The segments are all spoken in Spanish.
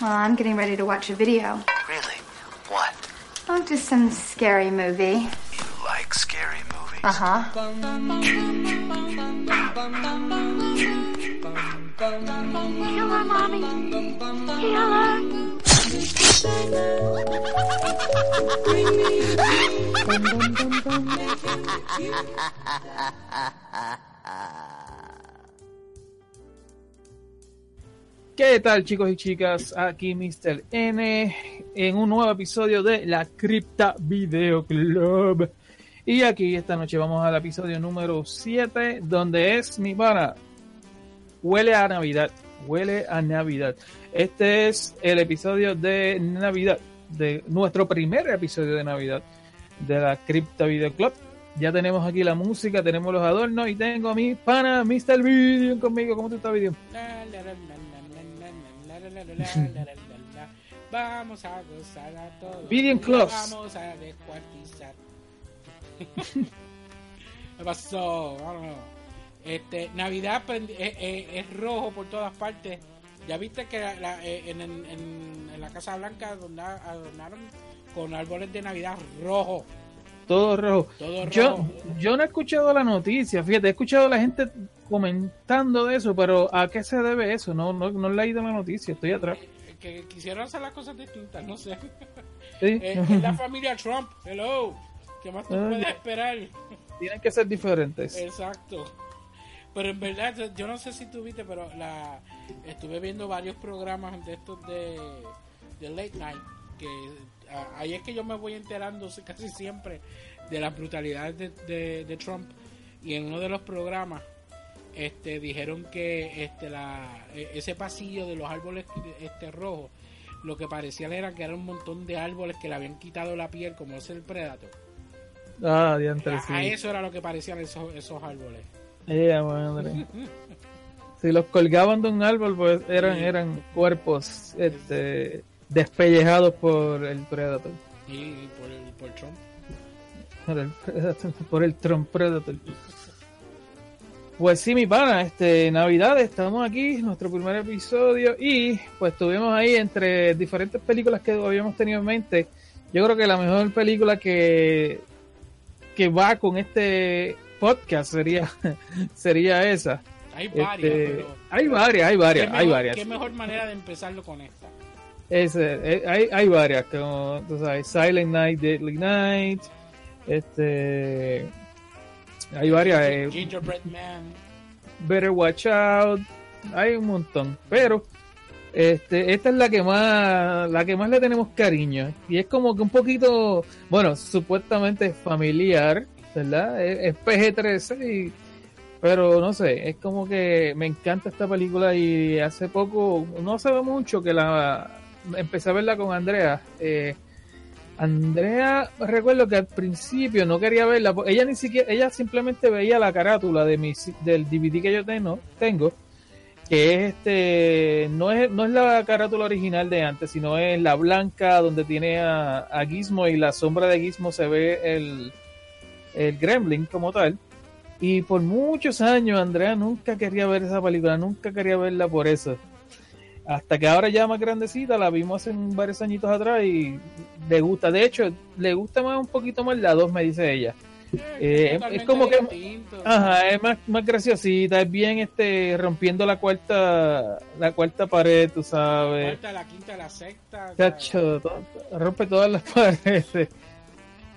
Well, I'm getting ready to watch a video. Really? What? Oh, just some scary movie. You like scary movies? Uh huh. Killer, mommy. Killer. ¿Qué tal chicos y chicas? Aquí Mr. N en un nuevo episodio de la Cripta Video Club. Y aquí esta noche vamos al episodio número 7 donde es mi para. Huele a Navidad, huele a Navidad. Este es el episodio de Navidad, de nuestro primer episodio de Navidad de la Cripta Video Club. Ya tenemos aquí la música, tenemos los adornos y tengo a mi pana Mr. Video conmigo. ¿Cómo tú estás, Video? La, la, la, la, la, Vamos a gozar a todos. Video Clubs. Vamos a descuartizar. ¿Qué pasó? Este, Navidad eh, eh, es, rojo por todas partes. Ya viste que eh, en, la Casa Blanca adornaron, con árboles de Navidad rojos. Todo rojo. Todo rojo. Yo, yo no he escuchado la noticia, fíjate, he escuchado a la gente comentando de eso, pero ¿a qué se debe eso? No, no, no he leído la noticia, estoy atrás. Eh, Que quisieron hacer las cosas distintas, no sé. Sí. Eh, es la familia Trump. Hello. ¿Qué más tú Ah, puedes esperar? Tienen que ser diferentes. Exacto. Pero en verdad, yo- yo no sé si tú viste, pero la estuve viendo varios programas de estos de, de Late Night. Que a- ahí es que yo me voy enterando casi siempre de las brutalidades de, de- de Trump. Y en uno de los programas este dijeron que este la e- ese pasillo de los árboles este rojos lo que parecían era que era un montón de árboles que le habían quitado la piel como es el Predator Ah, diantre, a, sí. a eso era lo que parecían esos, esos árboles madre. Si los colgaban de un árbol, pues eran, Sí. eran cuerpos este, despellejados por el Predator. y por el por Trump Por el Predator, por el Trump Predator. Pues sí, mi pana, este, Navidad, estamos aquí, nuestro primer episodio, y pues tuvimos ahí entre diferentes películas que habíamos tenido en mente. Yo creo que la mejor película que, que va con este podcast sería, sería esa. hay varias Este, pero hay varias, hay varias, ¿qué hay varias. qué mejor manera de empezarlo con esta Ese, eh, hay, hay varias, como tú sabes, Silent Night, Deadly Night, este, hay varias, eh, Gingerbread Man Better Watch Out, hay un montón, pero este, esta es la que más, la que más le tenemos cariño y es como que un poquito, bueno, supuestamente familiar, ¿verdad? Es, es PG-13 y pero no sé, es como que me encanta esta película y hace poco, no sabe mucho que la empecé a verla con Andrea. Eh, Andrea, recuerdo que al principio no quería verla, ella ni siquiera, ella simplemente veía la carátula de mi, del DVD que yo tengo, tengo que es este, no es, no es la carátula original de antes, sino es la blanca donde tiene a, a Gizmo y la sombra de Gizmo se ve el, el Gremlin como tal. Y por muchos años Andrea nunca quería ver esa película, nunca quería verla por eso. Hasta que ahora ya más grandecita, la vimos hace varios añitos atrás y le gusta. De hecho, le gusta más un poquito más la 2, me dice ella. Eh, es como que- distinto. Ajá, es más, más graciosita, es bien este rompiendo la cuarta la cuarta pared, tú la sabes. cuarta la quinta la sexta Cacho, rompe todas las paredes.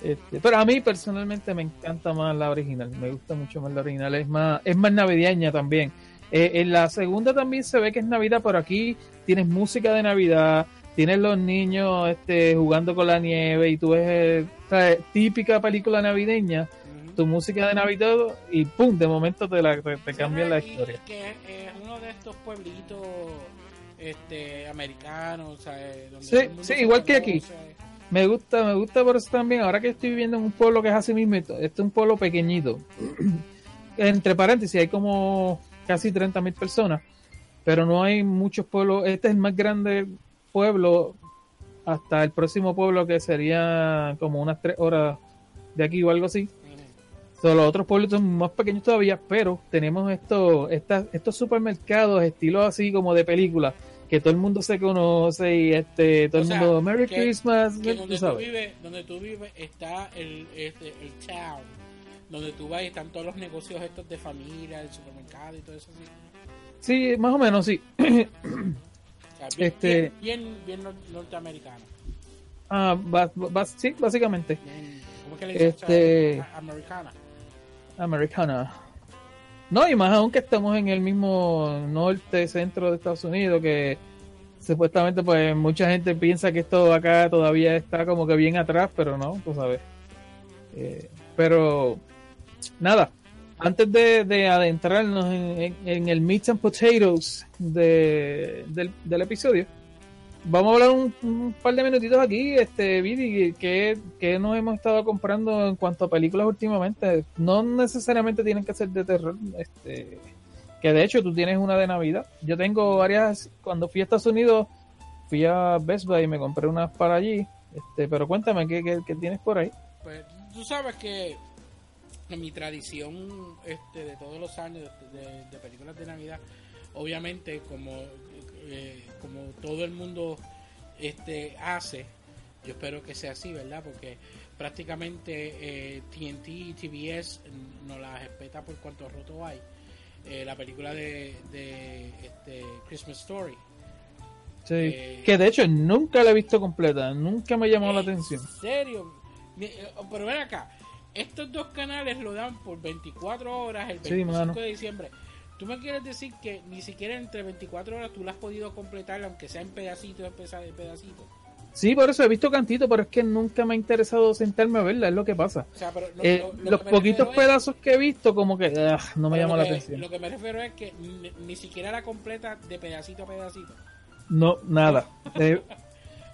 Este, pero a mí personalmente me encanta más la original, me gusta mucho más la original, es más, es más navideña también. Eh, en la segunda también se ve que es Navidad, pero aquí tienes música de Navidad, tienes los niños este, jugando con la nieve y tú ves eh, ¿sabes? típica película navideña, tu música de Navidad y pum, de momento te, la, te, te Sí, cambian la historia. que es uno de estos pueblitos este americanos, o sea, eh, donde Sí, sí, igual que aquí. Me gusta, me gusta por eso también. Ahora que estoy viviendo en un pueblo que es así mismo, este es un pueblo pequeñito. Entre paréntesis, hay como casi 30 mil personas, pero no hay muchos pueblos. Este es el más grande pueblo hasta el próximo pueblo que sería como unas tres horas de aquí o algo así. So, los otros pueblos son más pequeños todavía, pero tenemos estos, estas, estos supermercados estilo así como de película, que todo el mundo se conoce y este todo O el sea, mundo Merry que- Christmas, que tú donde tú sabes. vives, donde tú vives está el, este, el town, donde tú vas y están todos los negocios estos de familia, el supermercado y todo eso. así. Sí, más o menos, sí. O sea, bien, Este- bien, bien, bien nor- norteamericano. Ah, sí, básicamente. Bien- ¿Cómo es que le dicen? Este- americana. Americana. No, y más aún que estamos en el mismo norte, centro de Estados Unidos, que supuestamente pues mucha gente piensa que esto acá todavía está como que bien atrás, pero no, tú sabes. Eh, pero nada, antes de, de adentrarnos en, el meat and potatoes de- del, episodio, vamos a hablar un, un par de minutitos aquí, este Vidi, que, que nos hemos estado comprando en cuanto a películas últimamente. No necesariamente tienen que ser de terror, este que de hecho tú tienes una de Navidad. Yo tengo varias, cuando fui a Estados Unidos, fui a Best Buy y me compré unas para allí. Este, pero cuéntame, ¿qué, qué, qué tienes por ahí? Pues tú sabes que en mi tradición este, de todos los años de, de- de películas de Navidad, obviamente como, eh, como todo el mundo este, hace, yo espero que sea así, ¿verdad? Porque prácticamente eh, TNT y TBS nos la respeta por cuanto roto hay. Eh, la película de, de este, Christmas Story. Sí. Eh, que de hecho nunca la he visto completa, nunca me llamó la atención. ¿En serio? Eh, Pero ven acá, estos dos canales lo dan por 24 horas el Sí, 25 mano. de diciembre. ¿Tú me quieres decir que ni siquiera entre 24 horas tú la has podido completar, aunque sea en pedacitos, en pedacitos? Sí, por eso he visto cantito, pero es que nunca me ha interesado sentarme a verla, es lo que pasa. O sea, pero lo- Eh, lo- lo los que poquitos es- pedazos que he visto, como que ah, no me llama lo la atención. Lo que me refiero es que ni, ni siquiera la completa de pedacito a pedacito. No, nada. Eh,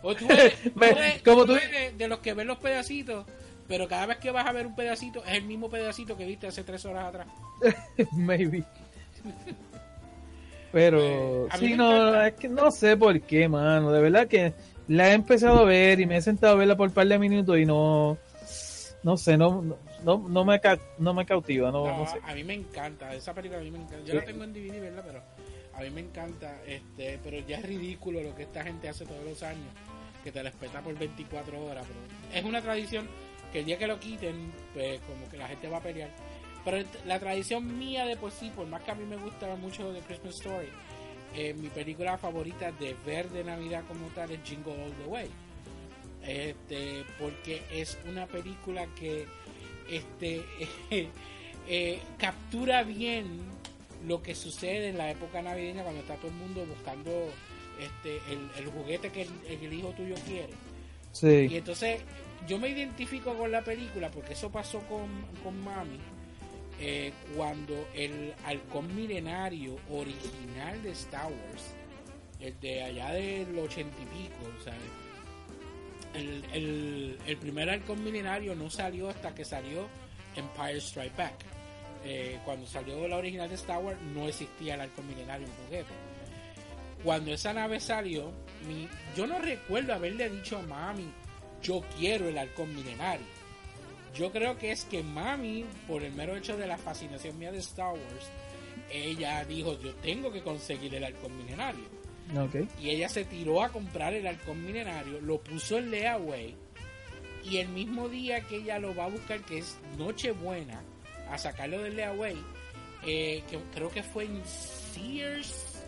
O tú eres, tú Me- eres- como tú tú- eres de los que ven los pedacitos, pero cada vez que vas a ver un pedacito es el mismo pedacito que viste hace tres horas atrás. Maybe. Pero Eh, sí, me no, es que no sé por qué, mano. De verdad que la he empezado a ver y me he sentado a verla por un par de minutos y no, no sé, no, no, no me, ca- no me cautiva, no, No, no sé. a mí me encanta, esa película a mí me encanta. Yo Sí. la tengo en DVD, ¿verdad? Pero a mí me encanta, este, pero ya es ridículo lo que esta gente hace todos los años, que te respeta por 24 horas, pero es una tradición que el día que lo quiten, pues como que la gente va a pelear. Pero la tradición mía de por sí, por más que a mí me gusta mucho de Christmas Story, eh, mi película favorita de ver de Navidad como tal es Jingle All the Way. Este, porque es una película que este eh, captura bien lo que sucede en la época navideña cuando está todo el mundo buscando este el, el juguete que el, el hijo tuyo quiere. Y Sí, entonces yo me identifico con la película porque eso pasó con, con Mami eh, cuando el halcón milenario original de Star Wars, el de allá del ochenta y pico, o sea, el, el, primer halcón milenario no salió hasta que salió Empire Strike Back. Eh, cuando salió la original de Star Wars no existía el halcón milenario en juguete. Cuando esa nave salió, mi, yo no recuerdo haberle dicho a mami, yo quiero el halcón milenario. Yo creo que es que mami, por el mero hecho de la fascinación mía de Star Wars, ella dijo, yo tengo que conseguir el halcón milenario. ok. Y ella se tiró a comprar el halcón milenario, lo puso en layaway y el mismo día que ella lo va a buscar, que es Nochebuena, a sacarlo del layaway, eh, que creo que fue en Sears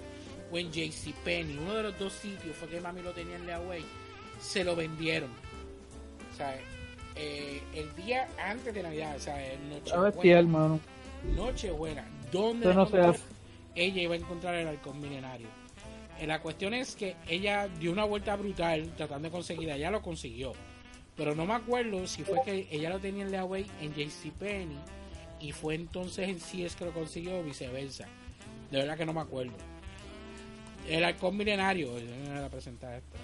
o en JCPenney, uno de los dos sitios fue que mami lo tenía en layaway, se lo vendieron. Eh, el día antes de Navidad, o sea, Nochebuena, hermano. Nochebuena, ¿dónde Eso no la se encontró? hace. ella iba a encontrar el halcón milenario? Eh, la cuestión es que ella dio una vuelta brutal tratando de conseguir, ella lo consiguió. Pero no me acuerdo si fue que ella lo tenía en Leaway en JCPenney y fue entonces en Sears que lo consiguió o viceversa. De verdad que no me acuerdo. El halcón milenario, déjame ver a presentar esto.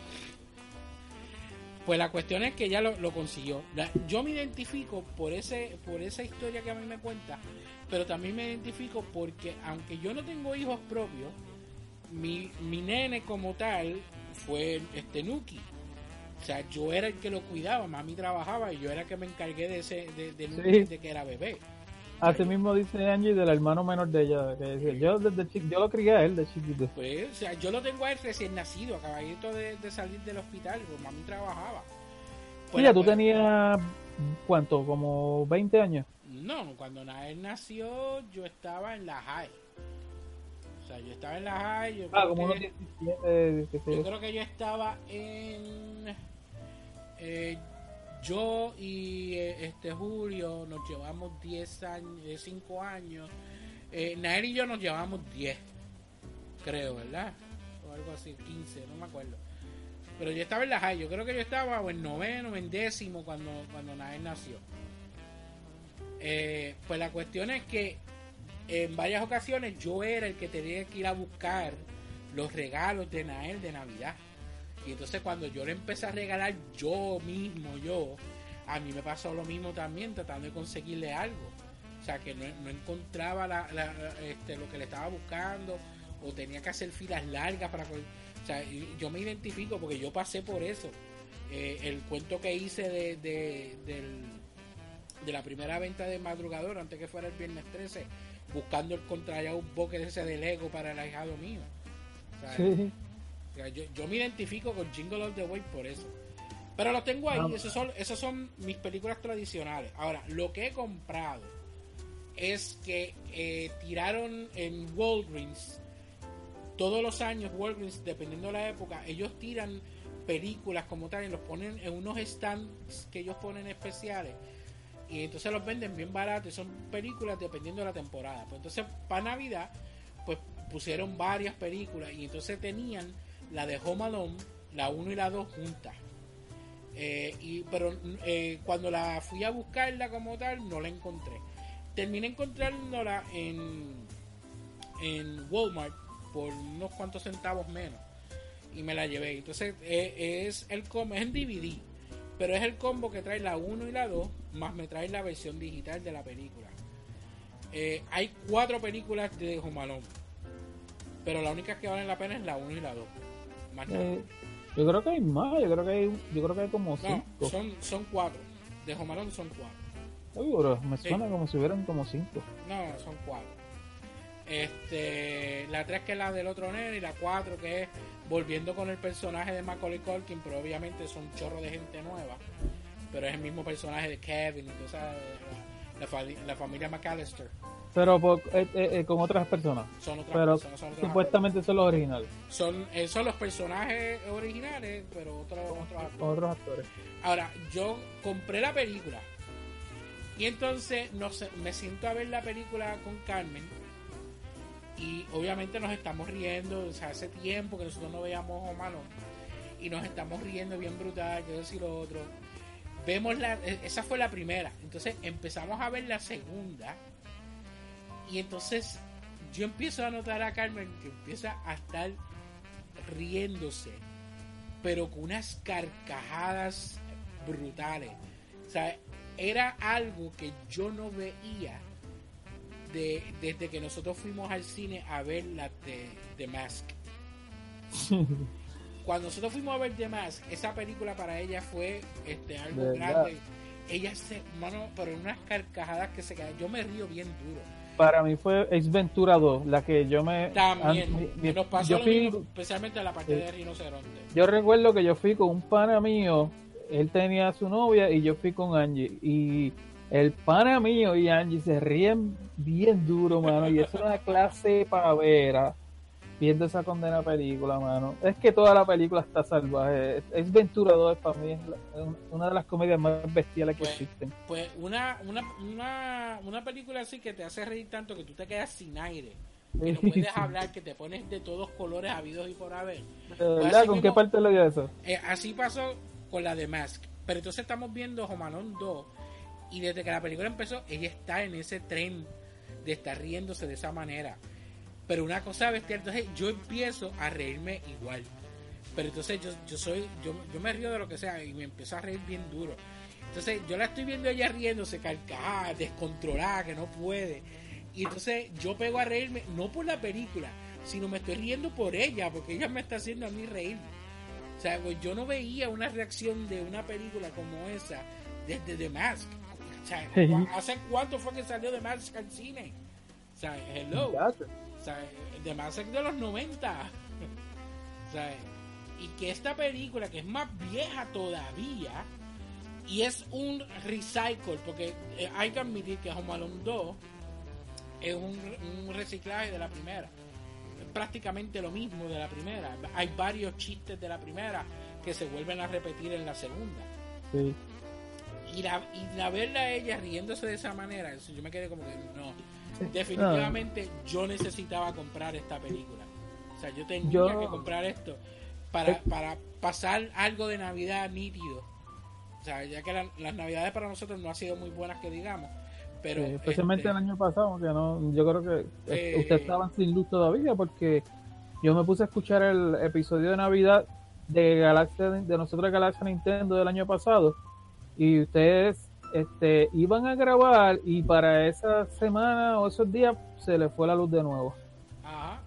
Pues la cuestión es que ella lo, lo consiguió. Yo me identifico por ese por esa historia que a mí me cuenta, pero también me identifico porque aunque yo no tengo hijos propios, mi, mi nene como tal fue este Nuki. O sea, yo era el que lo cuidaba, mami trabajaba y yo era el que me encargué de ese de, de Nuki Sí. desde que era bebé. Así mismo dice Angie del hermano menor de ella. Que dice, yo desde chi- yo lo crié a él de chiquito. Pues, o sea, yo lo tengo a él recién nacido, acabadito de, de salir del hospital, pues mami trabajaba. Pues Mira, tú tenías, ¿cuánto? Como 20 años. No, cuando Nael nació, yo estaba en la high. O sea, yo estaba en la high. Yo, Ah, creo, como que, 17, 16. yo creo que yo estaba en. eh, yo y eh, este Julio nos llevamos 10 años, 5 años. Eh, Nael y yo nos llevamos 10, creo, ¿verdad? O algo así, 15, no me acuerdo. Pero yo estaba en la high, yo creo que yo estaba en noveno o en décimo cuando, cuando Nael nació. Eh, pues la cuestión es que en varias ocasiones yo era el que tenía que ir a buscar los regalos de Nael de Navidad. Y entonces cuando yo le empecé a regalar yo mismo, yo, a mí me pasó lo mismo también tratando de conseguirle algo. O sea, que no, no encontraba la- este, lo que le estaba buscando o tenía que hacer filas largas para... O sea, yo me identifico porque yo pasé por eso. Eh, el cuento que hice de, de, del- de la primera venta de madrugador antes que fuera el viernes 13, buscando el contrallado un boque ese de Lego para el ahijado mío. Sí. Yo, yo me identifico con Jingle All the Way por eso. Pero lo tengo ahí, Ah. esos son, esos son mis películas tradicionales. Ahora, lo que he comprado es que eh, tiraron en Walgreens, todos los años Walgreens, dependiendo de la época, ellos tiran películas como tal y los ponen en unos stands que ellos ponen especiales. Y entonces los venden bien baratos y son películas dependiendo de la temporada. Pues entonces para Navidad, pues pusieron varias películas y entonces tenían la de Home la 1 y la 2 juntas. Eh, y, pero eh, cuando la fui a buscarla como tal, no la encontré. Terminé encontrándola en, en Walmart por unos cuantos centavos menos. Y me la llevé. Entonces eh, es el combo, es en DVD. Pero es el combo que trae la 1 y la 2, más me trae la versión digital de la película. Hay cuatro películas de Home Alone. Pero la única que valen la pena es la 1 y la 2. Más. Eh, yo creo que hay más, yo creo que hay, yo creo que hay como No, cinco. son, son cuatro. De Home Alone son cuatro. Seguro, me Sí. suena como si hubieran como cinco. No, son cuatro. Este, la 3 que es la del otro nene y la 4 que es volviendo con el personaje de Macaulay Culkin, pero obviamente son un chorro de gente nueva. Pero es el mismo personaje de Kevin, esa- la, la la familia McAllister. Pero por- eh, eh, eh, con otras personas. Son otras Pero personas, son otros supuestamente son los originales, son, eh, son los personajes originales, pero otros, otros actores. con otros actores. Ahora, yo compré la película y entonces no sé, me siento a ver la película con Carmen y obviamente nos estamos riendo, o sea, hace tiempo que nosotros no veíamos Alone y nos estamos riendo bien brutal, yo decir lo otro. Vemos la, e- esa fue la primera, entonces empezamos a ver la segunda y entonces yo empiezo a notar a Carmen que empieza a estar riéndose pero con unas carcajadas brutales. O sea, era algo que yo no veía de, desde que nosotros fuimos al cine a ver la de The Mask. Cuando nosotros fuimos a ver The Mask, esa película para ella fue este algo grande. Ella se, mano, pero unas carcajadas que se quedan. Yo me río bien duro. Para mí fue Ace Ventura 2, la que yo me... También. an- mi- mi- nos pasó yo, lo fui- mismo, especialmente en la parte Sí. de rinoceronte. yo recuerdo que yo fui con un pana mío, él tenía a su novia y yo fui con Angie. Y el pana mío y Angie se ríen bien duro, mano. Y eso era una clase pavera viendo esa condena película, mano. Es que toda la película está salvaje. Es Ventura 2 para mí es una de las comedias más bestiales que Pues, existen. Pues una, una, una, una película así que te hace reír tanto que tú te quedas sin aire. Que no puedes hablar, que te pones de todos colores habidos y por haber. Así ¿Con qué parte le dio eso? Eh, así pasó con la de Mask. Pero entonces estamos viendo Home Alone 2 y desde que la película empezó, ella está en ese tren de estar riéndose de esa manera. Pero una cosa bestial, entonces yo empiezo a reírme igual. Pero entonces yo, yo soy, yo, yo me río de lo que sea y me empiezo a reír bien duro. Entonces yo la estoy viendo ella riéndose, carcajada, descontrolada, que no puede. Y entonces yo pego a reírme, no por la película, sino me estoy riendo por ella, porque ella me está haciendo a mí reír. O sea, pues yo no veía una reacción de una película como esa desde The Mask. O sea, Sí. ¿cu- ¿hace cuánto fue que salió de Mask al cine? O sea, hello. O sea, The Mask de los 90. O sea, y que esta película, que es más vieja todavía, y es un recycle, porque eh, hay que admitir que Home Alone 2 es un, un reciclaje de la primera. Es prácticamente lo mismo de la primera. Hay varios chistes de la primera que se vuelven a repetir en la segunda. Sí. Y la, y la verla a ella riéndose de esa manera, yo me quedé como que no. Definitivamente yo necesitaba comprar esta película. O sea, yo tenía Yo- que comprar esto para, para pasar algo de Navidad nítido. O sea, ya que la- las Navidades para nosotros no han sido muy buenas que digamos. Pero Sí, especialmente este, el año pasado, que no, yo creo que eh, Eh, ustedes estaban sin luz todavía porque yo me puse a escuchar el episodio de Navidad de Galaxia de nosotros de Galaxia Nintendo del año pasado y ustedes este iban a grabar y para esa semana o esos días se les fue la luz de nuevo. ajá,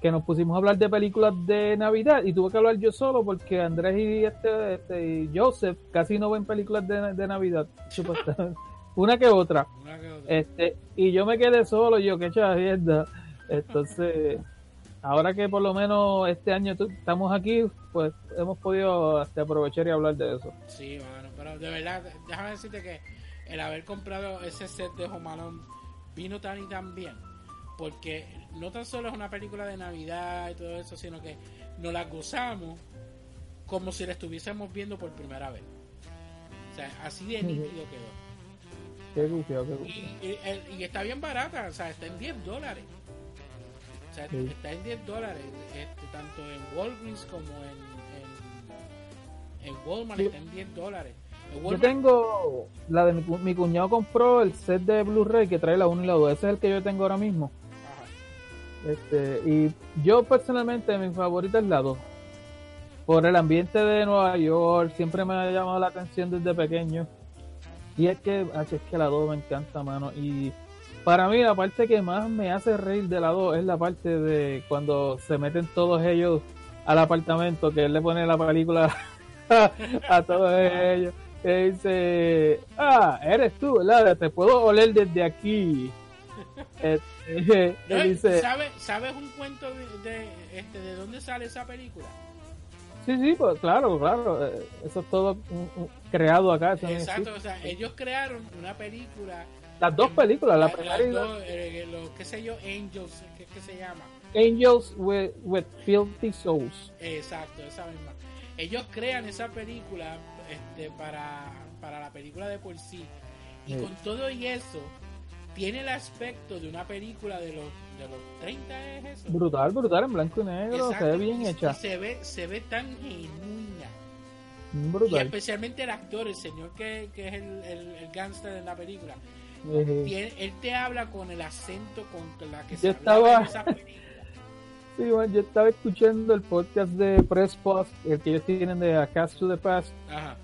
Que nos pusimos a hablar de películas de Navidad y tuve que hablar yo solo porque Andrés y este, este y Joseph casi no ven películas de, de Navidad. Una que otra. una que otra. Este, y yo me quedé solo, yo que hecha mierda. Entonces, ahora que por lo menos este año estamos aquí, pues hemos podido este, aprovechar y hablar de eso. Sí, mano, pero de verdad, déjame decirte que el haber comprado ese set de Home Alone vino tan y tan bien. Porque no tan solo es una película de Navidad y todo eso, sino que nos la gozamos como si la estuviésemos viendo por primera vez. O sea, así de nítido quedó. Qué gufiado, qué Y, gufiado. y- está bien barata, o sea, está en 10 dólares. O sea, Sí. está en 10 dólares, este, tanto en Walgreens como en, en, en Walmart Sí. está en 10 dólares. Yo tengo la de mi, mi cuñado compró el set de Blu-ray que trae la 1 y la 2. Ese es el que yo tengo ahora mismo. Ajá. Este, y yo personalmente mi favorita es la 2. Por el ambiente de Nueva York, siempre me ha llamado la atención desde pequeño. Y es que, ah, es que la 2 me encanta, mano. Y para mí la parte que más me hace reír de la 2 es la parte de cuando se meten todos ellos al apartamento, que él le pone la película a todos ellos. Dice, ah, eres tú, ¿verdad? Te puedo oler desde aquí. Este, No, él dice, ¿sabes, ¿Sabes un cuento de, de, este, de dónde sale esa película? Sí, sí, pues claro, claro. eh, Eso es todo un- un- creado acá. Exacto, o sea, ellos crearon una película. Las dos películas, la la- primera y la- dos, eh, los, qué sé yo, Angels, ¿qué, qué se llama? Angels with, with Filthy Souls. Exacto, esa misma. Ellos crean esa película este, para, para la película de por sí. Y Sí. con todo y eso, tiene el aspecto de una película de los, de los 30, ¿es eso? Brutal, brutal, en blanco y negro, Exacto, se ve bien y- hecha. y se ve, se ve tan genuina. Mm, Y Brutal. especialmente el actor, el señor que, que es el, el, el gángster de la película. Tiene- él te habla con el acento con la que Yo se estaba- en esa película. sí, bueno, yo estaba escuchando el podcast de Press Post, el que ellos tienen de A Cast to the Past, Ajá.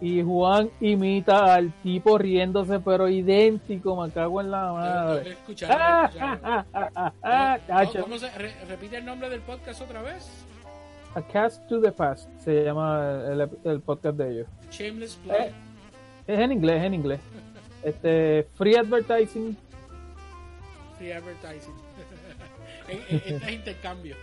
Y Juan imita al tipo riéndose, pero idéntico, me cago en la madre. Ah, ah, ah, ah, ah, ¿Cómo- cacho. cómo se, re- repite el nombre del podcast otra vez? A Cast to the Past se llama el, el podcast de ellos. Shameless Plug. Eh, Es en inglés, es en inglés. Este, free advertising. Free advertising. Este es intercambio.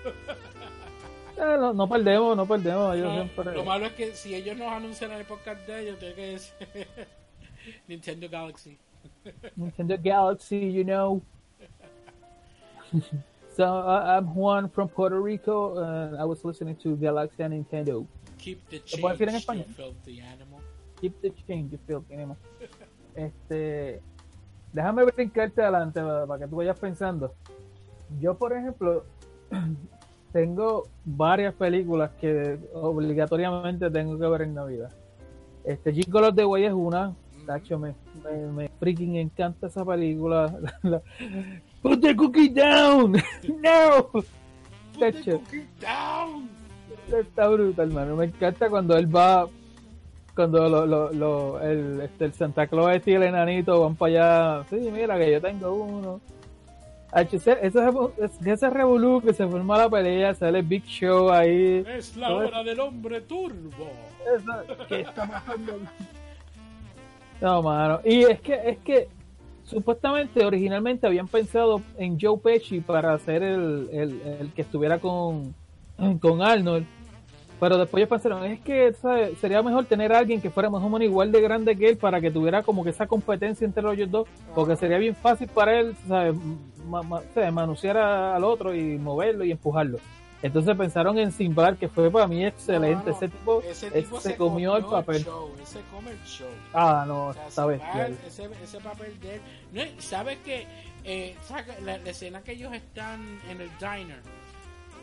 Eh, no, no perdemos, no perdemos. No, siempre. Lo malo es que si ellos nos anuncian en el podcast de ellos, tiene que decir Nintendo Galaxy. Nintendo Galaxy, you know. so I'm Juan from Puerto Rico, and I was listening to Galaxy and Nintendo. Keep the ¿Lo puedo decir en change, español? you filthy animal. Keep the change, you feel, tenemos. Este, déjame brincarte adelante para que tú vayas pensando. Yo, por ejemplo, tengo varias películas que obligatoriamente tengo que ver en Navidad. Este, of the Way es una. Tacho, me, me, me freaking encanta esa película. La- Put the cookie down! no! Put the cookie down. está brutal, hermano. Me encanta cuando él va, cuando lo, lo, lo- el, este, el Santa Claus y el enanito van para allá. Sí, mira que yo tengo uno. Ese, ese, ese, revolú que se forma la pelea, sale Big Show ahí. Es la hora del hombre turbo. Eso, ¿qué está pasando? No, mano. Y es que, es que supuestamente originalmente habían pensado en Joe Pesci para hacer el, el, el que estuviera con, con Arnold. Pero después ellos pensaron, es que ¿sabes? sería mejor tener a alguien que fuera más o menos igual de grande que él para que tuviera como que esa competencia entre ellos dos, porque sería bien fácil para él, ¿sabes? Ma- ma- ¿sabes? manosear a- al otro y moverlo y empujarlo. Entonces pensaron en Simbar, que fue para mí excelente. No, no, ese tipo, ese tipo se, comió el papel. show, ese come el show. Ah, no, O sea, está Sinbad, bestial. ese, ese papel de él. No, ¿Sabes que eh, saca- la, la escena que ellos están en el diner,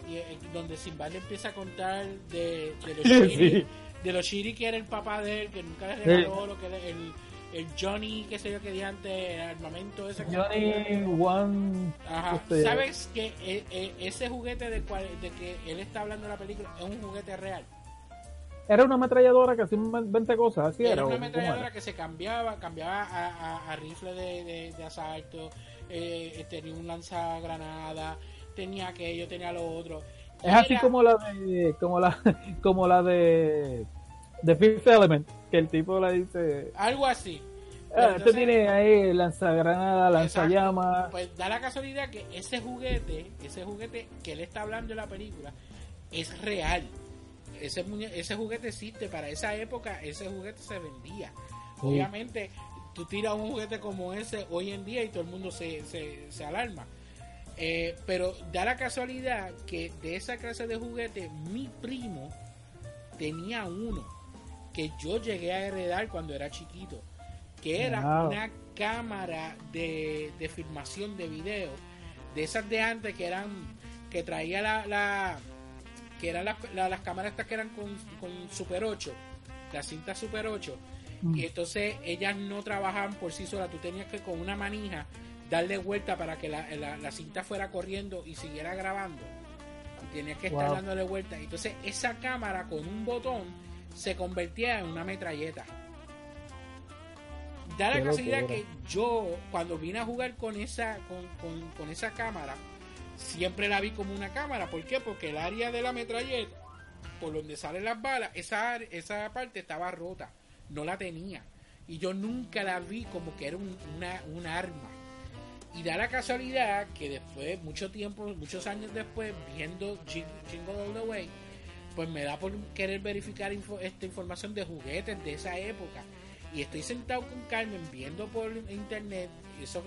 y, eh, donde Sinbad le empieza a contar de, de los Sí. shiri, de los shiri que era el papá de él, que nunca le regaló lo que el, el Johnny, que sé yo, que di antes, el armamento ese. que- Johnny One. Ajá. este, ¿Sabes que eh, eh, ese juguete de, cual, de que él está hablando en la película es un juguete real? Era una ametralladora que hacía un 20 cosas, así era era. una ¿o cómo ametralladora era? que se cambiaba, cambiaba a, a- a rifle de, de- de asalto, eh, tenía un lanzagranada, tenía aquello, tenía lo otro. Es así como la de, como la, como la de, de Fifth Element, que el tipo le dice, algo así. ah, Pero este tiene ahí lanzagranada, lanzallamas. Pues da la casualidad que ese juguete, ese juguete que él está hablando en la película, es real. Ese, ese juguete existe. Para esa época, ese juguete se vendía. Sí. Obviamente, tú tiras un juguete como ese hoy en día y todo el mundo se, se, se alarma. Eh, pero da la casualidad que de esa clase de juguete, mi primo tenía uno que yo llegué a heredar cuando era chiquito, que era Wow. una cámara de, de filmación de video, de esas de antes que eran, que traía la, la que eran las, la- las cámaras estas que eran con, con Super 8, la cinta Super 8, Mm. y entonces ellas no trabajaban por sí solas, tú tenías que con una manija darle vuelta para que la, la- la cinta fuera corriendo y siguiera grabando. Tenías que estar Wow. dándole vuelta. Entonces esa cámara con un botón se convertía en una metralleta. Da la casualidad que yo, cuando vine a jugar con esa, con, con- con esa cámara, siempre la vi como una cámara. ¿Por qué? Porque el área de la metralleta, por donde salen las balas, esa, esa parte estaba rota. No la tenía. Y yo nunca la vi como que era un, una, un arma. Y da la casualidad que después, mucho tiempo, muchos años después, viendo Jing- Jingle All the Way, pues me da por querer verificar esta información de juguetes de esa época. Y estoy sentado con Carmen viendo por internet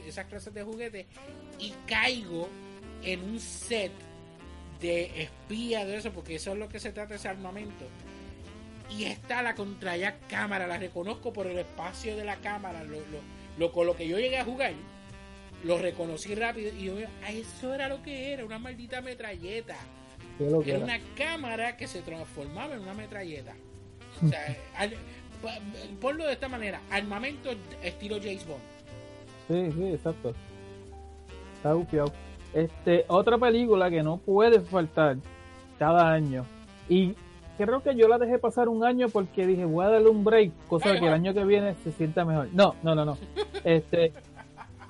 esas clases de juguetes y caigo en un set de espía de eso, porque eso es lo que se trata ese armamento. Y está la contraya cámara, la reconozco por el espacio de la cámara, lo, lo, lo- con lo que yo llegué a jugar, lo reconocí rápido y yo, "Ah, eso era lo que era, una maldita metralleta. Lo que Era era. una cámara que se transformaba en una metralleta. O sea, al- ponlo de esta manera, armamento estilo James Bond. Sí, sí, exacto. Está bufiado. Este, otra película que no puede faltar cada año. Y creo que yo la dejé pasar un año porque dije, voy a darle un break, cosa que el año que viene se sienta mejor. No, no, no, no. Este,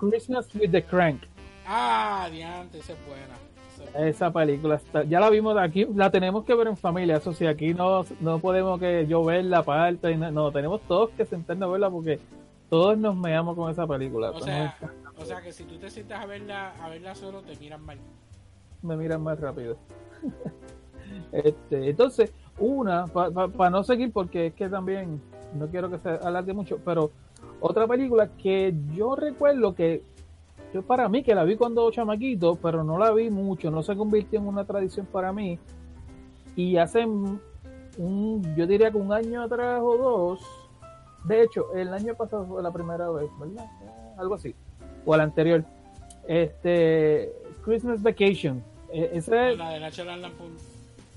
Christmas with the Crank. Ah, diante, esa es buena. Esa película está, ya la vimos aquí, la tenemos que ver en familia, eso sí, aquí no, no podemos que yo verla aparte, y no, no, tenemos todos que sentarnos a verla porque todos nos meamos con esa película. O Nos sea, o sea que si tú te sientas a verla, a verla solo, te miran mal. me miran más rápido. este, entonces, una, para no seguir, porque es que también no quiero que se alargue mucho, pero otra película que yo recuerdo que yo para mí, que la vi cuando chamaquito, pero no la vi mucho, no se convirtió en una tradición para mí. Y hace un, yo diría que un año atrás o dos, de hecho, el año pasado fue la primera vez, ¿verdad? Algo así, o el anterior. Este, Christmas Vacation. Eh, Ese, La de Lampoon.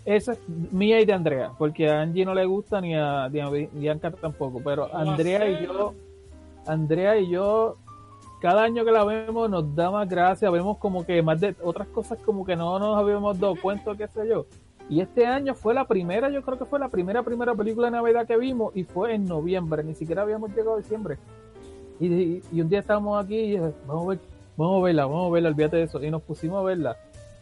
esa es mía y de Andrea, porque a Angie no le gusta ni a, ni a Bianca tampoco, pero ¿Cómo Andrea y yo, Andrea y yo, cada año que la vemos nos da más gracia, vemos como que más de otras cosas como que no nos habíamos dado cuenta, qué sé yo. Y este año fue la primera, yo creo que fue la primera, primera película de Navidad que vimos y fue en noviembre, ni siquiera habíamos llegado a diciembre. Y, y- y un día estábamos aquí y dije, vamos a ver, vamos a verla, vamos a verla, olvídate de eso. Y nos pusimos a verla.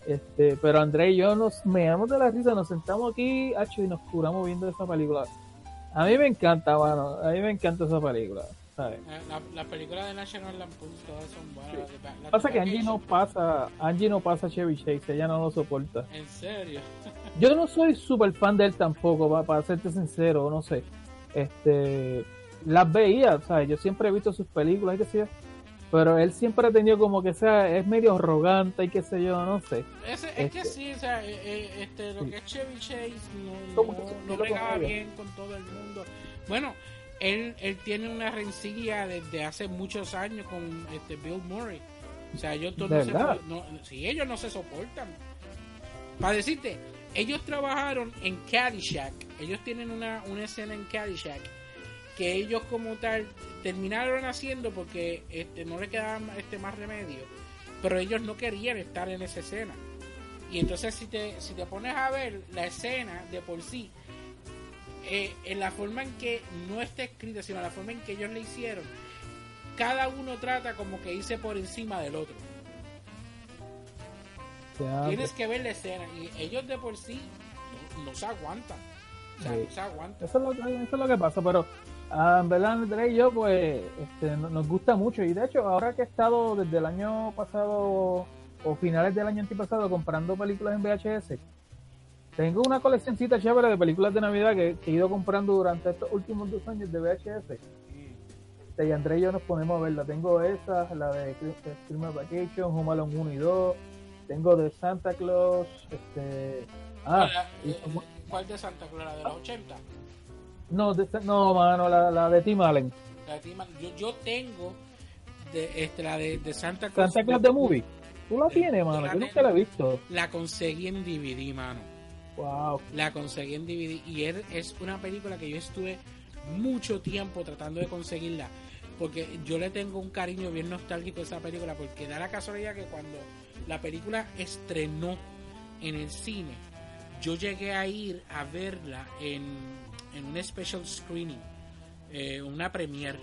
Este, pero André y yo nos meamos de la risa, nos sentamos aquí, hacho, y nos curamos viendo esa película. A mí me encanta, mano, a mí me encanta esa película. ¿Sabes? La, la, las películas de National Lampoon todas son buenas. las de Ba- las Pasa que Angie no pasa, Angie no pasa Chevy Chase, ella no lo soporta. En serio. Yo no soy súper fan de él tampoco, pa- para, serte sincero, no sé. Este, las veía, ¿sabes? Yo siempre he visto sus películas sé yo. Pero él siempre ha tenido como que sea, es medio arrogante y qué sé yo, no sé. Es que Este- sí, o sea, eh, eh, este, lo Sí. que es Chevy Chase no, no, que no ella. bien con todo el mundo. Bueno, él, él tiene una rencilla desde hace muchos años con este Bill Murray. O sea, ellos no se, no, sí, ellos no se soportan. Para decirte, ellos trabajaron en Caddyshack. Ellos tienen una, una escena en Caddyshack que ellos como tal terminaron haciendo porque este, no le quedaba este, más remedio. Pero ellos no querían estar en esa escena. Y entonces si te, si te pones a ver la escena de por sí, eh, en la forma en que no está escrita, sino la forma en que ellos le hicieron, cada uno trata como que irse por encima del otro. Tienes que ver la escena y ellos de por sí no, no se aguantan. O sea, Sí. no se aguantan. Eso es lo que, eso es lo que pasa, pero ah, en verdad André y yo pues este, no- nos gusta mucho y de hecho ahora que he estado desde el año pasado o finales del año antipasado comprando películas en VHS, tengo una coleccioncita chévere de películas de Navidad que, que he ido comprando durante estos últimos dos años de VHS. Este, y André y yo nos ponemos a verla. Tengo esa, la de Chris- Christmas Vacation, Home Alone 1 y 2. Tengo de Santa Claus. Este, ah, y eh, ¿Cuál de Santa Clara? ¿De los 80? no, de, no, mano, la, la de Tim Allen. La de Tim Allen. yo, yo tengo de, este, la de, de Santa Claus. Santa Claus de Movie. Tú la tienes, Yo mano. la Yo nunca la he visto. La conseguí en DVD, mano. Wow. La conseguí en DVD y es, es una película que yo estuve mucho tiempo tratando de conseguirla. Porque yo le tengo un cariño bien nostálgico a esa película. Porque da la casualidad que cuando la película estrenó en el cine, yo llegué a ir a verla en, en un special screening, eh, una premiere.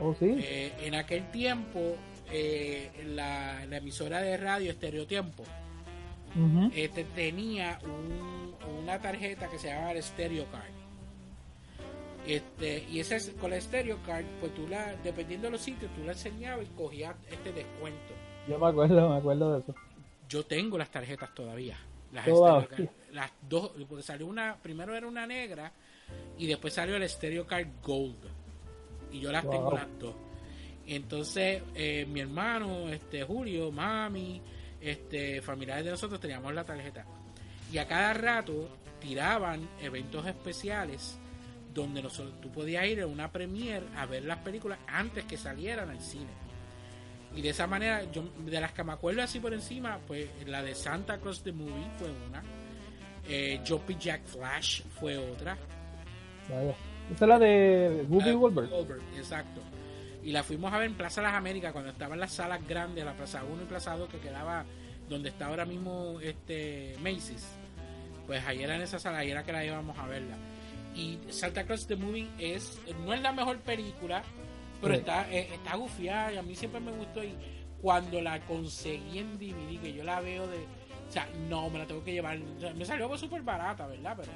Oh, sí. Eh, en aquel tiempo, eh, la, la emisora de radio Estereotiempo Ujú. este, tenía un- una tarjeta que se llamaba el Stereo Card. Este, y ese, con la Stereo Card, pues tú la, dependiendo de los sitios, tú la enseñabas y cogías este descuento. Yo me acuerdo, me acuerdo de eso. Yo tengo las tarjetas todavía. Las Todavía. Stereo Card. Las dos, porque salió una, primero era una negra y después salió el Stereo Card Gold. Y yo las Wow. tengo las dos. Entonces, eh, mi hermano, este Julio, mami, este, familiares de nosotros teníamos la tarjeta. Y a cada rato tiraban eventos especiales donde nosotros, tú podías ir a una premiere a ver las películas antes que salieran al cine. Y de esa manera, yo de las que me acuerdo así por encima, pues la de Santa Claus the Movie fue una. Eh, Jumpy Jack Flash fue otra. Vaya. Esa es la de Whoopi Goldberg. Goldberg, exacto. Y la fuimos a ver en Plaza Las Américas cuando estaban las salas grandes, la Plaza 1 y Plaza 2 que quedaba donde está ahora mismo este Macy's. Pues ahí era en esa sala, ahí era que la íbamos a verla. Y Santa Claus the Movie es no es la mejor película, pero Sí. está eh, está gufiada y a mí siempre me gustó y cuando la conseguí en DVD que yo la veo de o sea, no me la tengo que llevar, o sea, me salió súper barata, ¿verdad? Pero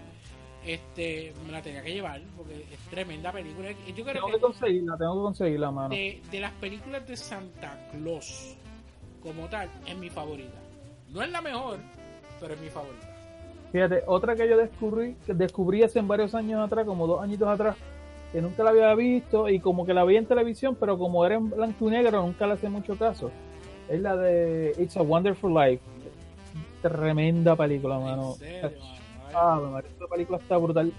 este me la tenía que llevar porque es tremenda película. Yo creo Tengo que que conseguirla, tengo que conseguirla, mano. de, de las películas de Santa Claus como tal es mi favorita. No es la mejor, pero es mi favorita. Fíjate, otra que yo descubrí, que descubrí hace varios años atrás, como dos añitos atrás, que nunca la había visto y como que la vi en televisión, pero como era en blanco y negro, nunca le hacía mucho caso. Es la de It's a Wonderful Life. Tremenda película, mano. Serio, mano. Ah, me parece la película está brutal.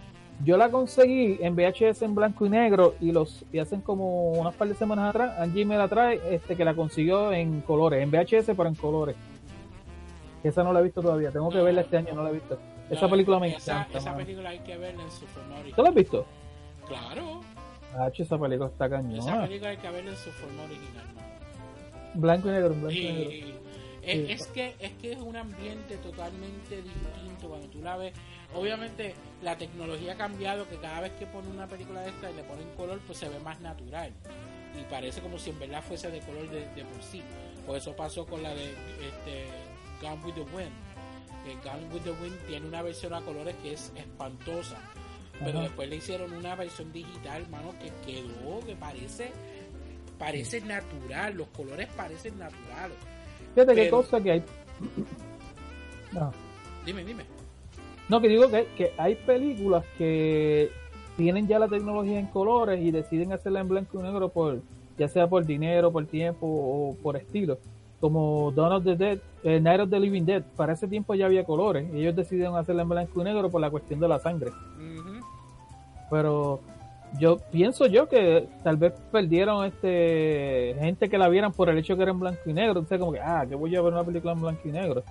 Yo la conseguí en VHS en blanco y negro y los y hacen como unas par de semanas atrás, Angie me la trae, este que la consiguió en colores, en VHS pero en colores. Esa no la he visto todavía, tengo que verla este año, no la he visto. Esa No, película me esa, encanta. Esa película hay que verla en su forma ¿Tú la has visto? Claro, Ah, esa película está esa cañona. película hay que verla en su forma original. Blanco y negro, en blanco y Y- negro. es, Sí. es que es que es un ambiente totalmente distinto cuando tú la ves. Obviamente la tecnología ha cambiado que cada vez que ponen una película de esta y le ponen color pues se ve más natural y parece como si en verdad fuese de color de, de por sí. Por eso pasó con la de este, Gone with the Wind. Que Gone with the Wind tiene una versión a colores que es espantosa pero Ajá. después le hicieron una versión digital, mano, que quedó, que parece, parece natural, los colores parecen naturales. Fíjate qué Pero- cosa que hay. No. Dime, dime. No, que digo que, que hay películas que tienen ya la tecnología en colores y deciden hacerla en blanco y negro por ya sea por dinero, por tiempo o por estilo. Como Dawn of the Dead, eh, Night of the Living Dead, para ese tiempo ya había colores y ellos decidieron hacerla en blanco y negro por la cuestión de la sangre. Pero yo pienso yo que tal vez perdieron este gente que la vieran por el hecho que era en blanco y negro. Entonces como que, ah, que voy a ver una película en blanco y negro.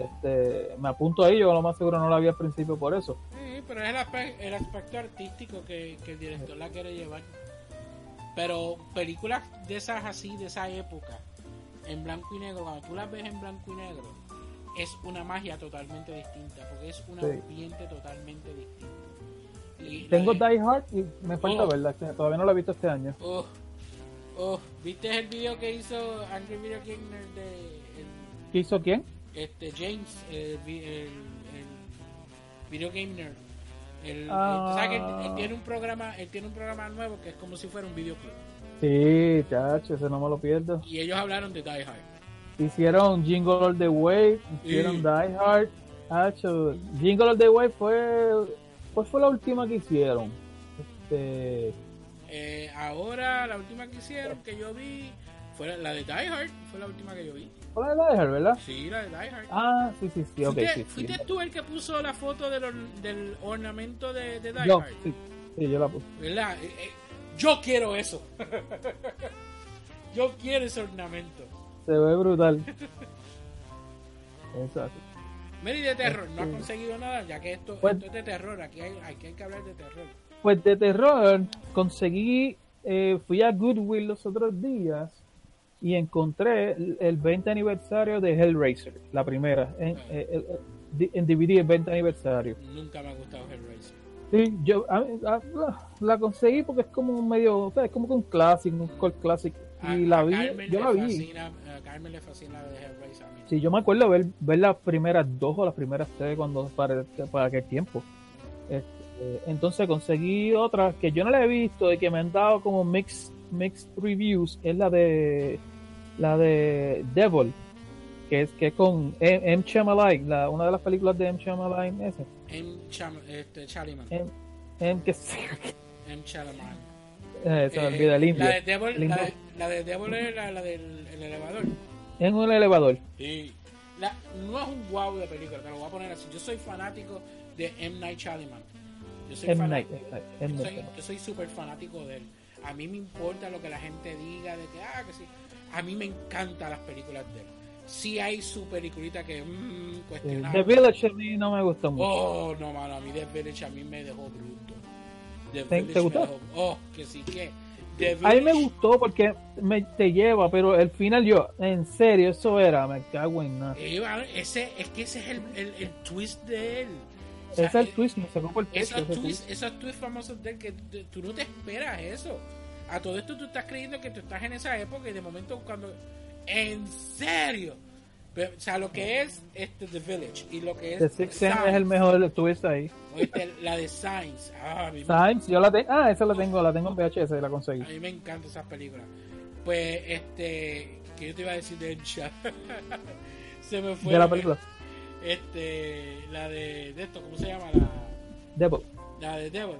Este, me apunto ahí, yo lo más seguro no la vi al principio por eso. Sí, pero es el, aspe- el aspecto artístico que, que el director la quiere llevar. Pero películas de esas así, de esa época, en blanco y negro, cuando tú las ves en blanco y negro, es una magia totalmente distinta, porque es un Sí. ambiente totalmente distinto. Y Tengo la- Die Hard y me falta Oh. verla, todavía no la he visto este año. Oh, oh, ¿viste el video que hizo Angry Video Gamer de el- ¿Qué hizo quién? Este James, el, el, el Video Game Nerd? El, Ah. sabes que él, él tiene un programa, él tiene un programa nuevo que es como si fuera un videoclip. Sí, chacho, ese no me lo pierdo. Y ellos hablaron de Die Hard. Hicieron Jingle All the Way, hicieron Sí. Die Hard. Chacho, Jingle All the Way fue, pues fue la última que hicieron. Este, Eh, ahora la última que hicieron que yo vi fue la de Die Hard, fue la última que yo vi. Fue la de Die Hard, ¿verdad? Sí, la de Die Hard. Ah, sí, sí, sí, ok, ¿Fuiste, sí, sí. fuiste tú el que puso la foto del, or- del ornamento de, de Die Yo, Hard? sí, sí, yo la puse. ¿Verdad? Eh, eh, yo quiero eso. yo quiero ese ornamento. Se ve brutal. Exacto. Mary de terror, no ha Este- conseguido nada, ya que esto, Pues- esto es de terror. Aquí hay, aquí hay que hablar de terror. Pues de terror conseguí, eh, fui a Goodwill los otros días y encontré el, el 20 aniversario de Hellraiser, la primera, en, eh, en DVD el 20 aniversario. Nunca me ha gustado Hellraiser. Sí, yo a- a- la conseguí porque es como un medio, o sea, es como que un clásico, un cult classic. A- Y la vi, Carmen yo le la vi. Fascina, a Carmen le fascina de Hellraiser. a mí. Sí, yo me acuerdo ver, ver las primeras dos o las primeras tres cuando para, para aquel tiempo. Este, entonces conseguí otra que yo no la he visto y que me han dado como mixed, mixed reviews, es la de la de Devil, que es que es con M. M. Shyamalan, la, una de las películas de M. Shyamalan ese. M. Cham, este, Chalaman. M. M. que M. Chalaman. eh, se me Eh, olvida el indio. La de Devil, la de, la de Devil es la, la del el elevador. En un elevador. Sí. La, no es un wow de película, te lo voy a poner así. Yo soy fanático de M. Night Shyamalan. Yo soy M. Night, M. Night, M. yo soy, yo soy súper fanático de él. A mí me importa lo que la gente diga, de que, ah, que sí. A mí me encantan las películas de él. Sí hay su peliculita que, mmm, cuestionable. The Village a mí no me gustó mucho. Oh, no, mano, a mí The Village a mí me dejó bruto. The ¿Te- Village te me gustó? dejó- oh, que sí que. A mí me gustó porque me, te lleva, pero el final yo, en serio, eso era, me cago en nada. Ese, es que ese es el, el, el twist de él. O sea, es el twist, me sacó por pecho. Esos tweets, twist. famosos de él que tú no te esperas eso. A todo esto tú estás creyendo que tú estás en esa época y de momento cuando... En serio. Pero, o sea, lo que es este The Village y lo que es... The Sixth Sense es Signs, el mejor twist ahí. oíste, la de Signs. Ah, me, Signs, yo la tengo, ah, esa la tengo, la tengo en VHS y la conseguí. a mí me encantan esas películas. Pues, este... que yo te iba a decir de Encha? Se me fue. De la película, Este... La de, de esto, ¿cómo se llama? La... Devil. la de Devil.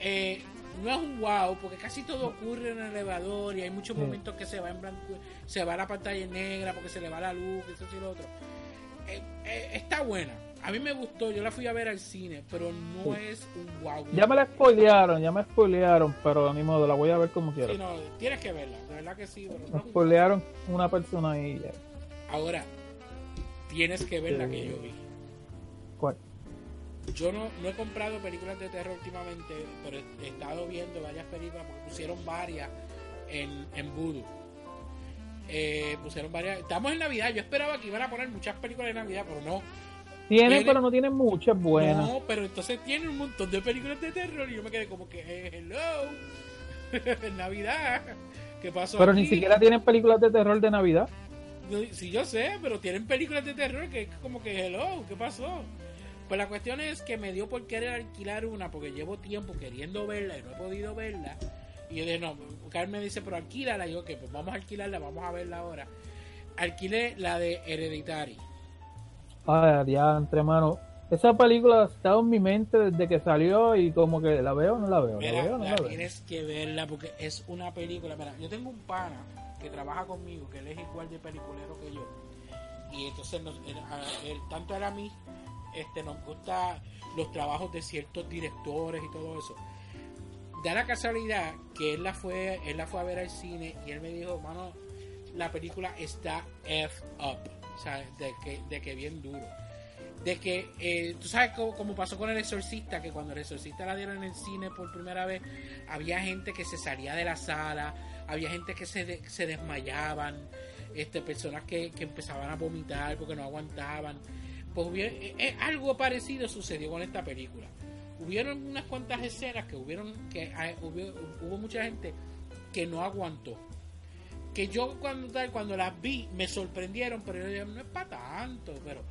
Eh, no es un wow, porque casi todo ocurre en el elevador y hay muchos momentos que se va en blanco, se va la pantalla en negra porque se le va la luz, eso y lo otro. Eh, eh, está buena. A mí me gustó, yo la fui a ver al cine, pero no es un wow. Ya me la spoilearon, ya me spoilearon, pero ni modo, la voy a ver como quiera. Sí, no, tienes que verla, de verdad que sí, pero no Me spoilearon una persona y ya. Ahora, tienes que ver la que yo vi. ¿Cuál? Yo no, no he comprado películas de terror últimamente, pero he, estado viendo varias películas porque pusieron varias en, en Voodoo. Eh, pusieron varias. Estamos en Navidad. Yo esperaba que iban a poner muchas películas de Navidad, pero no. Tienen, Tiene- pero no tienen muchas buenas. No, pero entonces tienen un montón de películas de terror y yo me quedé como que, eh, hello, en Navidad. ¿Qué pasó? pero ni siquiera tienen películas de terror de Navidad. Sí, yo sé, pero tienen películas de terror que es como que, hello, ¿qué pasó? Pues la cuestión es que me dio por querer alquilar una porque llevo tiempo queriendo verla y no he podido verla. Y yo dije, no, Carmen dice, pero alquílala. Y yo, ok, pues vamos a alquilarla, vamos a verla ahora. Alquilé la de Hereditary. Ay, diantre, mano. Esa película ha estado en mi mente desde que salió y como que la veo o no la veo. La veo no la la veo. tienes que verla porque es una película. Mira, yo tengo un pana que trabaja conmigo, que él es igual de peliculero que yo. Y entonces, nos, él- él- tanto él a mí, este, nos gusta los trabajos de ciertos directores y todo eso. Da la casualidad que él la fue, él la fue a ver al cine y él me dijo, mano, la película está F up. O sea, de que, de que bien duro de que eh, tú sabes cómo, cómo pasó con el exorcista que cuando el exorcista la dieron en el cine por primera vez había gente que se salía de la sala había gente que se, se desmayaban este personas que, que empezaban a vomitar porque no aguantaban. Pues hubiera- eh, eh, algo parecido sucedió con esta película. Hubieron unas cuantas escenas que hubieron que ah, hubo, mucha gente que no aguantó. Que yo cuando cuando las vi me sorprendieron pero yo dije, no es para tanto pero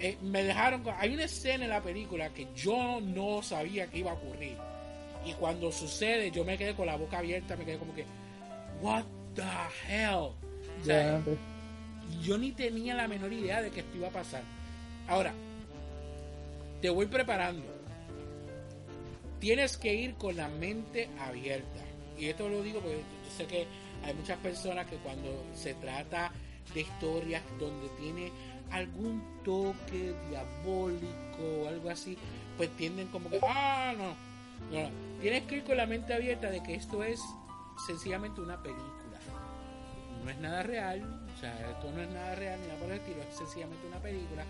eh, me dejaron hay una escena en la película que yo no sabía que iba a ocurrir. Y cuando sucede yo me quedé con la boca abierta me quedé como que what the hell O sea, Diantre. yo ni tenía la menor idea de que esto iba a pasar ahora te voy preparando tienes que ir con la mente abierta y esto lo digo porque yo sé que hay muchas personas que cuando se trata de historias donde tiene algún toque diabólico o algo así, pues tienden como que, ah, no, no, no. tienes que ir con la mente abierta de que esto es sencillamente una película. No es nada real, o sea, esto no es nada real ni nada por el estilo, es sencillamente una película.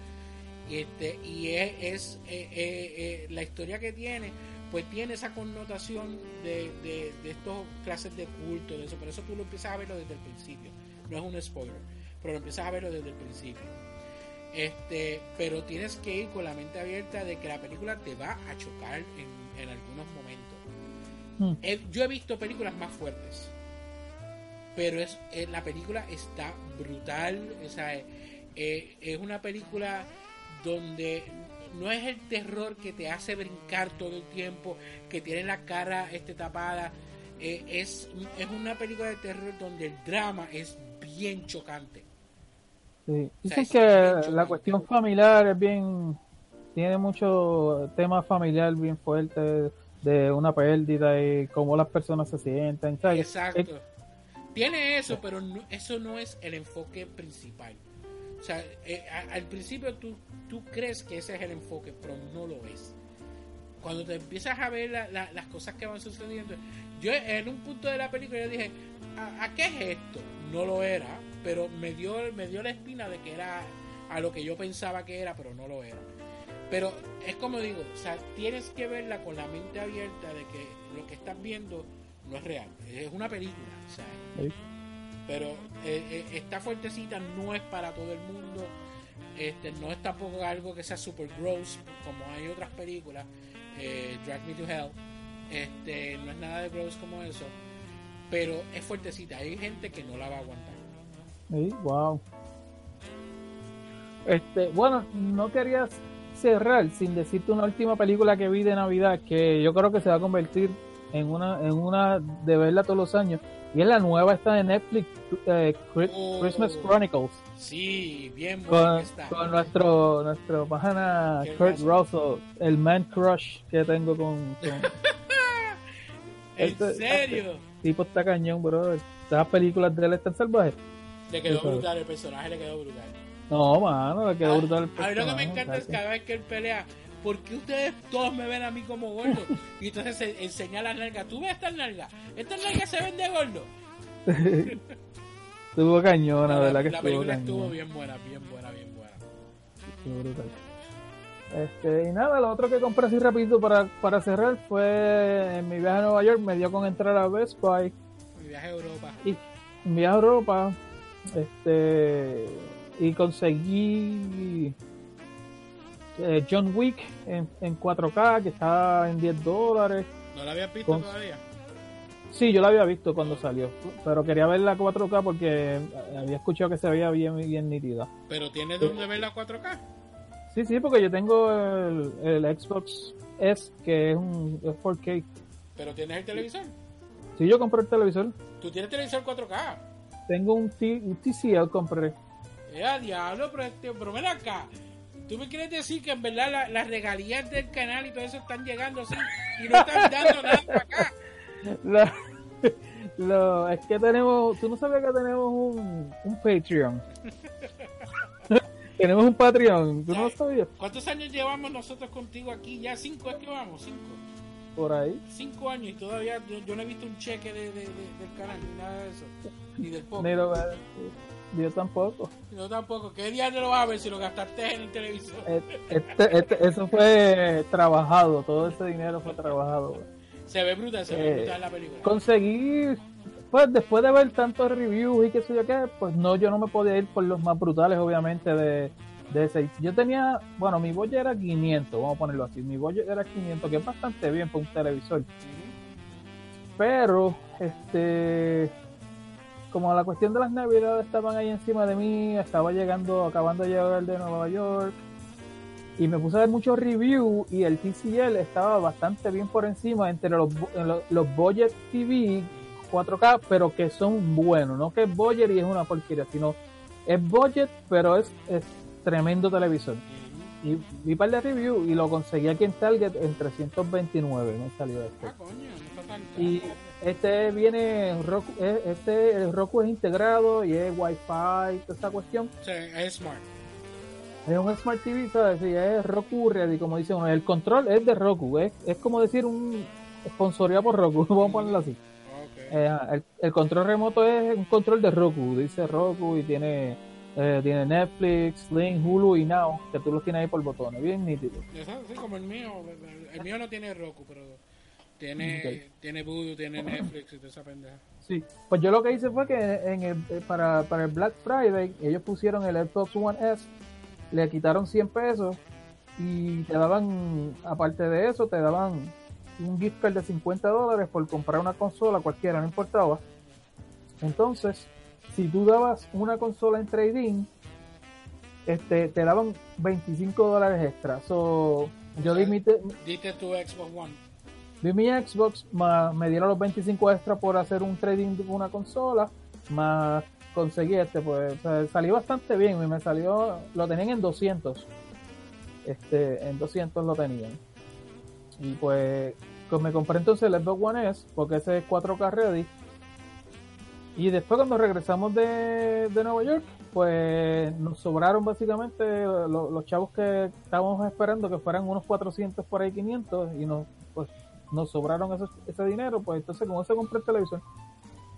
Este, y es, eh, eh, eh, la historia que tiene, pues tiene esa connotación de, de, de estos clases de culto, de eso. Por eso tú lo empiezas a verlo desde el principio. No es un spoiler, pero lo empiezas a verlo desde el principio. Este, pero tienes que ir con la mente abierta de que la película te va a chocar en, en algunos momentos. He- yo he visto películas más fuertes, pero es eh, la película está brutal. O sea, eh, eh, es una película donde no es el terror que te hace brincar todo el tiempo, que tiene la cara este, tapada. eh, es, es una película de terror donde el drama es bien chocante. Sí. O sea, Dicen es que la cuestión familiar es bien. Tiene mucho tema familiar bien fuerte de una pérdida y cómo las personas se sienten. ¿sabes? Exacto. Tiene eso, pero no- eso no es el enfoque principal. O sea, eh, a- al principio tú, tú crees que ese es el enfoque, pero no lo es. Cuando te empiezas a ver la- la- las cosas que van sucediendo, yo en un punto de la película yo dije, ¿a, a qué es esto? No lo era, pero me dio, me dio la espina de que era a lo que yo pensaba que era, pero no lo era. Pero es como digo, o sea, tienes que verla con la mente abierta de que lo que estás viendo no es real, es una película, o sea, Sí. pero eh, eh, esta fuertecita no es para todo el mundo, este, no es tampoco algo que sea super gross como hay otras películas, eh, Drag Me to Hell, este, no es nada de gross como eso, pero es fuertecita, hay gente que no la va a aguantar. Sí, wow. Este, bueno, no quería cerrar sin decirte una última película que vi de Navidad que yo creo que se va a convertir en una en una de verla todos los años y es la nueva esta de Netflix eh, Oh. Christmas Chronicles Sí, bien con, está. con nuestro nuestro página Kurt Russell el man crush que tengo con, con ¿En este- serio? tipo está cañón bro esas películas de él están salvajes Le quedó brutal, el personaje le quedó brutal. No mano le quedó Ah, brutal A mí lo que me encanta es cada vez que él pelea, ¿por qué ustedes todos me ven a mí como gordo? Y entonces se enseña las nalgas. ¿Tú ves estas nalgas? ¿Estas nalgas se ven de gordo? Estuvo cañona, la, ¿verdad? Que la estuvo película cañona. estuvo bien buena, bien buena, bien buena. Estuvo brutal. Este, y nada, lo otro que compré así rapidito para, para cerrar fue en mi viaje a Nueva York, me dio con entrar a Best Buy Mi viaje a Europa. y mi viaje a Europa, este, y conseguí eh, John Wick en, en 4K, que está en 10 dólares. ¿No la habías visto Con- todavía? Sí, yo la había visto cuando salió, pero quería verla 4K porque había escuchado que se veía bien, bien nítida. Pero tienes donde ver la 4K. Sí, sí, porque yo tengo el, el Xbox S, que es un es 4K. Pero tienes el televisor. Sí, yo compré el televisor. Tú tienes televisor 4K. Tengo un, T, un TCL, compré. Eh, a diablo, pero, este, pero ven acá. ¿Tú me quieres decir que en verdad la- las regalías del canal y todo eso están llegando así y no están dando nada para acá? La- lo- es que tenemos, tú no sabías que tenemos un, un Patreon. tenemos un Patreon, tú no lo sabías. ¿Cuántos años llevamos nosotros contigo aquí? Ya cinco es que vamos, cinco. Por ahí. Cinco años y todavía yo, yo no he visto un cheque de, de- de- del canal ni nada de eso. Ni del poco. Ni lo- yo tampoco. No tampoco. ¿Qué día no lo vas a ver si lo gastaste en el televisor? Este, este- eso fue trabajado, todo ese dinero fue trabajado. Se ve brutal, se ve Eh, brutal la película. Conseguí, pues después de ver tantos reviews y qué sé yo qué, pues no, yo no me podía ir por los más brutales, obviamente, de, de ese. Yo tenía, bueno, mi budget era 500, vamos a ponerlo así, mi budget era 500, que es bastante bien para un televisor. Pero, este, como la cuestión de las navidades estaban ahí encima de mí, estaba llegando, acabando de llegar de Nueva York, y me puse a ver muchos reviews y el TCL estaba bastante bien por encima entre los, los, los budget TV 4K, pero que son buenos, no que es budget y es una porquería, sino es budget, pero es, es tremendo televisor. Y vi un par de reviews y lo conseguí aquí en Target en 329, me salió este. Ah, coño, no está tan. Y este viene, Roku, eh, este el Roku es integrado y es Wi-Fi, toda esa cuestión. Sí, es smart. Es un Smart TV, ¿sabes? Sí, es Roku Ready, como dice uno. El control es de Roku, es, es como decir un sponsoreado por Roku, vamos a ponerlo así. Eh, el, el control remoto es un control de Roku, dice Roku y tiene eh, tiene Netflix, Link, Hulu y Now, que tú los tienes ahí por botones, bien nítido. Sí, como el mío. El mío no tiene Roku, pero tiene, tiene Voodoo, tiene Netflix y toda esa pendeja. Sí, pues yo lo que hice fue que en el, eh, para, para el Black Friday ellos pusieron el Xbox One S, le quitaron 100 pesos y te daban, aparte de eso, te daban un gift card de 50 dólares por comprar una consola cualquiera, no importaba. Entonces, si tú dabas una consola en trading, este, te daban 25 dólares extra. So, yo Diste tu Xbox One. Vi mi Xbox, me dieron los 25 extra por hacer un trading de una consola, más conseguí este, pues o sea, salió bastante bien, me salió, lo tenían en 200, este, en 200 lo tenían. Y pues, me compré entonces el Xbox One S, porque ese es 4K ready. Y después cuando regresamos de, de Nueva York, pues nos sobraron básicamente lo- los chavos que estábamos esperando que fueran unos 400 por ahí 500 y nos pues nos sobraron ese, ese dinero, pues entonces con eso compré el televisor.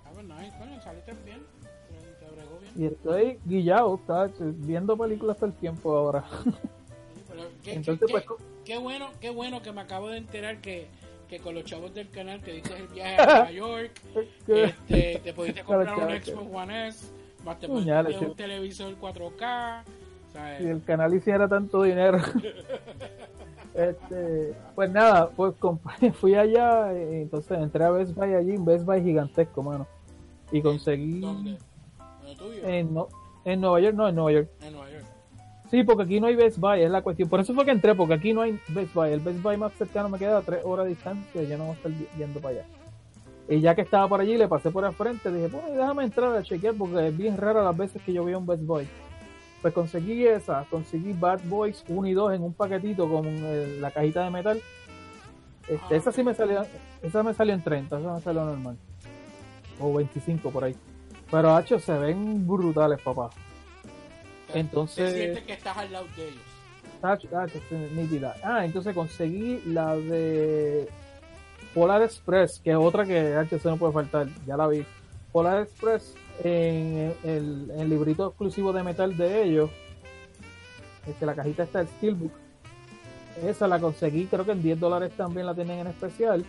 Ah, pues nice, coño, saliste bien. Te- Te bregó bien. Y estoy guillado, está viendo películas todo el tiempo ahora. Pero qué, Entonces, qué- pues, qué- qué bueno, qué bueno que me acabo de enterar que, que con los chavos del canal te diste el viaje a Nueva York, este, te pudiste comprar un Xbox One S, más te pusiste un televisor 4K, ¿sabes? si el canal hiciera tanto dinero. Este, pues nada, pues compré, fui allá, y entonces entré a Best Buy allí, un Best Buy gigantesco, mano. Y conseguí ¿Dónde? ¿Dónde tuyo? en, no, en Nueva York, no, en Nueva York. En Nueva York. Sí, porque aquí no hay Best Buy, es la cuestión. Por eso fue que entré, porque aquí no hay Best Buy. El Best Buy más cercano me queda a tres horas de distancia, yo no voy a estar yendo para allá. Y ya que estaba por allí, le pasé por al frente, dije, bueno, déjame entrar a chequear, porque es bien rara las veces que yo veo un Best Buy. Pues conseguí esa, conseguí Bad Boys 1 y 2 en un paquetito con eh, la cajita de metal. Este, Ah, esa sí me salió, esa me salió en 30, esa me salió normal. O 25 por ahí. Pero, hacho, se ven brutales, papá. Entonces- Te sientes que estás al lado de ellos. Nítida. Ah, entonces conseguí la de Polar Express, que es otra que H no puede faltar, ya la vi. Polar Express en el, en el librito exclusivo de metal de ellos, este, la cajita está el Steelbook. Esa la conseguí, creo que en 10 dólares también la tienen en especial.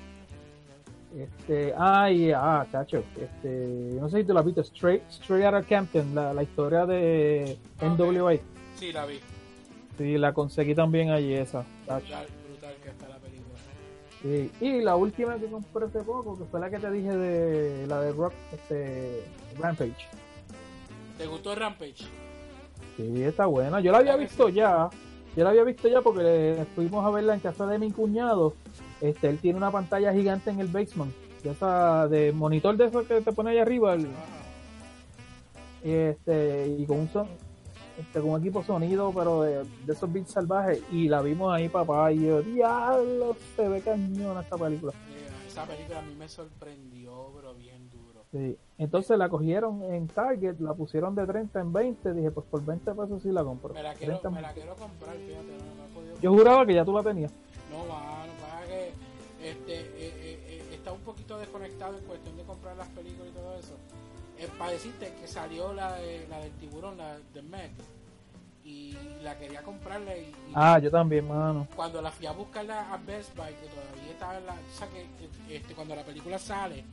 Este, ah, y, ah, chacho, este, no sé si tú la has visto, Straight, Straight Outta Campton, la, la historia de Ah, ok. NWA. Sí, la vi. Sí, la conseguí también allí esa. tacho. Sí. Y la última que compré hace poco, que fue la que te dije de la de Rock, este, Rampage. ¿Te gustó Rampage? Sí, está buena. Yo la había visto ya, Yo la había visto ya porque le- fuimos a verla en casa de mi cuñado. Este, él tiene una pantalla gigante en el basement, de esa de monitor de eso que te pone ahí arriba, el- este y con un son, este, con un equipo sonido, pero de, de esos beats salvajes y la vimos ahí papá y yo, diablo, se ve cañón esta película. Esa película a mí me sorprendió, pero bien duro. Sí. Entonces la cogieron en Target, la pusieron de 30 en 20, dije, pues por 20 pesos sí la compro. Me la quiero, 30 me la quiero comprar, fíjate, no, no he podido. Yo juraba que ya tú la tenías. No, mano, para que este, eh, eh, eh, está un poquito desconectado en cuestión de comprar las películas. Eh, para decirte que salió la, de, la del tiburón, la de Meg, y la quería comprarla y, y Ah, yo también, mano. cuando la fui a buscarla a Best Buy, que todavía estaba en la... O sea, que que, este, cuando la película sale,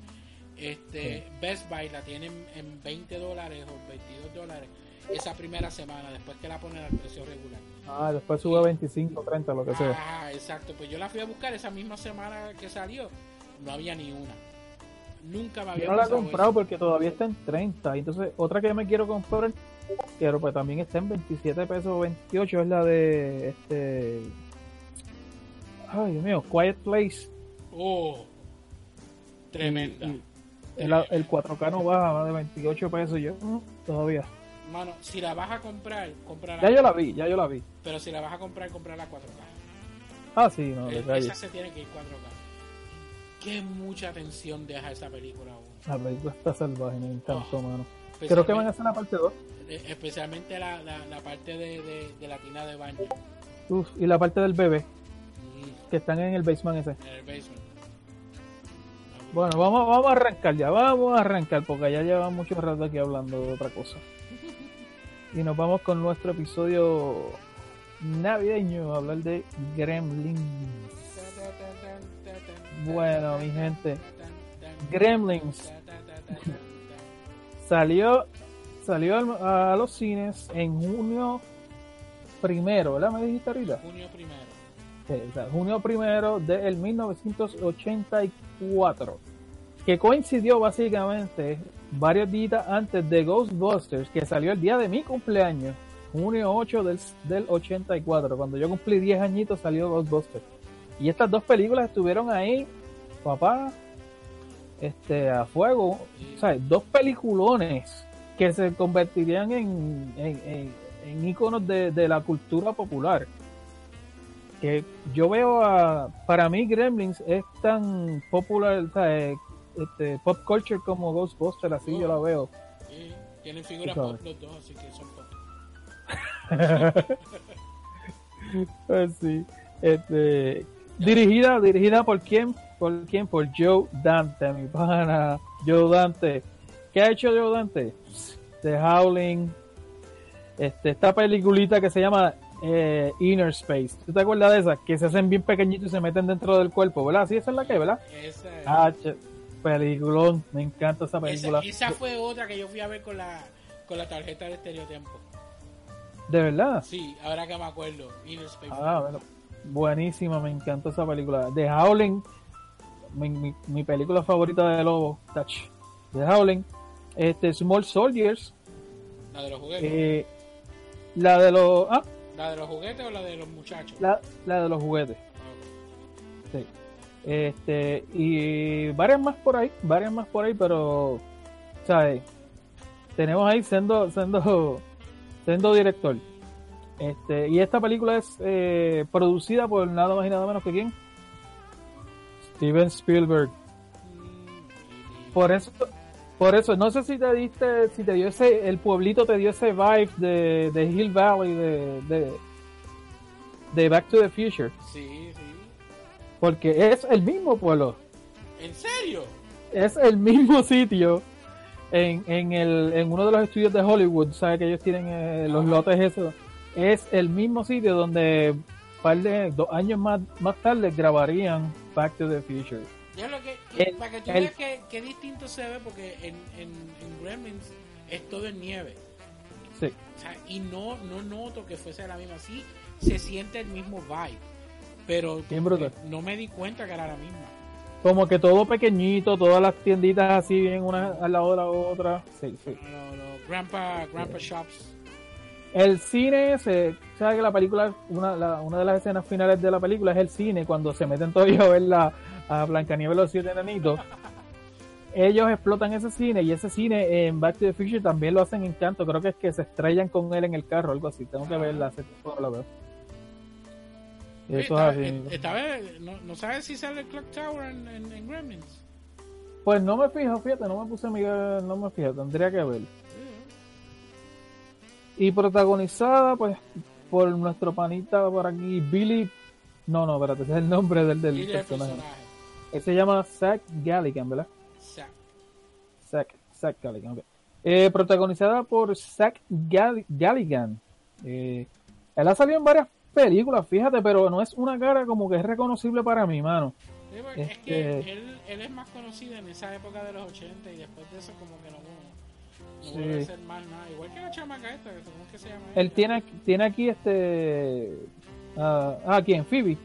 este Best Buy la tienen en 20 dólares o 22 dólares esa primera semana, después que la ponen al precio regular. Ah, después sube a 25, 30, lo que sea. Ah, exacto. Pues yo la fui a buscar esa misma semana que salió. No había ni una. Nunca me había Yo no la he comprado eso. porque todavía está en 30. Entonces, otra que me quiero comprar, pero pues también está en 27 pesos 28, es la de este. Ay, Dios mío, Quiet Place. Oh, tremenda. Y- el, el 4K no baja más de 28 pesos. Yo, todavía. Mano, si la vas a comprar, comprarla. Ya yo la vi, ya yo la vi. Pero si la vas a comprar, comprarla 4K. Ah, sí, no, Eh, detalle. esa se tiene que ir 4K. Qué mucha atención deja esa película aún. La película está salvaje, me encantó, Oh. mano. Creo que van a hacer la parte 2. Eh, Especialmente la, la, la parte de, de, de la tina de baño. Uf, y la parte del bebé, Mm, que están en el basement ese. en el basement. Bueno, vamos, vamos a arrancar ya, vamos a arrancar porque ya llevamos mucho rato aquí hablando de otra cosa. Y nos vamos con nuestro episodio navideño a hablar de Gremlins. Bueno, mi gente, Gremlins salió salió al- a los cines en junio primero, ¿verdad? Me dijiste ahorita. Junio primero. Sí, o sea, junio primero del 1984, que coincidió básicamente varios días antes de Ghostbusters, que salió el día de mi cumpleaños, junio 8 del, del 84, cuando yo cumplí 10 añitos salió Ghostbusters. Y estas dos películas estuvieron ahí, papá, este, a fuego, o sea, dos peliculones que se convertirían en, en, en, en íconos de, de la cultura popular. Que yo veo a para mí Gremlins es tan popular o sea, eh, este, pop culture como Ghostbusters así yo la veo. Sí, tienen figuras pop los dos, así que son pop. Pues sí este, dirigida dirigida por quién por quién por Joe Dante mi pana Joe Dante ¿qué ha hecho Joe Dante? The Howling este, esta peliculita que se llama eh, Inner Space ¿tú te acuerdas de esa? que se hacen bien pequeñitos y se meten dentro del cuerpo ¿verdad? sí esa es la que ¿verdad? Esa, Ah, che, peliculón, me encanta esa película. esa, esa fue otra que yo fui a ver con la, con la tarjeta de estereotiempo. De verdad. Sí, ahora que me acuerdo. Inner Space. Ah, bueno, buenísima, me encanta esa película. The Howling, mi, mi, mi película favorita de Lobo, Touch. The Howling, este, Small Soldiers, La de los juguetes. eh, la de los, ah, ¿La de los juguetes o la de los muchachos? la, la de los juguetes, sí. Este, y varias más por ahí, varias más por ahí, pero, ¿sabes? Tenemos ahí siendo, siendo, siendo director. Este, y esta película es eh, producida por nada más y nada menos que quién? Steven Spielberg. Por eso, por eso, no sé si te diste, si te dio ese, el pueblito te dio ese vibe de, de Hill Valley, de, de, de Back to the Future. Sí, sí. Porque es el mismo pueblo. ¿En serio? es el mismo sitio en, en, el, en uno de los estudios de Hollywood, ¿sabes? Que ellos tienen eh, los Ajá. lotes eso. Es el mismo sitio donde par de dos años más, más tarde grabarían Back to the Future. Ya lo que, El- para que tú el- veas que, que distinto se ve, porque en, en, en Gremlins es todo en nieve. Sí. O sea, y no, no noto que fuese la misma. Sí, se siente el mismo vibe. Pero no me di cuenta que era la misma. Como que todo pequeñito, todas las tienditas así bien una al lado de la otra. Sí, sí. Los, los Grandpa, Grandpa Shops. El cine, se, sabe que la película, una, la- una de las escenas finales de la película es el cine, cuando se meten todos ellos a ver la, a Blancanieves y los siete enanitos. Ellos explotan ese cine y ese cine en Back to the Future también lo hacen en canto. Creo que es que se estrellan con él en el carro, algo así. Tengo que verla, hace tiempo la veo. Oye, Eso esta, es así. eh, esta vez, no, no sabes si sale el Clock Tower en, en, en Gremlins. Pues no me fijo, fíjate, no me puse mirar, no me fijo, tendría que ver. Y protagonizada, pues, por nuestro panita por aquí, Billy. No, no, espérate, ese es el nombre del, del personaje. personaje. Él se llama Zach Galligan, ¿verdad? Zack. Zach, Zach Galligan, ok. Eh, protagonizada por Zach Galli- Galligan. Eh, él ha salido en varias películas, fíjate, pero no es una cara como que es reconocible para mi mano. Sí, Es Este- que él, él es más conocido en esa época de los 80 y después de eso como que no Sí. ser más nada. Igual que la chamaca esta, ¿cómo es que se llama? Él ella? tiene, tiene aquí este... ah, ah, ¿quién? Phoebe.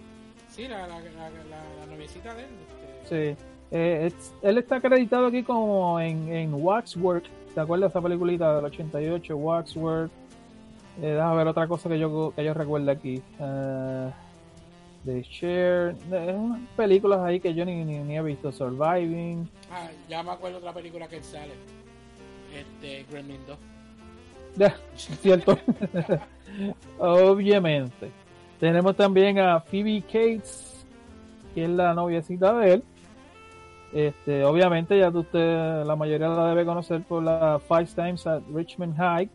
Sí, la, la, la, la, noviecita de él. Este, Sí. Eh, es- él está acreditado aquí como en, en Waxwork. ¿Te acuerdas de esa peliculita del 88? Waxwork. Eh, déjame ver otra cosa que yo, que yo recuerdo aquí. Ah, The Share. Eh, unas películas ahí que yo ni, ni, ni he visto. Surviving. Ah, ya me acuerdo otra película que él sale. Este, Gremlin 2. Ya, cierto. Obviamente. Tenemos también a Phoebe Cates, que es la noviecita de él. Este, obviamente ya usted, la mayoría la debe conocer por la Five Times at Richmond High,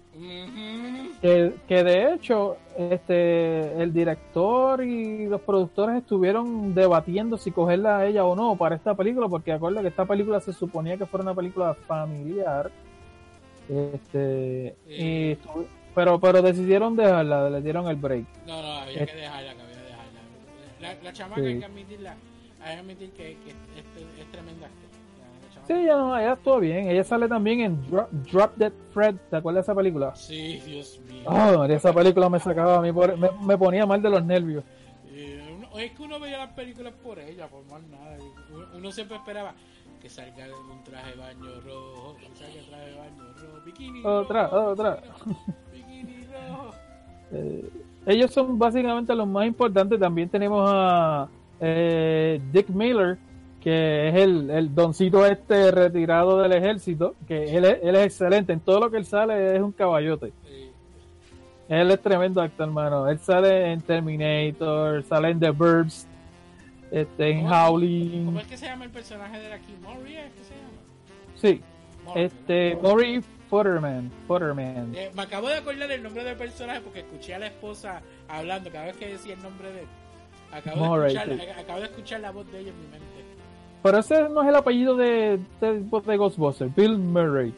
que, que de hecho este, el director y los productores estuvieron debatiendo si cogerla a ella o no para esta película, porque acuerda que esta película se suponía que fuera una película familiar. Este, y estu- pero, pero decidieron dejarla, le dieron el break. No, no, había que dejarla, que había que dejarla. La, la chamaca Sí. hay que admitirla, hay que admitir que, que es, es tremenda Sí, ella, no, ella estuvo bien. Ella sale también en Drop, Drop Dead Fred. ¿Te acuerdas de esa película? Sí, Dios mío. Oh, esa película me sacaba a mí, por- me, me ponía mal de los nervios. Eh, uno- es que uno veía las películas por ella, por más nada. Uno, uno siempre esperaba que salga de un traje de baño rojo, que salga traje de baño rojo, bikini Otra, rojo, otra. bikini rojo. Eh, ellos son básicamente los más importantes. También tenemos a eh, Dick Miller, que es el, el doncito este retirado del ejército, que él es, él es excelente. En todo lo que él sale es un caballote. Él es tremendo actor, hermano. Él sale en Terminator, sale en The Burbs, este, en ¿Cómo- Howling. ¿Cómo es que se llama el personaje de aquí? ¿Murray es que se llama? Sí, Murray. este, Maury Futterman. Futterman. Eh, me acabo de acordar el nombre del personaje porque escuché a la esposa hablando cada vez que decía el nombre de él. Acabo, Murray, de, escuchar, sí. acabo de escuchar la voz de ella en mi mente. Pero ese no es el apellido de, de, de Ghostbusters, Bill Murray.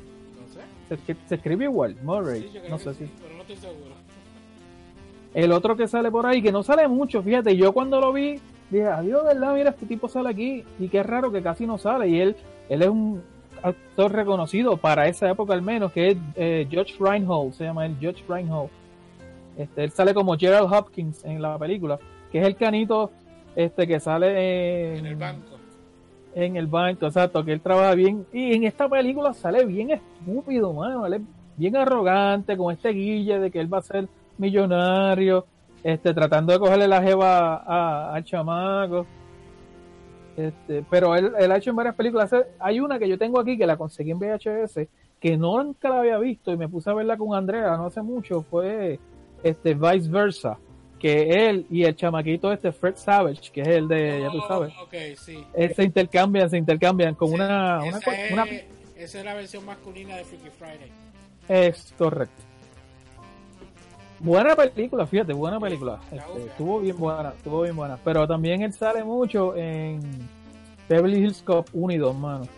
No sé. Se, escri- se escribe igual, Murray. Sí, no sé sí, si. pero no estoy seguro. El otro que sale por ahí, que no sale mucho, fíjate, yo cuando lo vi, dije, adiós, ¿verdad? Mira, este tipo sale aquí, y qué raro que casi no sale, y él, él es un actor reconocido para esa época al menos, que es eh, George Reinhold, se llama él, George Reinhold. Este, él sale como Gerald Hopkins en la película, que es el canito este que sale en, En el banco. en el banco, exacto, que él trabaja bien. Y en esta película sale bien estúpido, mano. Él es bien arrogante con este guille de que él va a ser millonario, este, tratando de cogerle la jeva a- al chamaco. Este, pero él, él ha hecho en varias películas. Hay una que yo tengo aquí que la conseguí en VHS, que no nunca la había visto y me puse a verla con Andrea no hace mucho, fue este Vice Versa, que él y el chamaquito este Fred Savage, que es el de, ya tú Oh, sabes, Ok, sí. eh, se intercambian, se intercambian con Sí, una, una, esa, es, una- esa es la versión masculina de Freaky Friday. es correcto. Buena película, fíjate, buena película. la Este, estuvo bien buena, estuvo bien buena. Pero también él sale mucho en Beverly Hills Cop 1 y 2, mano.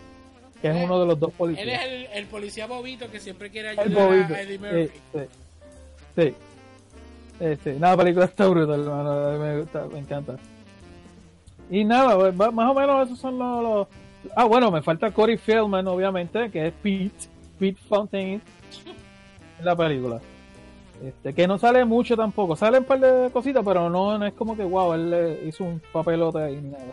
Que es Él- uno de los dos Él es policías. el, el policía bobito que siempre quiere ayudar a Eddie Murphy. Eh, sí. Sí. Este, nada, la película está brutal, hermano. Me gusta, me encanta. Y nada, pues, más o menos esos son los, los- Ah, bueno, me falta Corey Feldman, obviamente, que es Pete, Pete Fontaine en la película. Este, que no sale mucho tampoco. Sale un par de cositas, pero no, es como que, wow, él eh, hizo un papelote ahí ni nada.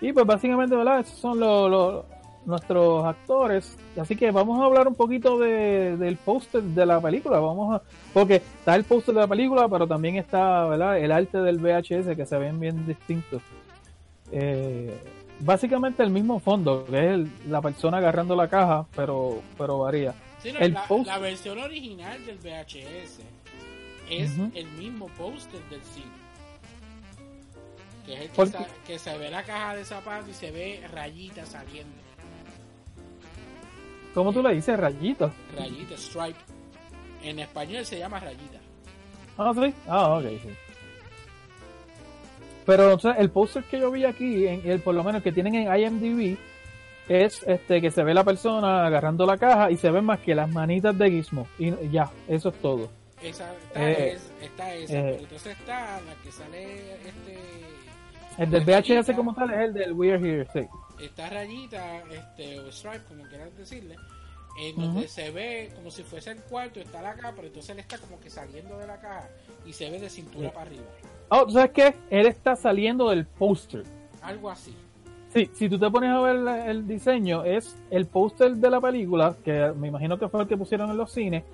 Y pues básicamente, ¿verdad? Esos son los, los, nuestros actores. Así que vamos a hablar un poquito de, del póster de la película. Vamos a, porque está el póster de la película, pero también está ¿verdad? el arte del VHS que se ven bien distintos. Eh, básicamente el mismo fondo, que es el- la persona agarrando la caja, pero, pero varía. Sí, no, El la, versión original del VHS es el mismo póster del cine. Que es el que, Porque- sa- que se ve la caja de zapatos y se ve rayitas saliendo. ¿Cómo tú le dices? Rayito. Rayita, stripe. En español se llama rayita. Ah, sí. Ah, ok, sí. Pero o sea, el póster que yo vi aquí, en el, por lo menos que tienen en IMDb, es este que se ve la persona agarrando la caja y se ven más que las manitas de Gizmo. Y ya, eso es todo. Esa, está, Eh, es- está esa, eh. pero entonces está la que sale este El del VHS rayita, como tal es el del We're Here, sí. Esta rayita, este, o stripe, como quieras decirle, en donde se ve como si fuese el cuarto, está la caja, pero entonces él está como que saliendo de la caja y se ve de cintura Sí. para arriba. Oh, ¿tú ¿sabes qué? Él está saliendo del póster. Algo así. Sí, si tú te pones a ver el diseño, es el póster de la película, que me imagino que fue el que pusieron en los cines,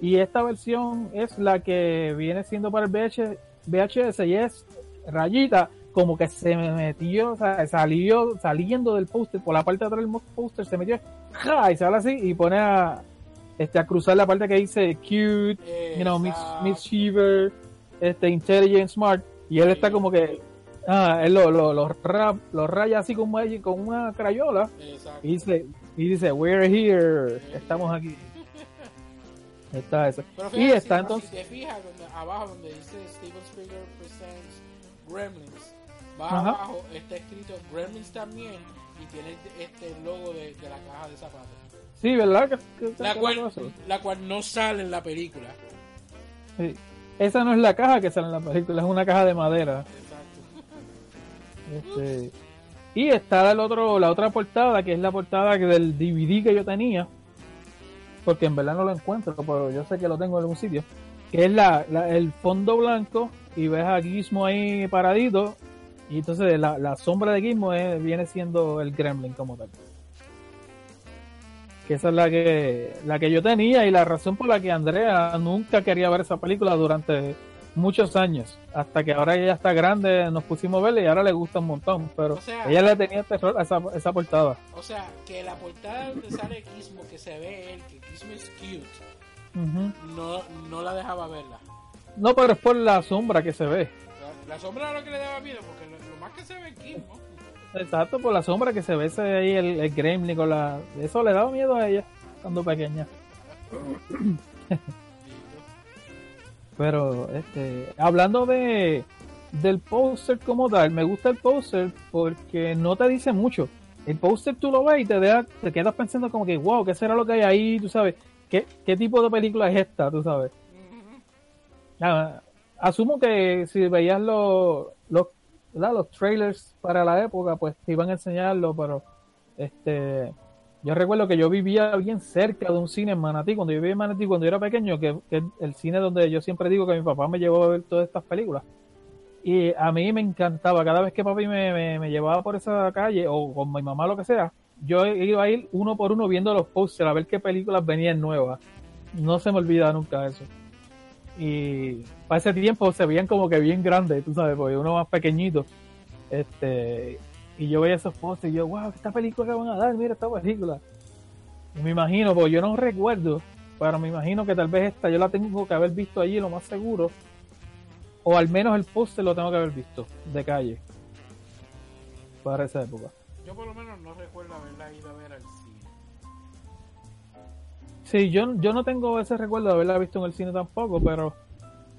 y esta versión es la que viene siendo para el VH VHS y es rayita, como que se me metió, o sea, salió saliendo del póster, por la parte de atrás del póster se metió, ¡ja! y sale así y pone a, este, a cruzar la parte que dice cute, you know, Miss, Exacto. Miss Shiver, este, intelligent, smart, y él está como que, ah, él lo, lo, lo, ra- lo raya así como con una crayola, Exacto. y dice, y dice, we're here, estamos aquí. Está eso. Pero Y fíjate, está si, entonces, si te fijas donde- abajo donde dice Steven Spielberg Presents Gremlins, va Ajá. abajo está escrito Gremlins también y tiene este logo de, de la caja de zapatos. sí, ¿verdad? Que- que- La cual, la cual no sale en la película. Sí. Esa no es la caja que sale en la película, es una caja de madera. Este, y está el otro, la otra portada, que es la portada del DVD que yo tenía, porque en verdad no lo encuentro, pero yo sé que lo tengo en algún sitio, que es la, la- el fondo blanco y ves a Gizmo ahí paradito, y entonces la, la sombra de Gizmo es- viene siendo el Gremlin como tal. Que esa es la que, la que yo tenía y la razón por la que Andrea nunca quería ver esa película durante muchos años, hasta que ahora ella está grande, nos pusimos a verla y ahora le gusta un montón, pero O sea- ella le tenía terror a esa, esa portada. O sea, que la portada donde sale Gizmo, que se ve él, que Gizmo es cute, no, no la dejaba verla. No, pero es por la sombra que se ve. La, la sombra era lo que le daba miedo, porque lo, lo más que se ve es Gizmo. Exacto, por la sombra que se ve ese ahí, el, el gremlin con la... Eso le daba miedo a ella cuando pequeña. Pero, este, hablando de del póster como tal, me gusta el póster porque no te dice mucho. El póster tú lo ves y te, deja, te quedas pensando como que, wow, ¿qué será lo que hay ahí? Tú sabes, ¿qué, qué tipo de película es esta? Tú sabes. Asumo que si veías los, los, los trailers para la época, pues te iban a enseñarlo, pero este yo recuerdo que yo vivía bien cerca de un cine en Manatí, cuando yo vivía en Manatí cuando yo era pequeño, que, que el cine donde yo siempre digo que mi papá me llevó a ver todas estas películas. Y a mí me encantaba, cada vez que papi me, me, me llevaba por esa calle, o con mi mamá, lo que sea, yo iba a ir uno por uno viendo los posters a ver qué películas venían nuevas. No se me olvida nunca eso. Y para ese tiempo se veían como que bien grandes, tú sabes, porque uno más pequeñito. Este, y yo veía esos posters y yo, wow, esta película que van a dar, mira esta película. Y me imagino, porque yo no recuerdo, pero me imagino que tal vez esta yo la tengo que haber visto allí, lo más seguro. O al menos el póster lo tengo que haber visto, de calle. Para esa época. Yo por lo menos no recuerdo haberla ido a ver al cine. Sí, yo, yo no tengo ese recuerdo de haberla visto en el cine tampoco, pero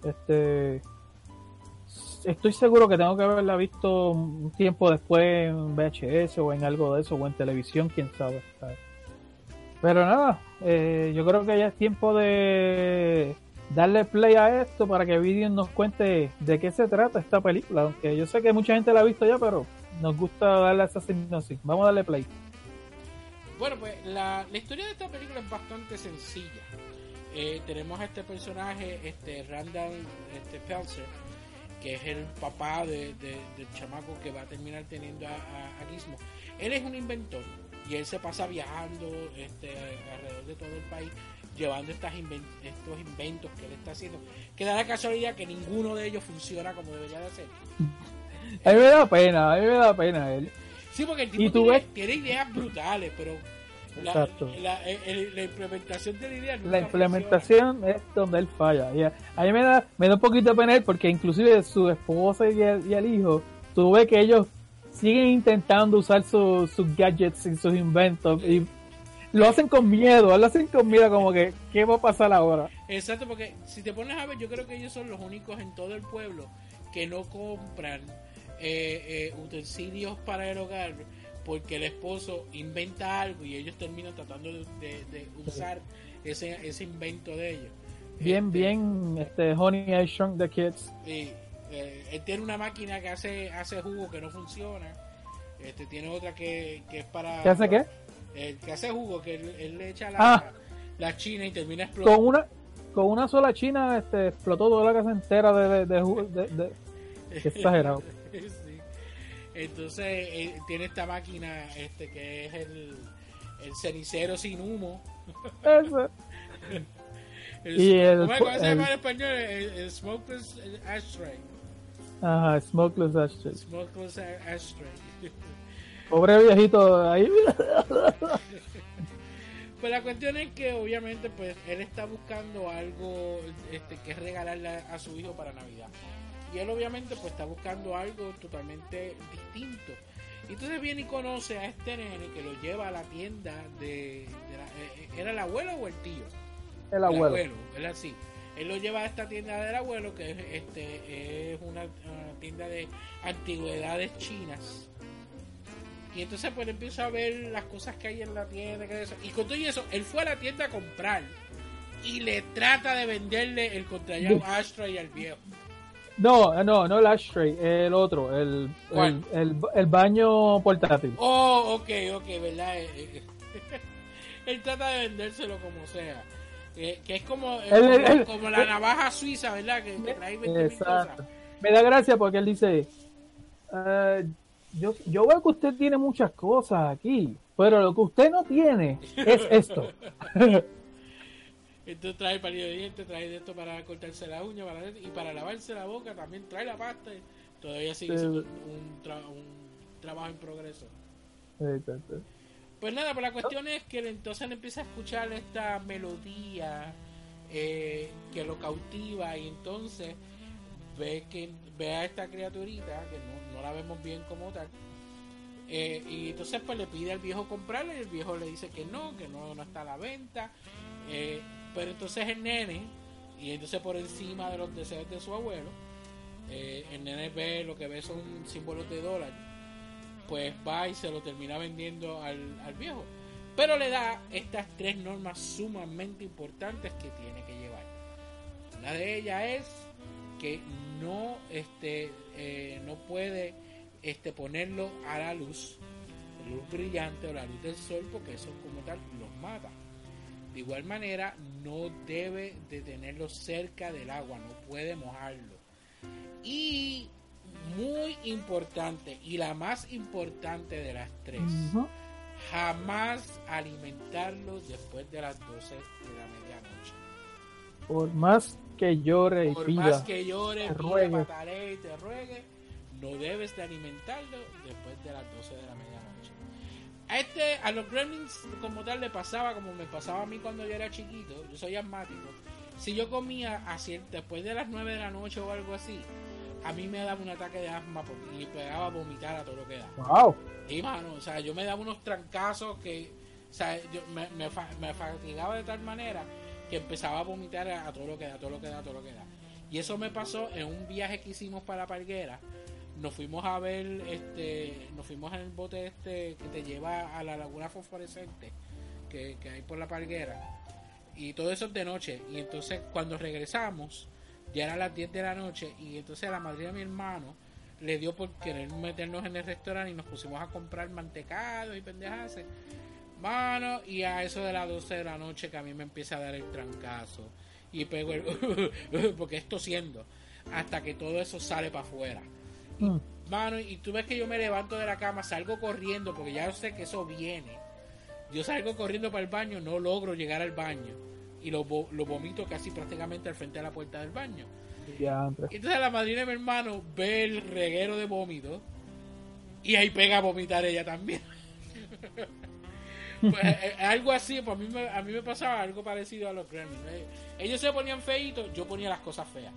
este estoy seguro que tengo que haberla visto un tiempo después en VHS o en algo de eso o en televisión, quién sabe. Pero nada, eh, yo creo que ya es tiempo de darle play a esto para que Vidian nos cuente de qué se trata esta película, aunque yo sé que mucha gente la ha visto ya, pero nos gusta darle esa sinopsis. Vamos a darle play. Bueno, pues la, la historia de esta película es bastante sencilla. Eh, tenemos a este personaje, este Randall este Peltzer, que es el papá de, de- del chamaco que va a terminar teniendo a, a- a Gizmo. Él es un inventor y él se pasa viajando este, alrededor de todo el país llevando estas inven- estos inventos que él está haciendo que da la casualidad que ninguno de ellos funciona como debería de ser A mí me da pena, a mí me da pena él. sí porque el tipo ¿Y tú tiene, ves? tiene ideas brutales pero Exacto. la- el- la implementación de la idea La implementación es donde él falla. Y a, a mí me da, me da un poquito de pena él porque inclusive su esposa y el, y el hijo, tú ves que ellos siguen intentando usar su- sus gadgets y sus inventos y lo hacen con miedo, lo hacen con miedo como que, ¿qué va a pasar ahora? Exacto, porque si te pones a ver, yo creo que ellos son los únicos en todo el pueblo que no compran eh, eh, utensilios para el hogar porque el esposo inventa algo y ellos terminan tratando de, de- de usar ese, ese invento de ellos. Bien, Este, bien, este, Honey, I Shrunk the Kids. y, eh, él tiene una máquina que hace hace jugo que no funciona. Este tiene otra que, que es para. ¿Qué hace qué? El que hace jugo, que él, él le echa la, Ah. la china y termina explotando. Con una, con una sola china este, explotó toda la casa entera de... de, de, de- de- exagerado. Entonces eh, tiene esta máquina este que es el, el cenicero sin humo. Eso. El, Y el- ¿cómo es- se llama el- en español? El, el smokeless ashtray. Ajá, Smokeless Ashtray. Smokeless ashtray. Pobre viejito ahí. Pues la cuestión es que obviamente pues él está buscando algo este, que regalarle a, a su hijo para Navidad. Y él obviamente pues está buscando algo totalmente distinto. Y entonces viene y conoce a este nene que lo lleva a la tienda de... de la- eh, ¿Era el abuelo o el tío? El abuelo. él así. Él lo lleva a esta tienda del abuelo que es, este, es una, una tienda de antigüedades chinas. Y entonces pues empieza a ver las cosas que hay en la tienda. Que eso. Y con todo y eso, él fue a la tienda a comprar. Y le trata de venderle el contrallado Ashtray al viejo. No, no, no el ashtray, el otro, el, el, el, el baño portátil. Oh, ok, ok, ¿verdad? Eh, eh, él trata de vendérselo como sea. Que es como, eh, El- como, la navaja suiza, ¿verdad? Que, que trae 20.000 Exacto. cosas. Me da gracia porque él dice, "Eh, yo, yo veo que usted tiene muchas cosas aquí, pero lo que usted no tiene es esto. Entonces trae palillo de dientes, trae de esto para cortarse la uña para y para lavarse la boca también trae la pasta. Todavía sigue siendo un, tra- un trabajo en progreso. Exacto. Pues nada, pero la cuestión es que entonces él empieza a escuchar esta melodía eh, que lo cautiva y entonces ve que ve a esta criaturita que no, no la vemos bien como tal eh, y entonces pues le pide al viejo comprarle y el viejo le dice que no, que no, no está a la venta eh, pero entonces el nene y entonces por encima de los deseos de su abuelo eh, el nene ve lo que ve son símbolos de dólar pues va y se lo termina vendiendo al, al viejo. Pero le da estas tres normas sumamente importantes que tiene que llevar. Una de ellas es que no este eh, no puede este ponerlo a la luz, luz brillante o la luz del sol, porque eso como tal los mata. De igual manera, no debe de tenerlo cerca del agua, no puede mojarlo. Y muy importante, y la más importante de las tres, jamás alimentarlo después de las 12 de la medianoche. Por más que llore y Por pida, más que llore, te pida, ruegue. patalee y te ruegue, no debes de alimentarlo después de las 12 de la medianoche. A este, a los gremlins como tal le pasaba como me pasaba a mí cuando yo era chiquito, yo soy asmático. Si yo comía así después de las 9 de la noche o algo así, a mí me daba un ataque de asma porque- y pegaba a vomitar a todo lo que da. wow, Sí, mano, o sea, yo me daba unos trancazos que, o sea, yo me, me, fa- me fatigaba de tal manera que empezaba a vomitar a, a todo lo que da, a todo lo que da, a todo lo que da. Y eso me pasó en un viaje que hicimos para Parguera. Nos fuimos a ver, este, nos fuimos en el bote este que te lleva a la laguna fosforescente que, que hay por la Parguera. Y todo eso es de noche. Y entonces cuando regresamos, ya era las 10 de la noche y entonces la madre de mi hermano le dio por querer meternos en el restaurante y nos pusimos a comprar mantecados y pendejas. Mano, y a eso de las 12 de la noche que a mí me empieza a dar el trancazo y pego el porque esto siendo hasta que todo eso sale para afuera. Mm. Mano, y tú ves que yo me levanto de la cama, salgo corriendo porque ya sé que eso viene. Yo salgo corriendo para el baño, no logro llegar al baño. Y lo, lo vomito casi prácticamente al frente de la puerta del baño. Ya. Entonces la madrina de mi hermano ve el reguero de vómito y ahí pega a vomitar ella también. Pues, eh, algo así, pues a mí, me, a mí me pasaba algo parecido a los Gremlins. Ellos se ponían feitos, yo ponía las cosas feas.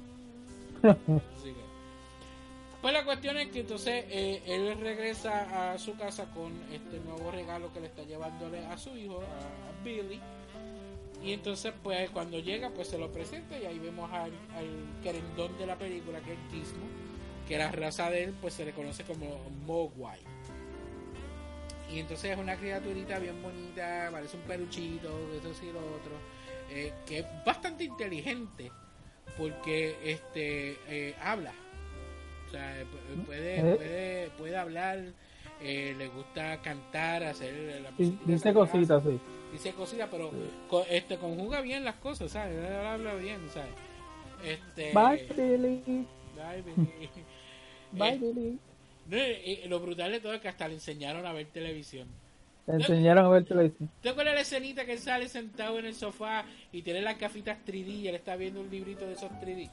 Así que- Pues la cuestión es que entonces eh, él regresa a su casa con este nuevo regalo que le está llevándole a su hijo, a Billy. Y entonces, pues cuando llega, pues se lo presenta y ahí vemos al, al querendón de la película, que es Gizmo, que la raza de él, pues se le conoce como Mogwai. Y entonces es una criaturita bien bonita, parece un peluchito, eso sí lo otro, eh, que es bastante inteligente, porque este eh, habla. O sea, eh, pu- puede, Eh. puede, puede hablar, eh, le gusta cantar, hacer la Dice cositas, sí. dice cositas, pero co- este conjuga bien las cosas, ¿sabes? Habla bien, ¿sabes? Este, Bye, Billy. Bye, Billy. Bye, Billy. lo brutal de todo es que hasta le enseñaron a ver televisión. Te enseñaron a ver televisión. ¿Te acuerdas la escenita que él sale sentado en el sofá y tiene las gafitas 3D y él está viendo un librito de esos 3D?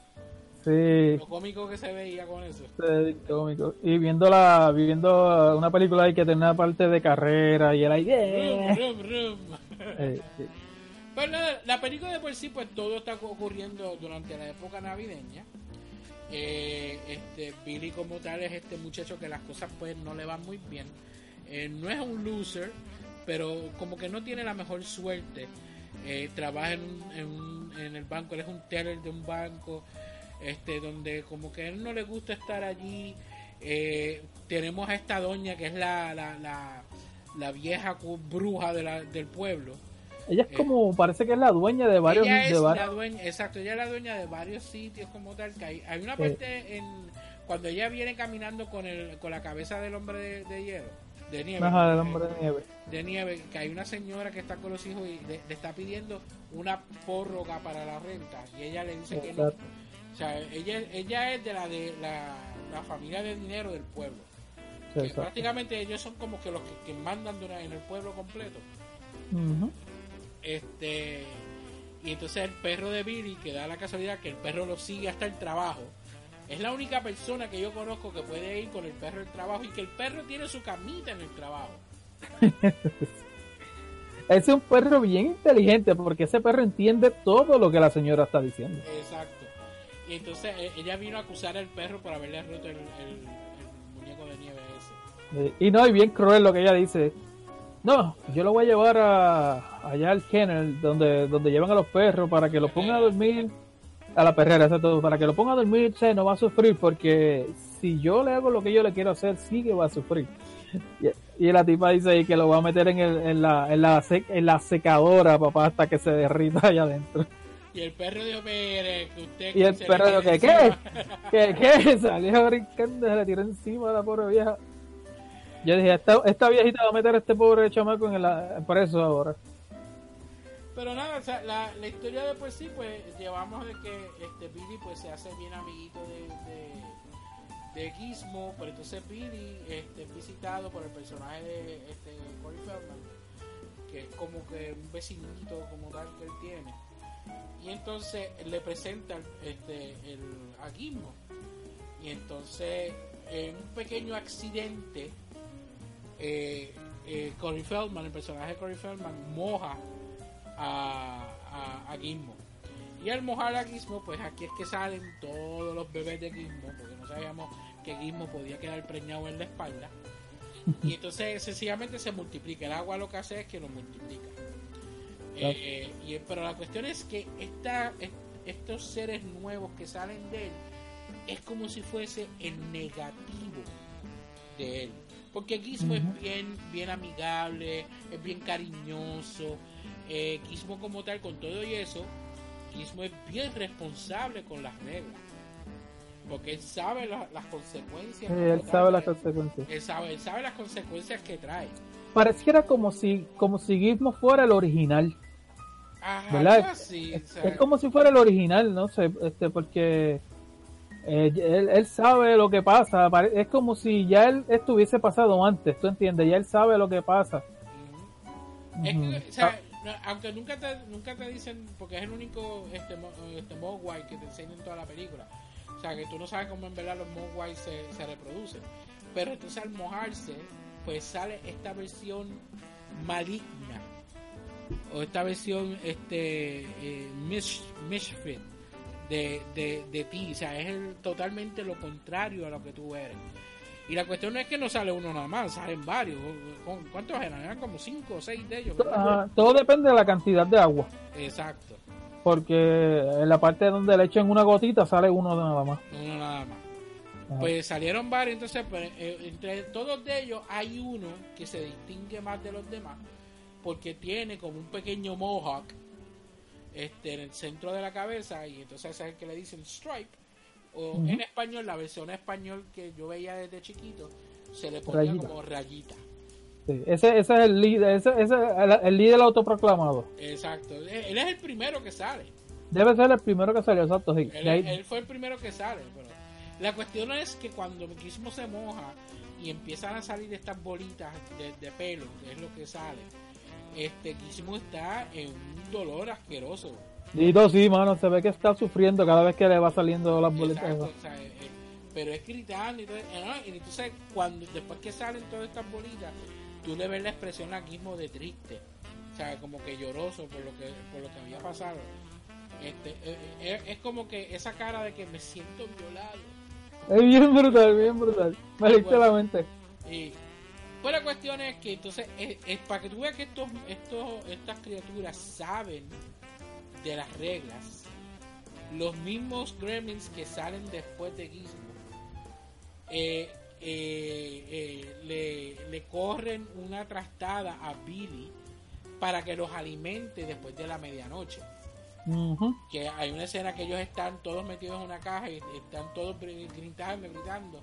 Sí. Lo cómico que se veía con eso. Sí, cómico. Y viendo la, viendo una película ahí que tenía parte de carrera y era ahí, Rum, yeah. rum, rum. Eh, sí. Pues la película de por sí, pues todo está ocurriendo durante la época navideña. Eh, este Billy como tal es este muchacho que las cosas pues no le van muy bien. Eh, no es un loser, pero como que no tiene la mejor suerte. Eh, trabaja en, en, en el banco, él es un teller de un banco, este donde como que a él no le gusta estar allí. Eh, tenemos a esta doña que es la, la, la, la vieja bruja de la- del pueblo. Ella es como, parece que es la dueña de varios, ella es de la varios. dueña, exacto, ella es la dueña de varios sitios como tal, que hay, hay una parte en cuando ella viene caminando con el con la cabeza del hombre de, de hielo, de nieve, Ajá, del eh, hombre de nieve. de nieve, que hay una señora que está con los hijos y le, le está pidiendo una prórroga para la renta y ella le dice que no. Sea, ella, ella es de la de la, la familia de dinero del pueblo. Sí, Que exacto. prácticamente ellos son como que los que, que mandan en el pueblo completo. Este y entonces el perro de Billy, que da la casualidad que el perro lo sigue hasta el trabajo. Es la única persona que yo conozco que puede ir con el perro al trabajo y que el perro tiene su camita en el trabajo. Es un perro bien inteligente porque ese perro entiende todo lo que la señora está diciendo. Exacto. Y entonces eh, ella vino a acusar al perro por haberle roto el, muñeco de nieve ese. Eh, Y no, y bien cruel lo que ella dice. No, yo lo voy a llevar a, allá al kennel, donde, donde llevan a los perros, para que lo pongan a dormir. A la perrera, exacto, para que lo ponga a dormir, se no va a sufrir, porque si yo le hago lo que yo le quiero hacer, sí que va a sufrir. Y, y la tipa dice ahí que lo va a meter en, el, en, la, en, la, sec- en la secadora, papá, hasta que se derrita allá adentro. Y el perro dijo, mire, que usted... Y el perro dijo, ¿qué? ¿Qué? encima". ¿Qué? ¿Qué? Salió brincando, se le tiró encima a la pobre vieja. Yo dije, esta, esta viejita va a meter a este pobre chamaco en la, preso ahora. Pero nada, o sea, la, la historia de por sí, pues llevamos de que este Billy pues se hace bien amiguito de, de, de Gizmo, pero entonces Billy este, es visitado por el personaje de este, Corey Feldman, que es como que un vecinito como tal que él tiene. Y entonces le presenta este, el. Y entonces, en un pequeño accidente, eh, eh, Corey Feldman, el personaje de Corey Feldman, moja a, a, a Gizmo. Y al mojar a Gizmo, pues aquí es que salen todos los bebés de Gizmo, porque no sabíamos que Gizmo podía quedar preñado en la espalda. Y entonces sencillamente se multiplica. El agua lo que hace es que lo multiplica. Eh, y, pero la cuestión es que esta, est- estos seres nuevos que salen de él es como si fuese el negativo de él. Porque Gizmo es bien, bien amigable, es bien cariñoso. Eh, Gizmo como tal, con todo y eso, Gizmo es bien responsable con las reglas. Porque él sabe la- las consecuencias. Sí, él sabe las consecuencias. Él sabe, él sabe las consecuencias que trae. Pareciera como si, como si Gizmo fuera el original. Ajá, sea, Es como si fuera el original, no sé, este, porque eh, él, él sabe lo que pasa. Es como si ya él estuviese pasado antes, ¿tú entiendes? Ya él sabe lo que pasa. ujú. Es que, Ujú. o sea, no- aunque nunca te, nunca te dicen, porque es el único este, este Mogwai que te enseña en toda la película. O sea, que tú no sabes cómo en verdad los Mogwai se, se reproducen. Pero entonces al mojarse, pues sale esta versión maligna. O esta versión este eh, misfit de, de, de ti. O sea, es el- totalmente lo contrario a lo que tú eres. Y la cuestión no es que no sale uno nada más, salen varios. ¿Cu- ¿Cuántos eran? Eran como cinco o seis de ellos. Ah, todo depende de la cantidad de agua. Exacto. Porque en la parte donde le echen una gotita sale uno de nada más. Uno nada más. Ajá. Pues salieron varios, entonces pues, eh, entre todos de ellos hay uno que se distingue más de los demás porque tiene como un pequeño mohawk este, en el centro de la cabeza y entonces ese es el que le dicen stripe o en español, la versión español que yo veía desde chiquito se le ponía Rayita. como rayita. Sí, ese, ese es el líder, ese, ese es el, el líder autoproclamado. Exacto. Él él es el primero que sale. Debe ser el primero que salió, exacto. Sí. Él, De ahí- él fue el primero que sale, pero la cuestión es que cuando Gizmo se moja y empiezan a salir estas bolitas de, de pelo, que es lo que sale, este Gizmo está en un dolor asqueroso. Dito, sí, mano, se ve que está sufriendo cada vez que le va saliendo las bolitas. Exacto, o sea, eh, eh, pero es gritando y, todo, eh, ¿no? y entonces cuando después que salen todas estas bolitas, tú le ves la expresión a Gizmo de triste, o sea, como que lloroso por lo que por lo que había pasado. Este, eh, es como que esa cara de que me siento violado. Es bien brutal, bien brutal. Me Bueno. la mente. Y pues la cuestión es que entonces es, es para que tú veas que estos, estos, estas criaturas saben de las reglas. Los mismos gremlins que salen después de Gizmo eh, eh, eh, le, le corren una trastada a Billy para que los alimente después de la medianoche que hay una escena que ellos están todos metidos en una caja y están todos gritando, gritando.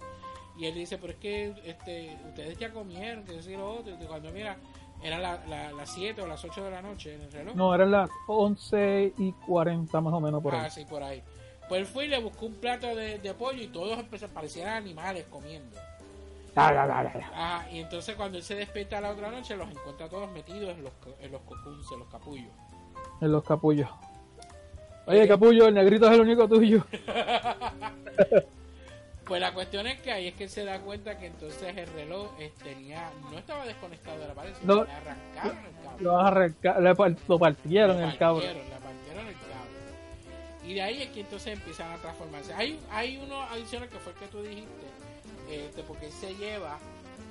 Y él dice, pero es que este, ustedes ya comieron, que decir lo otro. Y cuando mira, era la- la- las 7 o las 8 de la noche en el reloj. No, eran las 11 y 40 más o menos por ah, ahí. sí, por ahí. Pues él fue y le buscó un plato de, de pollo y todos parecían animales comiendo. Ah, ah, ah, ah. Y entonces cuando él se despierta la otra noche, los encuentra todos metidos en los, en los cocoons, en los capullos. En los capullos. Oye, capullo, el negrito es el único tuyo. Pues la cuestión es que ahí es que se da cuenta que entonces el reloj eh, tenía, no estaba desconectado de la pared, sino No. que le arrancaron el cable. Lo, arranca- le par- lo partieron Le el cabrón. partieron, le partieron el cable. Y de ahí es que entonces empiezan a transformarse. Hay, hay uno adicional que fue el que tú dijiste, este, porque él se lleva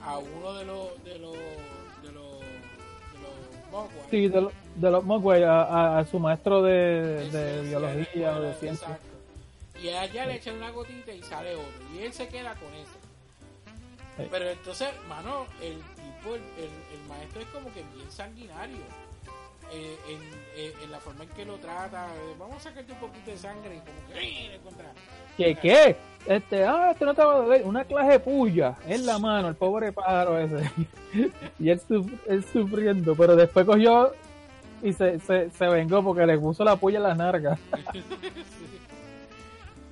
a uno de los de los de los de los Mogwai. Sí, de, lo- de los Mogwai a, a- a su maestro de, de biología o de ciencia. exacto. Y allá le echan una gotita y sale otro. Y él se queda con. Sí. Pero entonces, mano, el tipo, el, el- el maestro es como que bien sanguinario. eh, en, eh, en la forma en que lo trata. eh, Vamos a sacarte un poquito de sangre y como que contra. ¿Qué qué? Este, ah, este no te va a doler. Una clase de puya en la mano, el pobre pájaro ese. y él, él sufriendo, pero después cogió y se, se, se vengó porque le puso la puya en las nargas.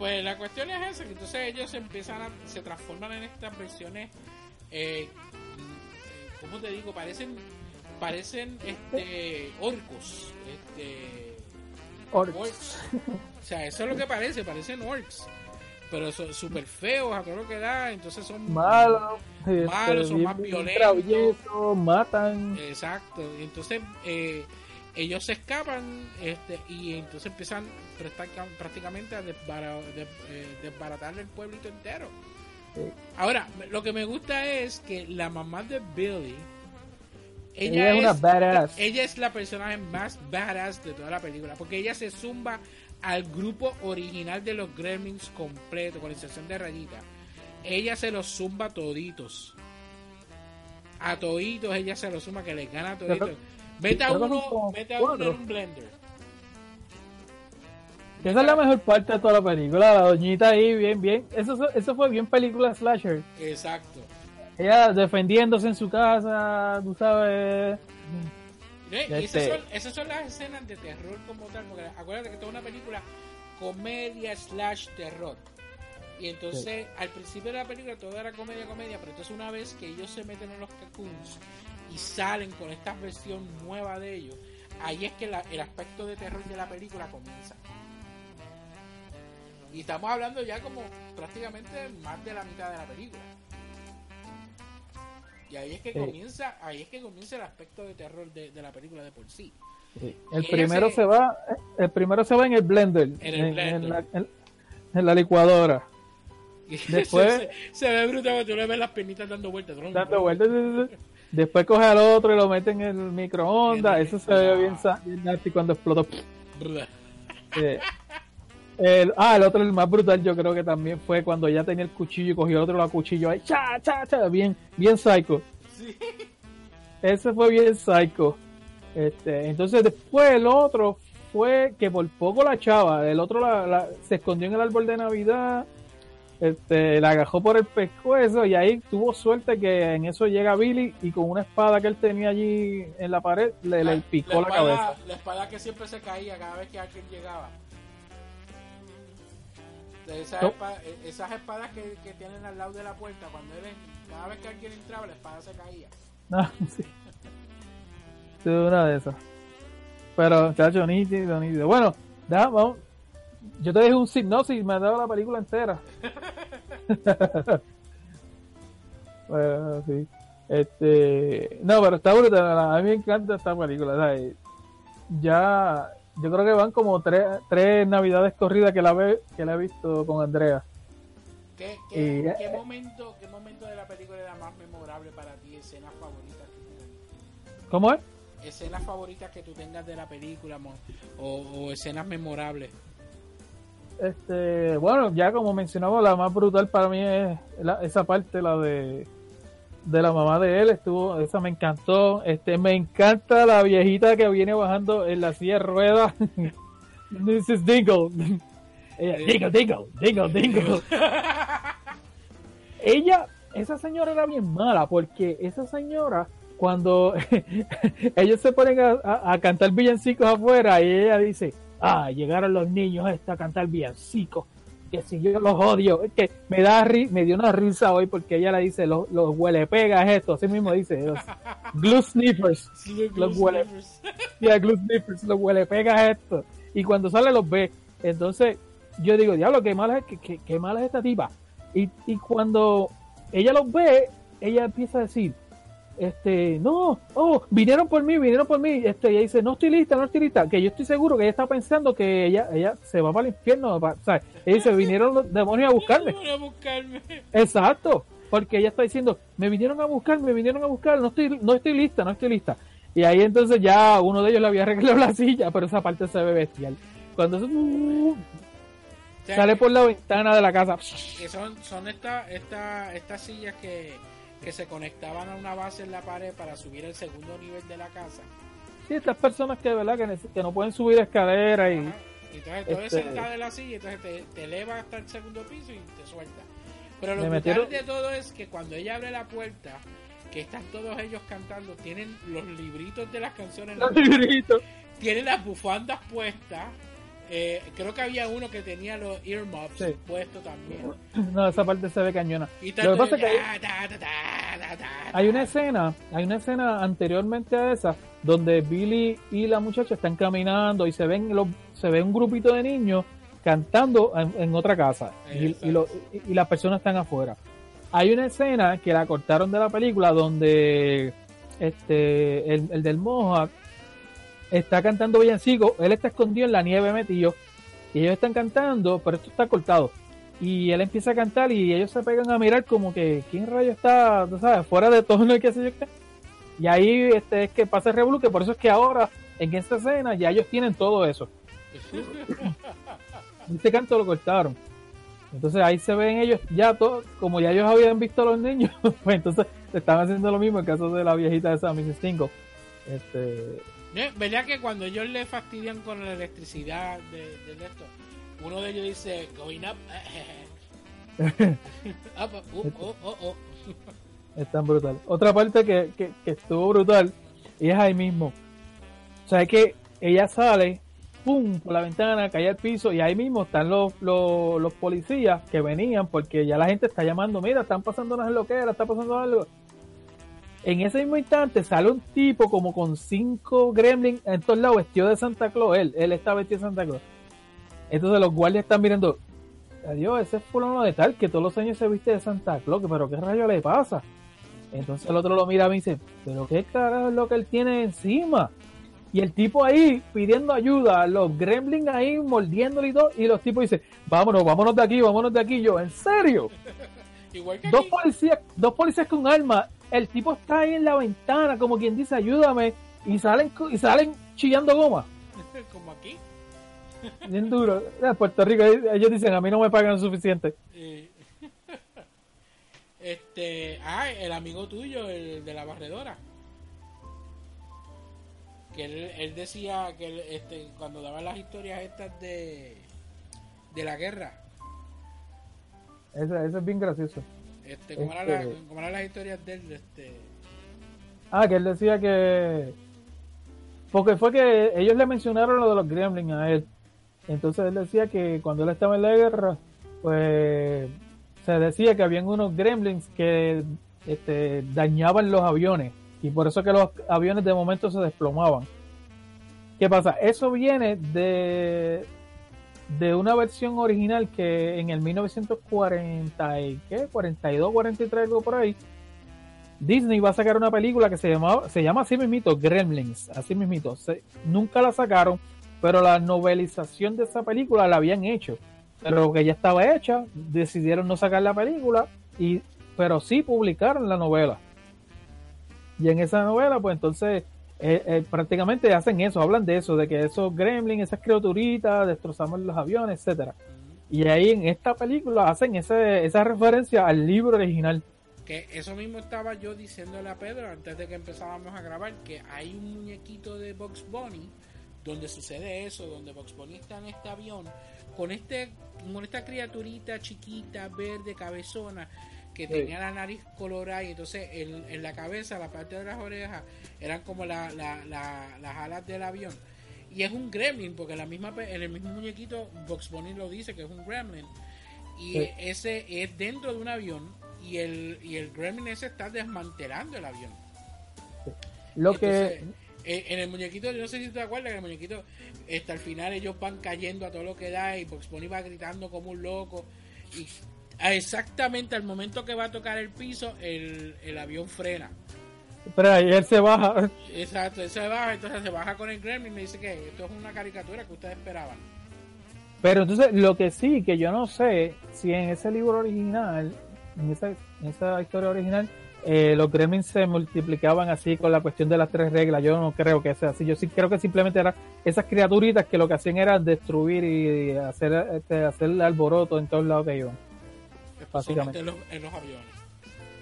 Pues la cuestión es esa, que entonces ellos se empiezan a, se transforman en estas versiones, eh, ¿cómo te digo? Parecen, parecen este orcos, este Orcs. orcs. O sea, eso es lo que parece, parecen orcs. Pero son súper feos a todo lo que da, entonces son Malos, este, Malos, son bien- más violentos. matan. Exacto, entonces eh, ellos se escapan este, y entonces empiezan práctica- prácticamente a eh, desbaratar el pueblito entero. Ahora, lo que me gusta es que la mamá de Billy, Ella es una badass. ella es la personaje más badass de toda la película, porque ella se zumba al grupo original de los Gremlins completo, con la excepción de Rayita. Ella se los zumba toditos. A toditos ella se los zumba, que les gana a toditos. Mete a uno, mete a uno en un blender. Esa es la mejor parte de toda la película, la doñita ahí, bien, bien. Eso, eso fue bien película slasher. Exacto. Ella defendiéndose en su casa, tú sabes. Este- esas, son, esas son las escenas de terror como tal, porque acuérdate que esto es una película comedia slash terror. Y entonces, al principio de la película todo era comedia, comedia, pero entonces una vez que ellos se meten en los cocoons y salen con esta versión nueva de ellos, ahí es que la- el aspecto de terror de la película comienza. Y estamos hablando ya como prácticamente más de la mitad de la película. Y ahí es que Sí. comienza, ahí es que comienza el aspecto de terror de, de la película de por sí. El primero se- se va, el primero se va en el blender, En el blender. la, en- en la licuadora, Después- se, se ve brutal cuando tú le ves las pinitas dando vueltas. dando vueltas. Después coge al otro y lo mete en el microondas. Eso se ve bien, sa- bien nasty cuando explotó. Eh, el, ah, el otro, el más brutal, yo creo que también fue cuando ella tenía el cuchillo y cogió el otro la cuchillo ahí, cha, cha, cha, bien, bien psycho. Sí. Ese fue bien psycho. Este, entonces después el otro fue que por poco la chava, el otro la, la- se escondió en el árbol de Navidad, este, la agajó por el pescuezo y ahí tuvo suerte que en eso llega Billy y con una espada que él tenía allí en la pared le, le picó la, espada, cabeza. La espada que siempre se caía cada vez que alguien llegaba. Esas, No. espa- eh, esas espadas que, que tienen al lado de la puerta, cuando él, cada vez que alguien entraba, la espada se caía. Ah, sí. Sí, una de esas. Pero, chacho, nítido, nítido. Bueno, da, vamos. Yo te dije un hipnosis, me has dado la película entera. bueno, sí. Este, no, pero está brutal. A mí me encanta esta película. ¿sabes? Ya, yo creo que van como tres, tres navidades corridas que la, ve, que la he visto con Andrea. ¿Qué, qué, Y- qué momento, ¿Qué momento de la película era más memorable para ti? Escenas favoritas que tú tengas? ¿Cómo es? Escenas favoritas que tú tengas de la película o, o escenas memorables. Este, bueno, ya como mencionamos, la más brutal para mí es la- esa parte, la de de la mamá de él, estuvo, esa me encantó. Este, me encanta la viejita que viene bajando en la silla de ruedas. Mrs. Dingle. Ella, dingle, dingle, dingle, dingle. Ella, esa señora era bien mala, porque esa señora, cuando ellos se ponen a, a- a cantar villancicos afuera, y ella dice, ah, llegaron los niños esta a cantar villancicos, que si yo los odio, es que me da ri- me dio una risa hoy porque ella le dice, los, los huele pegas esto, así mismo dice, los glue sniffers, Los huele- glue los huele pegas esto, y cuando sale los ve, entonces yo digo, diablo, qué mala es, qué, qué- qué mala es esta tipa, y, y cuando ella los ve, ella empieza a decir, este, no, oh, vinieron por mí, vinieron por mí, este, ella dice, no estoy lista, no estoy lista, que yo estoy seguro que ella está pensando que ella, ella se va para el infierno, pa- ¿sabes? Ella dice, vinieron los demonios a buscarme, a buscarme. exacto, porque ella está diciendo, me vinieron a buscar, me vinieron a buscar, no estoy, no estoy lista, no estoy lista, y ahí entonces ya uno de ellos le había arreglado la silla, pero esa parte se ve bestial, cuando eso, O sea, sale por la ventana de la casa, que son, son esta, esta, estas sillas que, que se conectaban a una base en la pared para subir el segundo nivel de la casa. sí, estas personas que, ¿verdad? Que, no pueden subir escaleras y... Ajá. Entonces tú Este- sentado en la silla, entonces te, te eleva hasta el segundo piso y te suelta. Pero lo brutal de todo es que cuando ella abre la puerta, que están todos ellos cantando, tienen los libritos de las canciones, Los libritos. tienen las bufandas puestas. Eh, creo que había uno que tenía los earmuffs Sí. puestos también. No, esa parte se ve cañona. Y Lo que pasa es que hay, ta, ta, ta, ta, ta, ta, hay una escena, hay una escena anteriormente a esa, donde Billy y la muchacha están caminando y se ven los, se ve un grupito de niños cantando en, en otra casa y, y, lo- y- y las personas están afuera. Hay una escena que la cortaron de la película donde este el, el del Mohawk está cantando villancico, él está escondido en la nieve metido y ellos están cantando, pero esto está cortado. Y él empieza a cantar y ellos se pegan a mirar como que quién rayo está, tú sabes, fuera de tono y qué sé yo qué. Y ahí este es que pasa el revolú, que por eso es que ahora en esta escena ya ellos tienen todo eso. Este canto lo cortaron. Entonces ahí se ven ellos ya todos, como ya ellos habían visto a los niños, pues entonces están haciendo lo mismo en caso de la viejita de esa Mrs. Tingle. Este. ¿Verdad que cuando ellos le fastidian con la electricidad de, de esto, uno de ellos dice, going up, up, up, oh, oh, oh, oh. Es tan brutal. Otra parte que, que, que estuvo brutal y es ahí mismo. O sea, es que ella sale, pum, por la ventana, cae al piso y ahí mismo están los, los, los policías que venían porque ya la gente está llamando, mira, están pasando unas loqueras, está pasando algo. En ese mismo instante sale un tipo como con cinco gremlins en todos lados vestido de Santa Claus. Él, él está vestido de Santa Claus. Entonces los guardias están mirando. Adiós, ese es fulano de tal que todos los años se viste de Santa Claus. Pero qué rayo le pasa. Entonces el otro lo mira y me dice, pero qué carajo es lo que él tiene encima. Y el tipo ahí pidiendo ayuda, los gremlins ahí mordiéndole y todo, y los tipos dicen, vámonos, vámonos de aquí, vámonos de aquí. Yo, ¿en serio? Igual que Dos aquí. policías, dos policías con armas, el tipo está ahí en la ventana, como quien dice, ayúdame, y salen, y salen chillando goma. como aquí. Bien duro. En Puerto Rico, ellos dicen, a mí no me pagan suficiente. Eh, este, ah, el amigo tuyo, el de la barredora. Que él, él decía que él, este, cuando daba las historias estas de, de la guerra, Eso, eso es bien gracioso. Este, ¿cómo, eran Este- las- cómo eran las historias de él? Este, Ah, que él decía que. Porque fue que ellos le mencionaron lo de los gremlins a él. Entonces él decía que cuando él estaba en la guerra, pues se decía que habían unos gremlins que este, dañaban los aviones. Y por eso que los aviones de momento se desplomaban. ¿Qué pasa? Eso viene de, de una versión original que en el 1940 y qué, 42, 43, algo por ahí, Disney va a sacar una película que se llama, se llama así mismito, Gremlins, así mismito. Se- nunca la sacaron, pero la novelización de esa película la habían hecho. Pero que ya estaba hecha, decidieron no sacar la película, y, pero sí publicaron la novela. Y en esa novela, pues entonces, eh, eh, prácticamente hacen eso, hablan de eso, de que esos gremlins, esas criaturitas, destrozamos los aviones, etcétera. Y ahí en esta película hacen ese, esa referencia al libro original. que eso mismo estaba yo diciéndole a Pedro antes de que empezábamos a grabar, que hay un muñequito de Box Bunny donde sucede eso, donde Box Bunny está en este avión con este con esta criaturita chiquita, verde, cabezona que Sí. tenía la nariz colorada y entonces en, en la cabeza, la parte de las orejas eran como la- la- la- las alas del avión y es un gremlin porque en la misma en el mismo muñequito Box Bunny lo dice que es un gremlin y Sí. ese es dentro de un avión y el y el gremlin ese está desmantelando el avión Lo entonces, que eh, en el muñequito, yo no sé si te acuerdas que en el muñequito, este, al final ellos van cayendo a todo lo que da y Box Bunny va gritando como un loco. Y exactamente al momento que va a tocar el piso, el, el avión frena. Pero ahí él se baja. Exacto, él se baja, entonces se baja con el gremlin y me dice que esto es una caricatura que ustedes esperaban. Pero entonces lo que sí, que yo no sé si en ese libro original, en esa, en esa historia original, eh, los gremlins se multiplicaban así con la cuestión de las tres reglas. Yo no creo que sea así. Yo sí creo que simplemente eran esas criaturitas que lo que hacían era destruir y hacer, este, hacer alboroto en todos lados que iban. Básicamente. En los, en los aviones.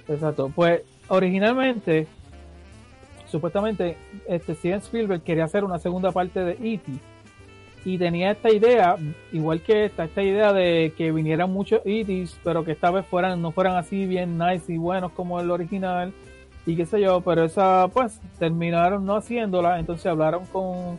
Exacto. Pues originalmente, supuestamente, este Steven Spielberg quería hacer una segunda parte de E.T. Y tenía esta idea, igual que esta, esta idea de que vinieran muchos E.T.s, pero que esta vez fueran, no fueran así bien nice y buenos como el original, y qué sé yo, pero esa, pues, terminaron no haciéndola, entonces hablaron con,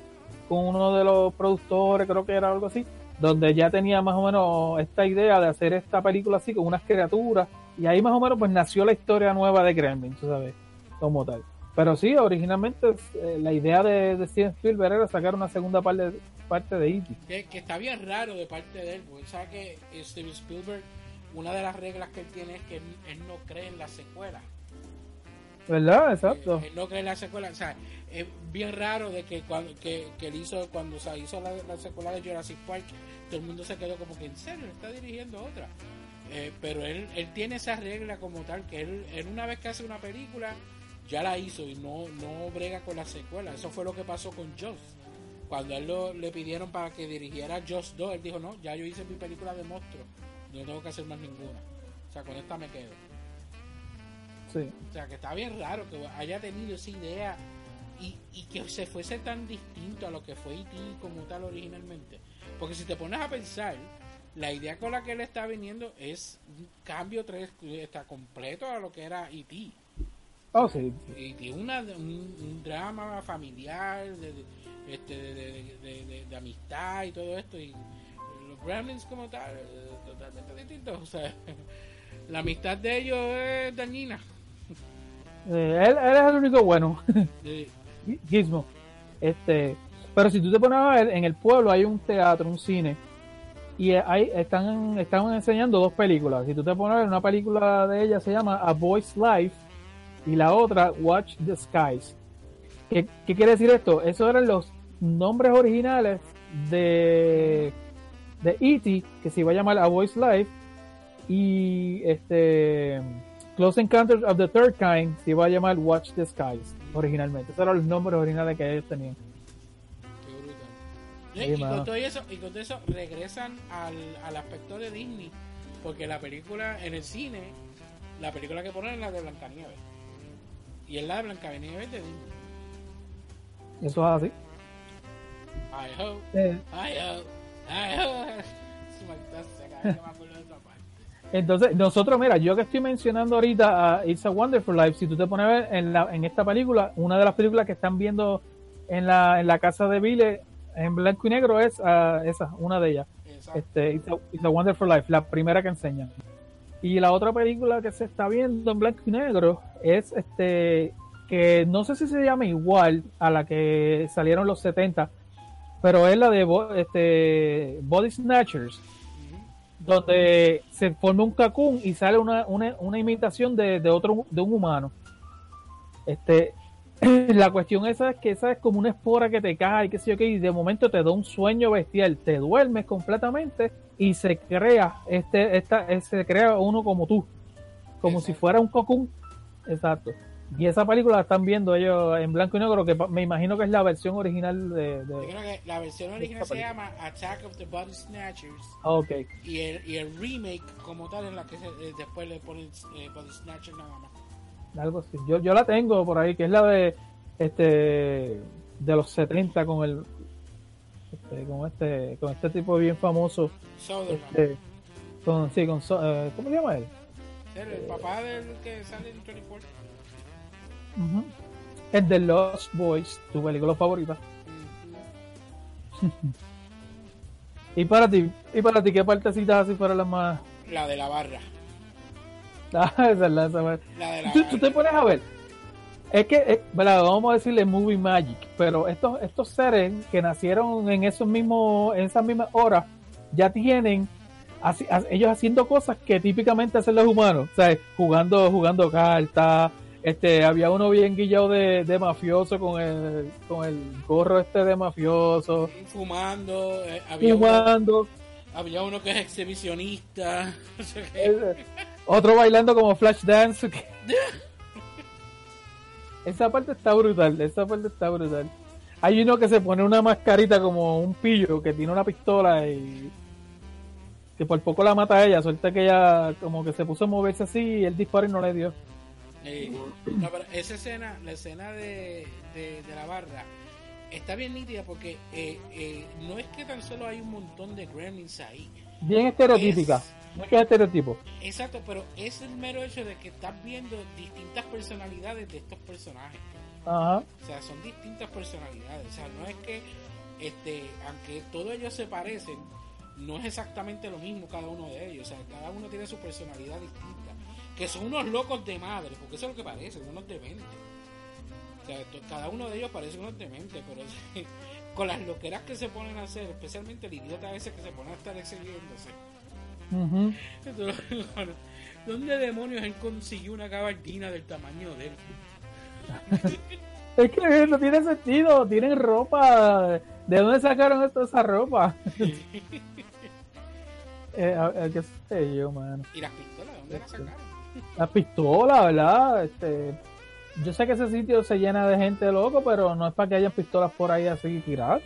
con uno de los productores, creo que era algo así, donde ya tenía más o menos esta idea de hacer esta película así con unas criaturas y ahí más o menos pues nació la historia nueva de Gremlin, tú sabes, como tal. Pero sí, originalmente eh, la idea de, de Steven Spielberg era sacar una segunda parte, parte de E.T. Que, está bien raro de parte de él, porque sabe que Steven Spielberg, una de las reglas que él tiene es que él no cree en las secuelas. ¿Verdad? Exacto. Eh, no cree en la secuela. O sea, es bien raro de que cuando que, que él hizo cuando se hizo la, la secuela de Jurassic Park, todo el mundo se quedó como que en serio, está dirigiendo otra. Eh, pero él, él tiene esa regla como tal, que él, él una vez que hace una película, ya la hizo y no, no brega con la secuela. Eso fue lo que pasó con Joss. Cuando él lo, le pidieron para que dirigiera Joss 2, él dijo, no, ya yo hice mi película de monstruo, no tengo que hacer más ninguna. O sea, con esta me quedo. Sí. O sea, que está bien raro que haya tenido esa idea y, y que se fuese tan distinto a lo que fue E.T. como tal originalmente. Porque si te pones a pensar, la idea con la que él está viniendo es un cambio tres, está completo a lo que era E.T. Oh, sí. E.T. una, un, un drama familiar, de, de- este, de, de- de- de- de amistad y todo esto. Y los Gremlins como tal, eh, totalmente distintos. O sea, la amistad de ellos es dañina. Eh, él, él es el único bueno. De- Gizmo. Este, pero si tú te pones a ver, en el pueblo hay un teatro, un cine, y hay, están, están enseñando dos películas. Si tú te pones a ver, una película de ella se llama A Boy's Life y la otra Watch the Skies. ¿Qué, qué quiere decir esto? Esos eran los nombres originales de, de E.T., que se iba a llamar A Boy's Life, y este Close Encounters of the Third Kind se iba a llamar Watch the Skies originalmente. Esos eran los nombres originales que ellos tenían. Qué brutal. Sí, y, con todo eso, y con todo eso regresan al, al aspecto de Disney. Porque la película en el cine, la película que ponen es la de Blancanieves. Y es la de Blancanieves de Disney. Eso es así. I hope, Eh, I hope, I hope. Entonces, nosotros, mira, yo que estoy mencionando ahorita a It's a Wonderful Life, si tú te pones a ver en, la, en esta película, una de las películas que están viendo en la, en la casa de Billy en blanco y negro es ah, esa, una de ellas. Exacto. Este, It's a, It's a Wonderful Life, la primera que enseñan. Y la otra película que se está viendo en blanco y negro es este que no sé si se llama igual a la que salieron los 70, pero es la de este, Body Snatchers. Donde se forma un cacún y sale una, una, una imitación de, de otro de un humano. Este, la cuestión esa es que esa es como una espora que te cae, qué sé yo qué, y de momento te da un sueño bestial, te duermes completamente y se crea este, esta, eh, se crea uno como tú, como si fuera un cocún. Exacto. Y esa película la están viendo ellos en blanco y negro, que me imagino que es la versión original de... de- Yo creo que la versión original se llama Attack of the Body Snatchers. Ah, ok. Y el, y el remake como tal en la que se- después le ponen eh, Body Snatcher nada más. algo así. Yo, yo la tengo por ahí, que es la de este de los 70 con el este, con este con este tipo bien famoso este, con sí con eh, ¿cómo se llama él? el, el papá del que sale en 24. Ujú. El de Lost Boys, tu película favorita. Y para ti, y para ti, ¿qué partecitas así fueron las más? La de la barra. Ah, esa es la, esa es- La de la tú, tú te pones a ver. Es que, es- vamos a decirle movie magic, pero estos, estos seres que nacieron en esos mismos, en esas mismas horas, ya tienen así- ellos haciendo cosas que típicamente hacen los humanos, o sea, jugando, jugando cartas, este, había uno bien guillado de, de mafioso con el, con el gorro este de mafioso, Fumando. eh, había, uno, fumando, había uno que es exhibicionista. otro bailando como flash dance. Esa parte está brutal, esa parte está brutal. Hay uno que se pone una mascarita como un pillo que tiene una pistola y que por poco la mata a ella, suelta que ella como que se puso a moverse así y el disparo y no le dio. Eh, no, pero esa escena, la escena de, de, de la barra, está bien nítida porque eh, eh, no es que tan solo hay un montón de gremlins ahí. Bien estereotípica, Es- no es que es estereotipo. Exacto, pero es el mero hecho de que estás viendo distintas personalidades de estos personajes. Ajá, O sea, son distintas personalidades. O sea, no es que, este, aunque todos ellos se parecen, no es exactamente lo mismo cada uno de ellos. O sea, cada uno tiene su personalidad distinta. Que son unos locos de madre, porque eso es lo que parecen, unos dementes. O sea, cada uno de ellos parece unos dementes, pero con las loqueras que se ponen a hacer, especialmente el idiota ese que se pone a estar. Entonces, ¿Dónde demonios él consiguió una gabardina del tamaño de él? Es que no tiene sentido, tienen ropa. ¿De dónde sacaron esto, esa ropa? eh, a- a- qué sé yo, mano. ¿Y las pistolas? ¿De dónde las sacaron? La pistola, ¿verdad? Este, yo sé que ese sitio se llena de gente loco, pero no es para que hayan pistolas por ahí así tiradas.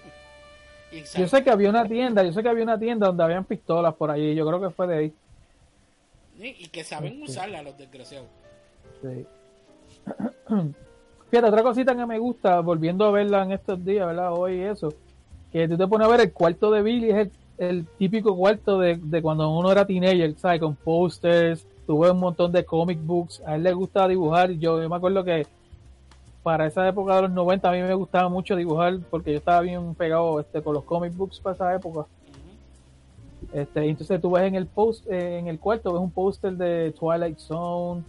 Exacto. Yo sé que había una tienda, yo sé que había una tienda donde habían pistolas por ahí, yo creo que fue de ahí. Sí, Y que saben usarla los desgraciados. Sí. Fíjate, otra cosita que me gusta, volviendo a verla en estos días, ¿verdad? Hoy eso, que tú te pones a ver el cuarto de Billy, es el, el típico cuarto de, de cuando uno era teenager, ¿sabes? Con posters, tuve un montón de comic books, a él le gusta dibujar, yo, yo me acuerdo que para esa época de los 90 a mí me gustaba mucho dibujar porque yo estaba bien pegado este, con los comic books para esa época. Este, entonces tú ves en el post, eh, en el cuarto, ves un póster de Twilight Zone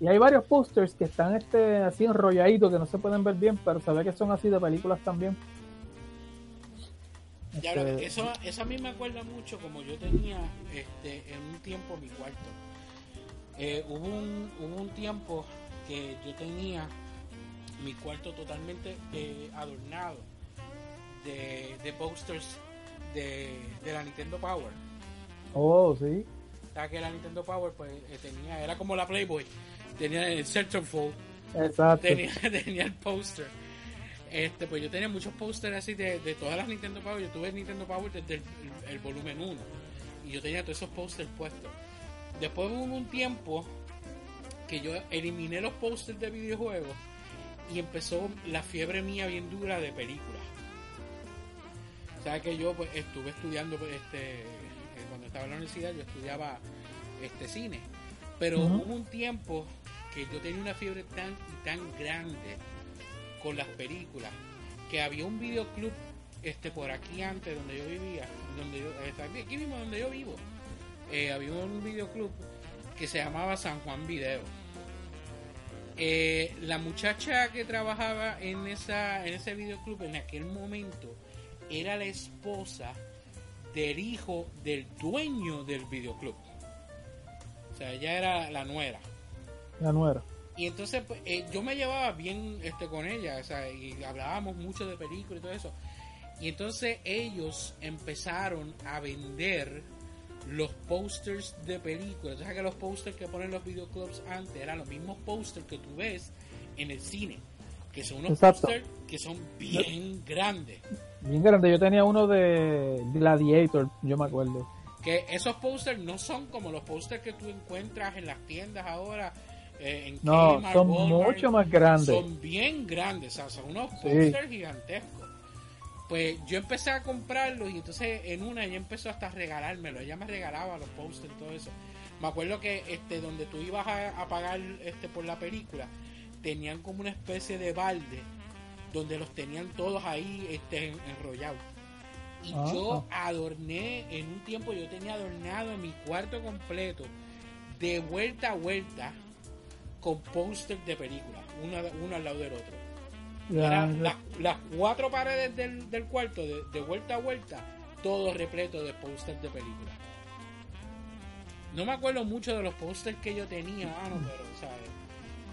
Y hay varios posters que están este así enrolladitos que no se pueden ver bien, pero se ve que son así de películas también. Ya, Este, lo- eso, eso a mí me acuerda mucho como yo tenía este, en un tiempo mi cuarto. Eh, hubo, un, hubo un tiempo que yo tenía mi cuarto totalmente eh, adornado de, de posters de, de la Nintendo Power. Oh, sí. Sea, que la Nintendo Power pues eh, tenía, era como la Playboy, tenía el Centerfold, Exacto. tenía, tenía el póster. Este, pues yo tenía muchos pósters así de, de todas las Nintendo Power. Yo tuve el Nintendo Power desde el, el- el volumen 1. Y yo tenía todos esos pósters puestos. Después hubo un tiempo que yo eliminé los pósters de videojuegos y empezó la fiebre mía bien dura de películas. O sea que yo pues, estuve estudiando pues, este eh, cuando estaba en la universidad yo estudiaba este cine. Pero hubo un tiempo que yo tenía una fiebre tan y tan grande con las películas que había un videoclub este por aquí antes donde yo vivía donde yo eh, aquí mismo donde yo vivo eh, había un videoclub que se llamaba San Juan Video. Eh, la muchacha que trabajaba en esa en ese videoclub en aquel momento era la esposa del hijo del dueño del videoclub. O sea ella era la nuera. La nuera. Y entonces pues, eh, yo me llevaba bien este con ella, o sea, y hablábamos mucho de películas y todo eso. Y entonces ellos empezaron a vender los posters de películas. O sea que los posters que ponen los videoclubs antes eran los mismos posters que tú ves en el cine. Que son unos posters que son bien grandes. Bien grande. Yo tenía uno de Gladiator, yo me acuerdo. Que esos posters no son como los posters que tú encuentras en las tiendas ahora. Eh, en No, Kmart, son Walmart. mucho más grandes. Son bien grandes, o sea, son unos Sí. posters gigantescos. Pues yo empecé a comprarlos y entonces en una ella empezó hasta a regalármelo. Ella me regalaba los posters y todo eso. Me acuerdo que este donde tú ibas a, a pagar este por la película tenían como una especie de balde donde los tenían todos ahí este en- enrollados. Y Ah. yo adorné en un tiempo yo tenía adornado en mi cuarto completo de vuelta a vuelta con pósters de películas, uno, uno al lado del otro. Ya, las, las cuatro paredes del, del cuarto, de, de vuelta a vuelta, todo repleto de pósters de películas. No me acuerdo mucho de los pósters que yo tenía, mano, pero, ¿sabes?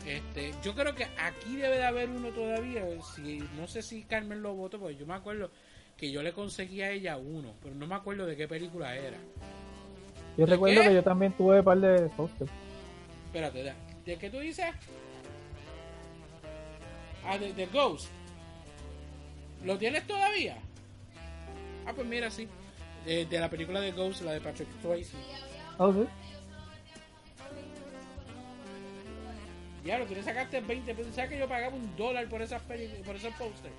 Este, yo creo que aquí debe de haber uno todavía. Si, no sé si Carmen lo votó, porque yo me acuerdo que yo le conseguí a ella uno, pero no me acuerdo de qué película era. Yo ¿De recuerdo qué? que yo también tuve un par de posters. Espérate, ¿de, ¿de qué tú dices? Ah, de, de Ghost. ¿Lo tienes todavía? Ah, pues mira, sí. De, de la película de Ghost, la de Patrick Swayze. Oh, sí. Ya, lo tienes sacaste 20 pesos. ¿Sabes que yo pagaba un dólar por esas por esos pósters?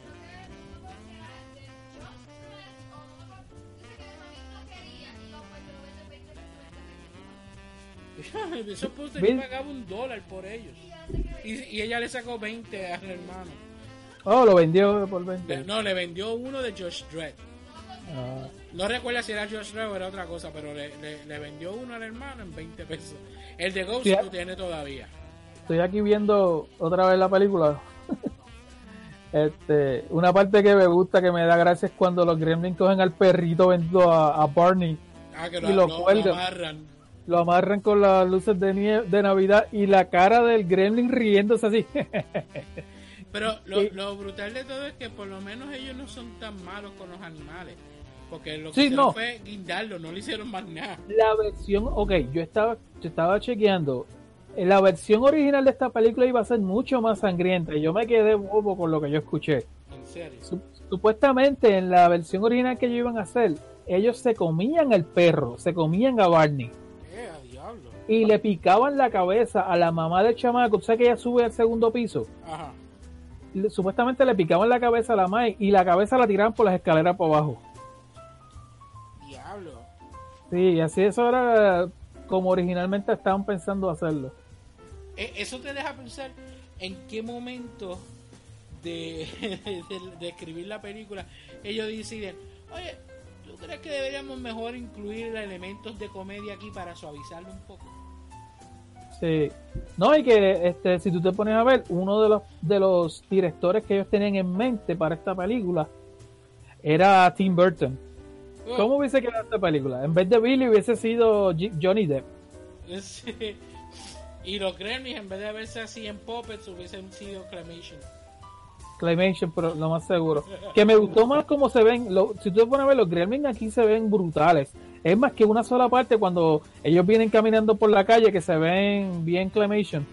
Esos pósters yo pagaba un dólar por ellos. Y, y ella le sacó 20 al hermano. Oh, lo vendió por 20. No, le vendió uno de Josh Dredd. Ah, No recuerdo si era Josh Dredd o era otra cosa, pero le, le- le vendió uno al hermano en 20 pesos. El de Ghost lo tiene todavía. estoy aquí viendo otra vez la película. este, una parte que me gusta, que me da gracia es cuando los gremlins cogen al perrito vendido a, a Barney, Ah, que Y lo, lo lo- lo cuelgan. amarran. Lo amarran con las luces de, nie- de Navidad y la cara del gremlin riéndose así. Pero lo, brutal de todo es que por lo menos ellos no son tan malos con los animales. Porque lo que Sí, hicieron no. fue guindarlo, no le hicieron más nada. la versión, ok, yo estaba, yo estaba chequeando. eh, La versión original de esta película iba a ser mucho más sangrienta y yo me quedé bobo con lo que yo escuché. En serio. Su- Supuestamente en la versión original que ellos iban a hacer, ellos se comían el perro, se comían a Barney. Y le picaban la cabeza a la mamá del chamaco. ¿Tú sabes que ella sube al segundo piso? Ajá. Supuestamente le picaban la cabeza a la madre y la cabeza la tiraban por las escaleras para abajo. Diablo. Sí, así eso era como originalmente estaban pensando hacerlo. Eh, eso te deja pensar en qué momento de, de- de escribir la película ellos deciden, oye, ¿tú crees que deberíamos mejor incluir elementos de comedia aquí para suavizarlo un poco? Sí. No, y que este, si tú te pones a ver, uno de los, de los directores que ellos tenían en mente para esta película era Tim Burton. Oh, ¿Cómo hubiese quedado esta película? En vez de Billy hubiese sido G- Johnny Depp. sí. Y los Gremlins, en vez de verse así en Puppets, hubiesen sido Clamation. Claymation, pero lo más seguro. Que me gustó más cómo se ven. lo- si tú te pones a ver, los Gremlins aquí se ven brutales. Es más que una sola parte cuando ellos vienen caminando por la calle que se ven bien Claymation.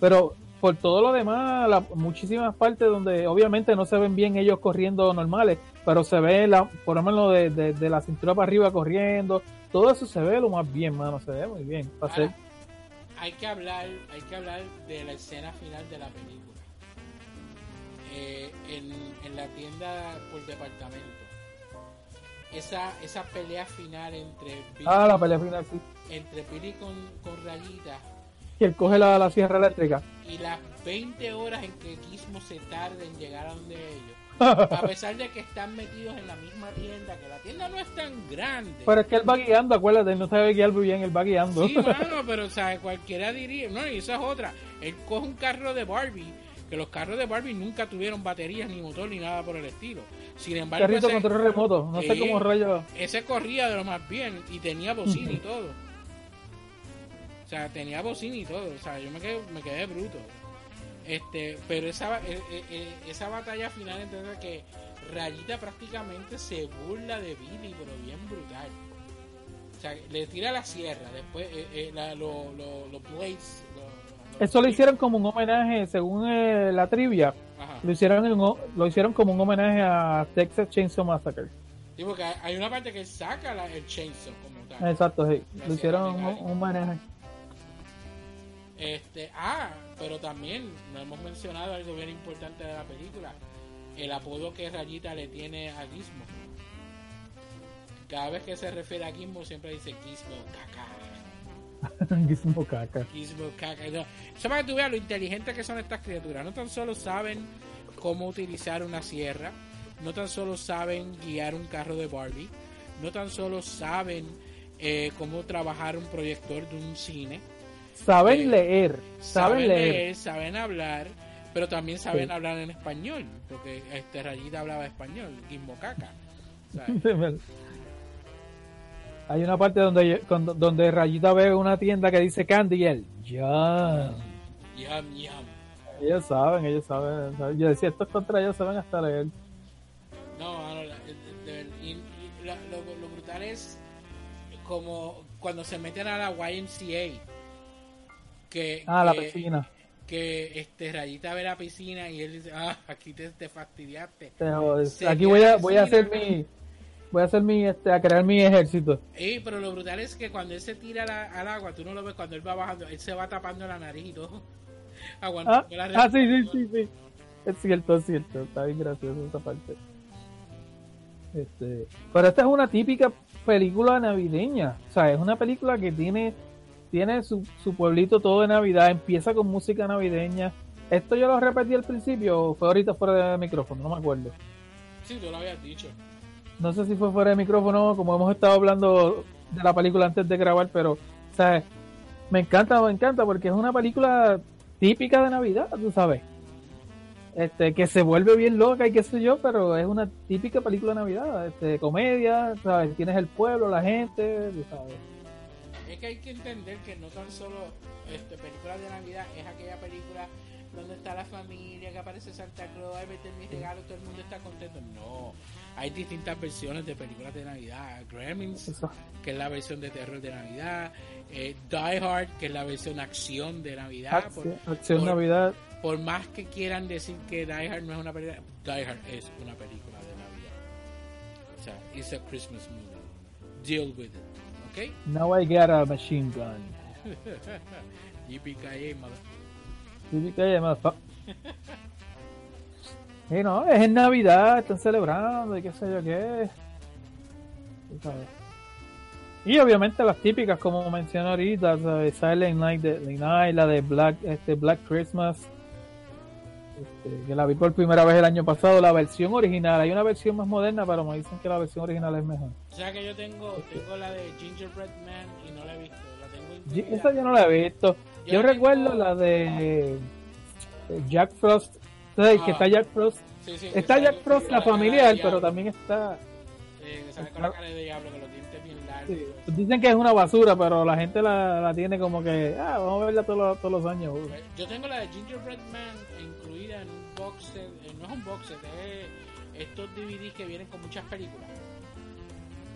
Pero por todo lo demás, la- muchísimas partes donde obviamente no se ven bien ellos corriendo normales, pero se ve la, por lo menos de, de- de la cintura para arriba corriendo. Todo eso se ve lo más bien, mano. Se ve muy bien. Para ser- Ahora, hay que hablar, hay que hablar de la escena final de la película. Eh, en, en la tienda por departamento. Esa, esa pelea final entre Billy, Ah, la pelea final, sí. entre Billy con, con Rayita Que él coge la, la sierra eléctrica. y las 20 horas en que Gizmo se tarda en llegar a donde ellos. A pesar de que están metidos en la misma tienda, que la tienda no es tan grande. Pero es que él va guiando, acuérdate, él no sabe guiar muy bien, él va guiando. Sí, mano, pero o sea, cualquiera diría, no, y esa es otra. Él coge un carro de Barbie, que los carros de Barbie nunca tuvieron baterías, ni motor, ni nada por el estilo. Sin embargo, Carrito ese, control remoto, no sé cómo rayo. ese corría de lo más bien y tenía bocina y todo. O sea, tenía bocina y todo. O sea, yo me quedé, me quedé bruto. Este, pero esa, eh, eh, eh, esa batalla final, entonces que Rayita prácticamente se burla de Billy, pero bien brutal. O sea, le tira la sierra, después eh, la- lo- lo- los blades. Eso lo hicieron como un homenaje, según eh, la trivia, Ajá. lo hicieron, en lo hicieron como un homenaje a Texas Chainsaw Massacre. Sí, porque hay- una parte que saca la- el chainsaw como tal. Exacto, sí. Lo hicieron un, un homenaje. Este, ah, pero también no hemos mencionado algo bien importante de la película, el apodo que Rayita le tiene a Gizmo. Cada vez que se refiere a Gizmo siempre dice Gizmo caca, Gizmo caca. Gizmo caca. No, Eso para que tú veas lo inteligente que son estas criaturas. No tan solo saben cómo utilizar una sierra, no tan solo saben guiar un carro de Barbie, no tan solo saben eh, cómo trabajar un proyector de un cine, Saben Eh, leer, saben, saben leer. leer, saben hablar, pero también saben Sí. hablar en español, porque este Rayita hablaba español, Gizmo caca. ¿sabes? Hay una parte donde, donde Rayita ve una tienda que dice Candy y él, ya. Yum, yum. Ellos saben, ellos saben. Yo decía, estos contra ellos saben hasta leer. No, la- lo, lo brutal es como cuando se meten a la YMCA. Que, Ah, la piscina. Que este Rayita ve la piscina y él dice, ah, aquí te, te fastidiaste. Aquí voy a, voy a hacer mi, voy a hacer mi, este, a crear mi ejército. Ey, pero lo brutal es que cuando él se tira la- al agua, tú no lo ves cuando él va bajando, él se va tapando la nariz y todo. Ah, Aguantando la ah, sí, sí, sí, sí. Es cierto, es cierto. Está bien gracioso esa parte. Este, pero esta es una típica película navideña. O sea, es una película que tiene, tiene su, su pueblito todo de Navidad. Empieza con música navideña. Esto yo lo repetí al principio o fue ahorita fuera de micrófono, no me acuerdo. Sí, tú lo habías dicho. No sé si fue fuera de micrófono, como hemos estado hablando de la película antes de grabar, pero, sea, me encanta, me encanta, porque es una película típica de Navidad, tú sabes. Este, que se vuelve bien loca y qué sé yo, pero es una típica película de Navidad, este, comedia, sabes, tienes el pueblo, la gente, tú sabes. Es que hay que entender que no tan solo este, películas de Navidad es aquella película donde está la familia, que aparece Santa Claus, ay, meter mis regalos, todo el mundo está contento. No, hay distintas versiones de películas de Navidad. Gremlins, que es la versión de terror de Navidad. Eh, Die Hard, que es la versión acción de Navidad. Por- Acción, acción por- Navidad. por más que quieran decir que Die Hard no es una película, Die Hard es una película de Navidad. O sea, it's a Christmas movie. Deal with it. ¿Ok? Now I got a machine gun. Yippee mother. Típica y motherfucker. Y no, es en Navidad, están celebrando y qué sé yo qué. Y obviamente las típicas, como mencioné ahorita, ¿sabes? Silent Night, Night, la de Black, este, Black Christmas, este, que la vi por primera vez el año pasado, la versión original. Hay una versión más moderna, pero me dicen que la versión original es mejor. O sea que yo tengo, tengo la de Gingerbread Man y no la he visto. La tengo esa yo no la he visto. Yo Yo tengo- recuerdo la de de Jack Frost. ¿Sabes? Que Ah. está Jack Frost. Sí, sí, que Está Jack Frost, la de familiar, diablo. pero también está. Sí, que sale con la cara de diablo, con los dientes bien largos. sí. Dicen que es una basura, pero la gente la, la tiene como que. Ah, vamos a verla todos los, todos los años. Pues, Yo tengo la de Gingerbread Man incluida en un box set, eh, no es un box set, es estos DVDs que vienen con muchas películas.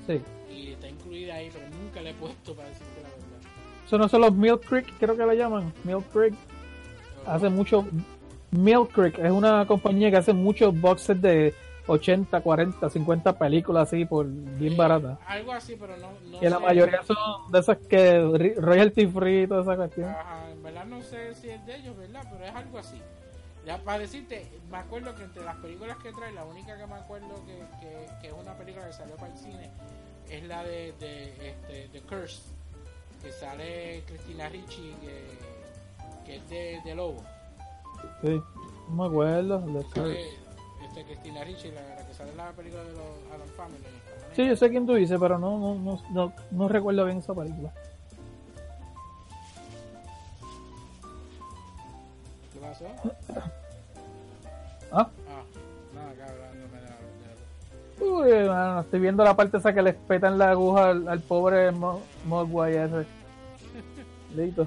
Sí. Y está incluida ahí, pero nunca la he puesto para decirte la verdad. Eso no son los Milk Creek, creo que la llaman. Milk Creek. Hace mucho. Milk Creek es una compañía que hace muchos boxes de 80, 40, 50 películas así por bien baratas. Algo así, pero no, no Que la mayoría son de esas que royalty free y toda esa cuestión. Ajá, en verdad no sé si es de ellos, ¿verdad? Pero es algo así. Ya para decirte, me acuerdo que entre las películas que trae, la única que me acuerdo que, que, que es una película que salió para el cine es la de, de este, The Curse, que sale Cristina Ricci, que, que es de, de Lobo. Sí, no me acuerdo. este, Cristina Ricci, la, la que sale en la película de los Adam Family. Sí, yo sé quién tú dices, pero no, no, no, no, no recuerdo bien esa película. ¿Qué pasó? ¿Ah? Ah, nada, acá hablándome de la- Uy, mano, estoy viendo la parte esa que le petan la aguja al, al pobre Mo- Mogwai ese. Listo.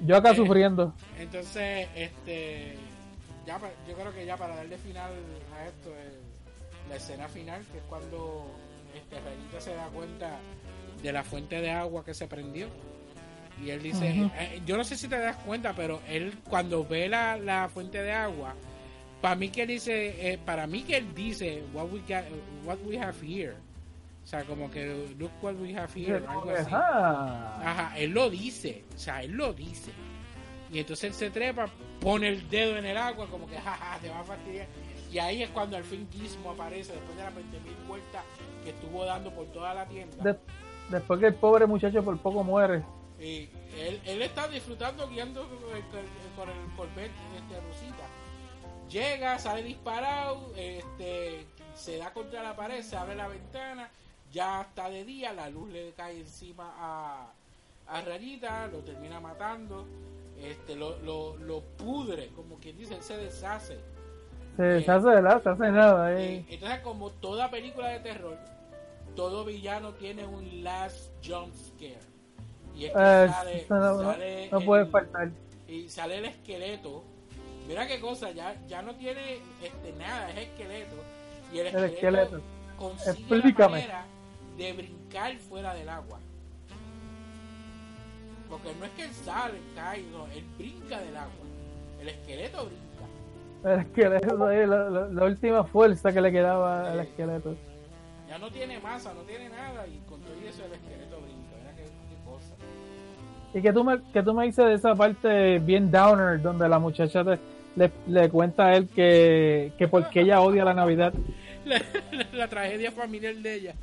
Yo acá Eh, sufriendo. Entonces, este, ya yo creo que ya para darle final a esto, la escena final, que es cuando este Rayita se da cuenta de la fuente de agua que se prendió. Y él dice, eh, yo no sé si te das cuenta, pero él cuando ve la, la fuente de agua, para mí que él dice, eh, para mí que él dice, what we, got, what we have here. O sea, como que, look what we have here, algo así. Ajá. Él lo dice, o sea, él lo dice. Y entonces él se trepa, pone el dedo en el agua, como que jaja, te va a fastidiar. Y ahí es cuando al fin Gizmo aparece, después de las 20.000 vueltas que estuvo dando por toda la tienda. De- después que el pobre muchacho por poco muere. Y él, él está disfrutando guiando con el, Corvette este, Rosita. Llega, sale disparado, este, se da contra la pared, se abre la ventana, ya está de día, la luz le cae encima a, a Rayita, lo termina matando, este, lo, lo, lo pudre, como quien dice, él se deshace. Se, Eh, se hace de la, se hace nada. Eh, entonces, como toda película de terror, todo villano tiene un last jump scare. Y es que Eh, sale, no, sale no el- puede faltar. y sale el esqueleto. Mira qué cosa, ya, ya no tiene este, nada, es esqueleto. Y el esqueleto, esqueleto. consigue Explícame. la manera de brincar fuera del agua. Porque no es que él sale, cae, no, él brinca del agua. El esqueleto brinca. El esqueleto, eh, la, la- la última fuerza que le quedaba al esqueleto. Ya no tiene masa, no tiene nada. Y con todo eso el esqueleto brinca. Mira qué, qué cosa. Y que tú me, que tú me dices de esa parte bien downer, donde la muchacha te- le, le cuenta a él que, que porque ella odia la Navidad, La, la- la tragedia familiar de ella.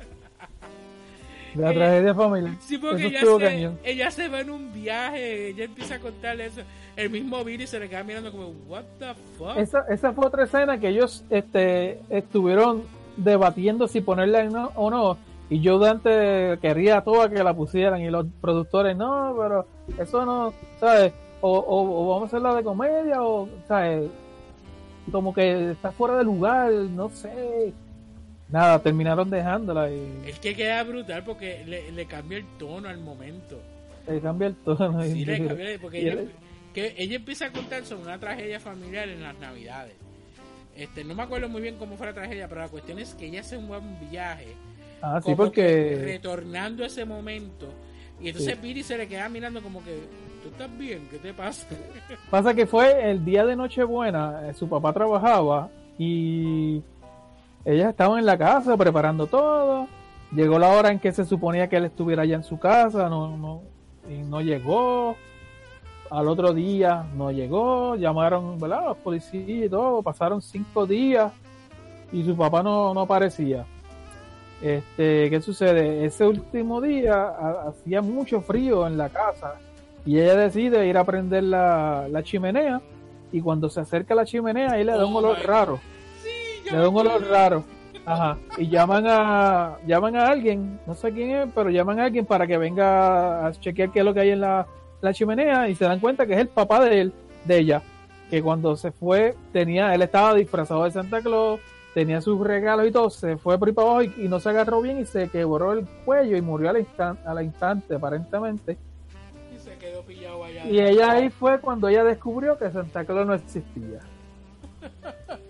La Eh, tragedia familiar. Sí, porque ella se, ella se va en un viaje, ella empieza a contarle eso. El mismo Billy se le queda mirando como, what the fuck? Esa, esa fue otra escena que ellos este, estuvieron debatiendo si ponerla no- o no. Y yo de antes quería a todas que la pusieran y los productores, no, pero eso no, ¿sabes? O, o, o vamos a hacerla de comedia o, ¿sabes? Como que está fuera de lugar, no sé. Nada, terminaron dejándola y Es que queda brutal porque le, le cambia el tono al momento. se cambia el tono. Sí, y- le cambia, porque y ella, él- que ella empieza a contar sobre una tragedia familiar en las navidades. Este, no me acuerdo muy bien cómo fue la tragedia, pero la cuestión es que ella hace un buen viaje. ah, sí, porque retornando a ese momento. Y entonces Sí. Billy se le queda mirando como que, ¿tú estás bien? ¿Qué te pasa? Pasa que fue el día de Nochebuena, eh, su papá trabajaba y ellas estaban en la casa preparando todo. Llegó la hora en que se suponía que él estuviera allá en su casa, no, no, y no llegó. Al otro día no llegó, llamaron ¿verdad? los policías y todo, pasaron cinco días y su papá no, no aparecía. Este, ¿qué sucede? Ese último día ha- hacía mucho frío en la casa y ella decide ir a prender la, la chimenea y cuando se acerca a la chimenea ahí le da un Oh olor raro. Le da un olor raro. Ajá. Y llaman a llaman a alguien, no sé quién es, pero llaman a alguien para que venga a chequear qué es lo que hay en la, la chimenea y se dan cuenta que es el papá de él, de ella, que cuando se fue tenía, él estaba disfrazado de Santa Claus, tenía sus regalos y todo, se fue por ahí para abajo y, y no se agarró bien y se quebró el cuello y murió al instante, al instante aparentemente. Y se quedó pillado allá. Y ella ahí fue cuando ella descubrió que Santa Claus no existía.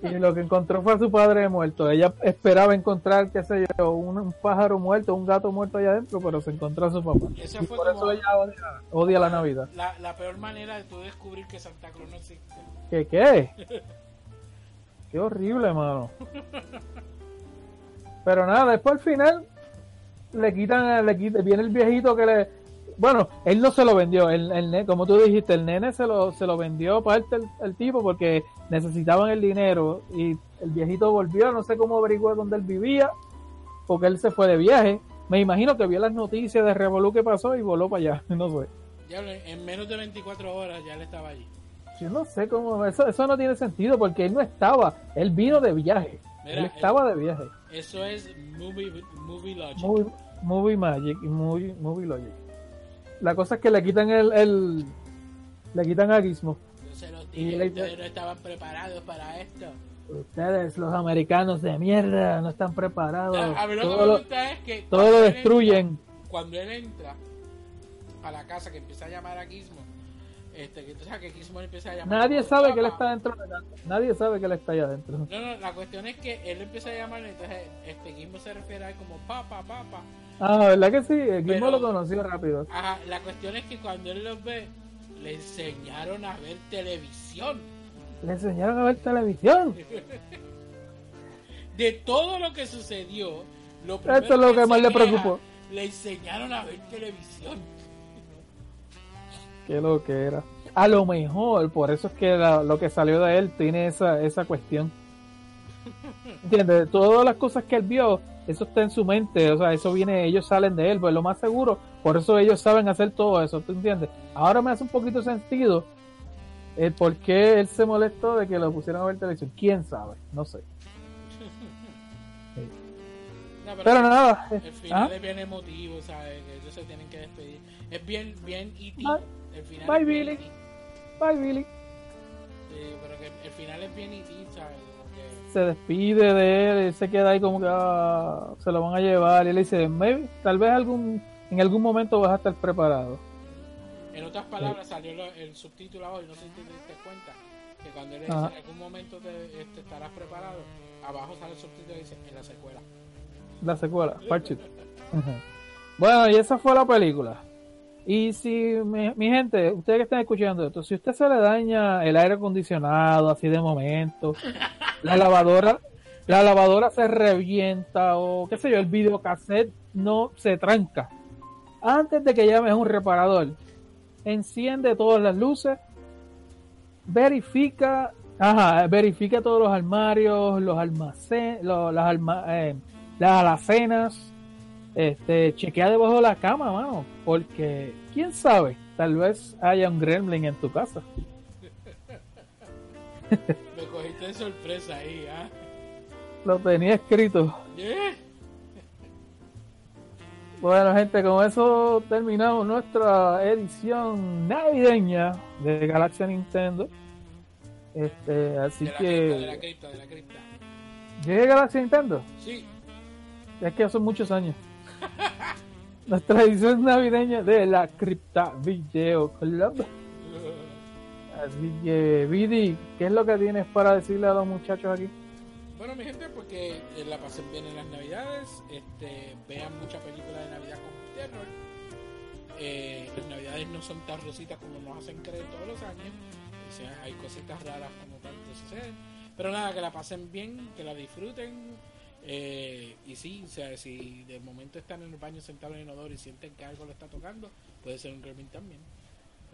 Y lo que encontró fue a su padre muerto. Ella esperaba encontrar, qué sé yo, un, un pájaro muerto, un gato muerto allá adentro, pero se encontró a su papá. Esa Y fue por eso ella odia, odia la Navidad. La, la peor manera de tú descubrir que Santa Claus no existe. ¿Qué qué? Qué horrible, mano. Pero nada, después al final le quitan, le quitan, viene el viejito que le, bueno, él no se lo vendió, el, el como tú dijiste, el nene se lo, se lo vendió parte el, el tipo porque necesitaban el dinero y el viejito volvió, no sé cómo averiguó dónde él vivía, porque él se fue de viaje. Me imagino que vio las noticias de Revolú que pasó y voló para allá, no sé. Ya en menos de 24 horas ya él estaba allí. Yo no sé cómo, eso, eso no tiene sentido porque él no estaba, él vino de viaje, Mira, él estaba de viaje. Eso es movie, movie logic. Movie, movie Magic y movie, movie Logic. La cosa es que le quitan el, el le quitan a Gizmo. Se los ustedes no estaban preparados para esto. Ustedes, los americanos de mierda, no están preparados. A, a mí lo que me lo, gusta es que todo lo destruyen. entra- cuando él entra a la casa que empieza a llamar a Gizmo, este, que sabes que Gizmo empieza a llamar. Nadie sabe que él está dentro de la- Nadie sabe que él está allá adentro. No, no, la cuestión es que él empieza a llamar, entonces este Gizmo se refiere a él como papá, papá. Ah, ¿verdad que sí? El Pero- lo conoció rápido. Ajá, la cuestión es que cuando él los ve, le enseñaron a ver televisión. Le enseñaron a ver televisión. De todo lo que sucedió, lo primero Esto es lo que más le preocupó. Le enseñaron a ver televisión. Qué lo que era. A lo mejor, por eso es que la- lo que salió de él tiene esa, esa cuestión. ¿Entiendes? Todas las cosas que él vio, eso está en su mente, o sea, eso viene, ellos salen de él, pues lo más seguro, por eso ellos saben hacer todo eso, ¿tú entiendes? Ahora me hace un poquito sentido el por qué él se molestó de que lo pusieran a ver televisión. ¿Quién sabe? No sé. No, pero Pero nada. el final ¿ah? es bien emotivo, ¿sabes? Que ellos se tienen que despedir. Es bien, bien E.T. Bye. El final Bye, Billy. E.T. Bye, Billy. Sí, pero que el final es bien E.T., ¿sabes? Se despide de él, él se queda ahí como que ah, se lo van a llevar y él dice, "Maybe, tal vez algún, en algún momento vas a estar preparado. En otras palabras, salió el subtítulo abajo y no sé si te diste cuenta que cuando él dice en algún momento te, este, estarás preparado, abajo sale el subtítulo y dice en la secuela. La secuela. Ujú. Bueno, y esa fue la película. Y si, mi, mi gente, ustedes que están escuchando esto, si usted se le daña el aire acondicionado así de momento, la lavadora, la lavadora se revienta o qué sé yo, el videocassette no se tranca. Antes de que llames a un reparador, enciende todas las luces, verifica, ajá, verifica todos los armarios, los almacenes, los, las, alma- eh, las alacenas, este, chequea debajo de la cama, mano, porque quién sabe, tal vez haya un gremlin en tu casa. Me cogiste de sorpresa ahí, ¿ah? Lo tenía escrito. Yeah. Bueno, gente, con eso terminamos nuestra edición navideña de Galaxia Nintendo. Este, así De la cripta, de la que cripta, de la cripta. llegué Galaxia Nintendo. Sí, Es que son muchos años. Nuestra edición navideña de la Cripta Video Club. Así que, Vidi, ¿qué es lo que tienes para decirle a los muchachos aquí? Bueno, mi gente, porque eh, la pasen bien en las navidades, este, vean mucha película de Navidad con terror. Eh, las navidades no son tan rositas como nos hacen creer todos los años. Hay cositas raras como que suceden. Pero nada, que la pasen bien, que la disfruten. Eh, y sí, o sea, si de momento están en el baño sentados en el inodoro y sienten que algo lo está tocando, puede ser un gremlin también.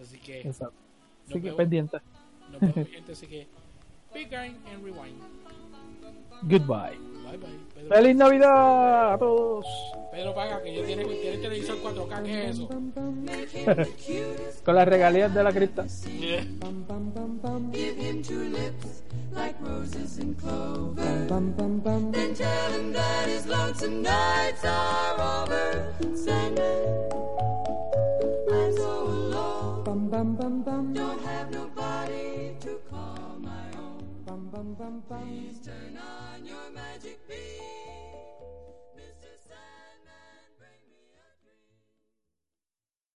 Así que, Exacto. Nos Así que pendiente. vemos, mi gente. Así que, kind and rewind. Goodbye. Bye bye. Pedro. ¡Feliz Navidad a todos! Pedro paga que yo tiene, tiene televisor 4K, ¿qué es eso? Con las regalías de la cripta. Yeah. Give him two lips like roses and clover. Bum, bum, bum, Then tell him that his lonesome nights are over. Sandman, I'm so alone. Bum, bum, bum, bum. Don't have nobody to call my own. Bum, bum, bum, bum. Please turn on your magic beam.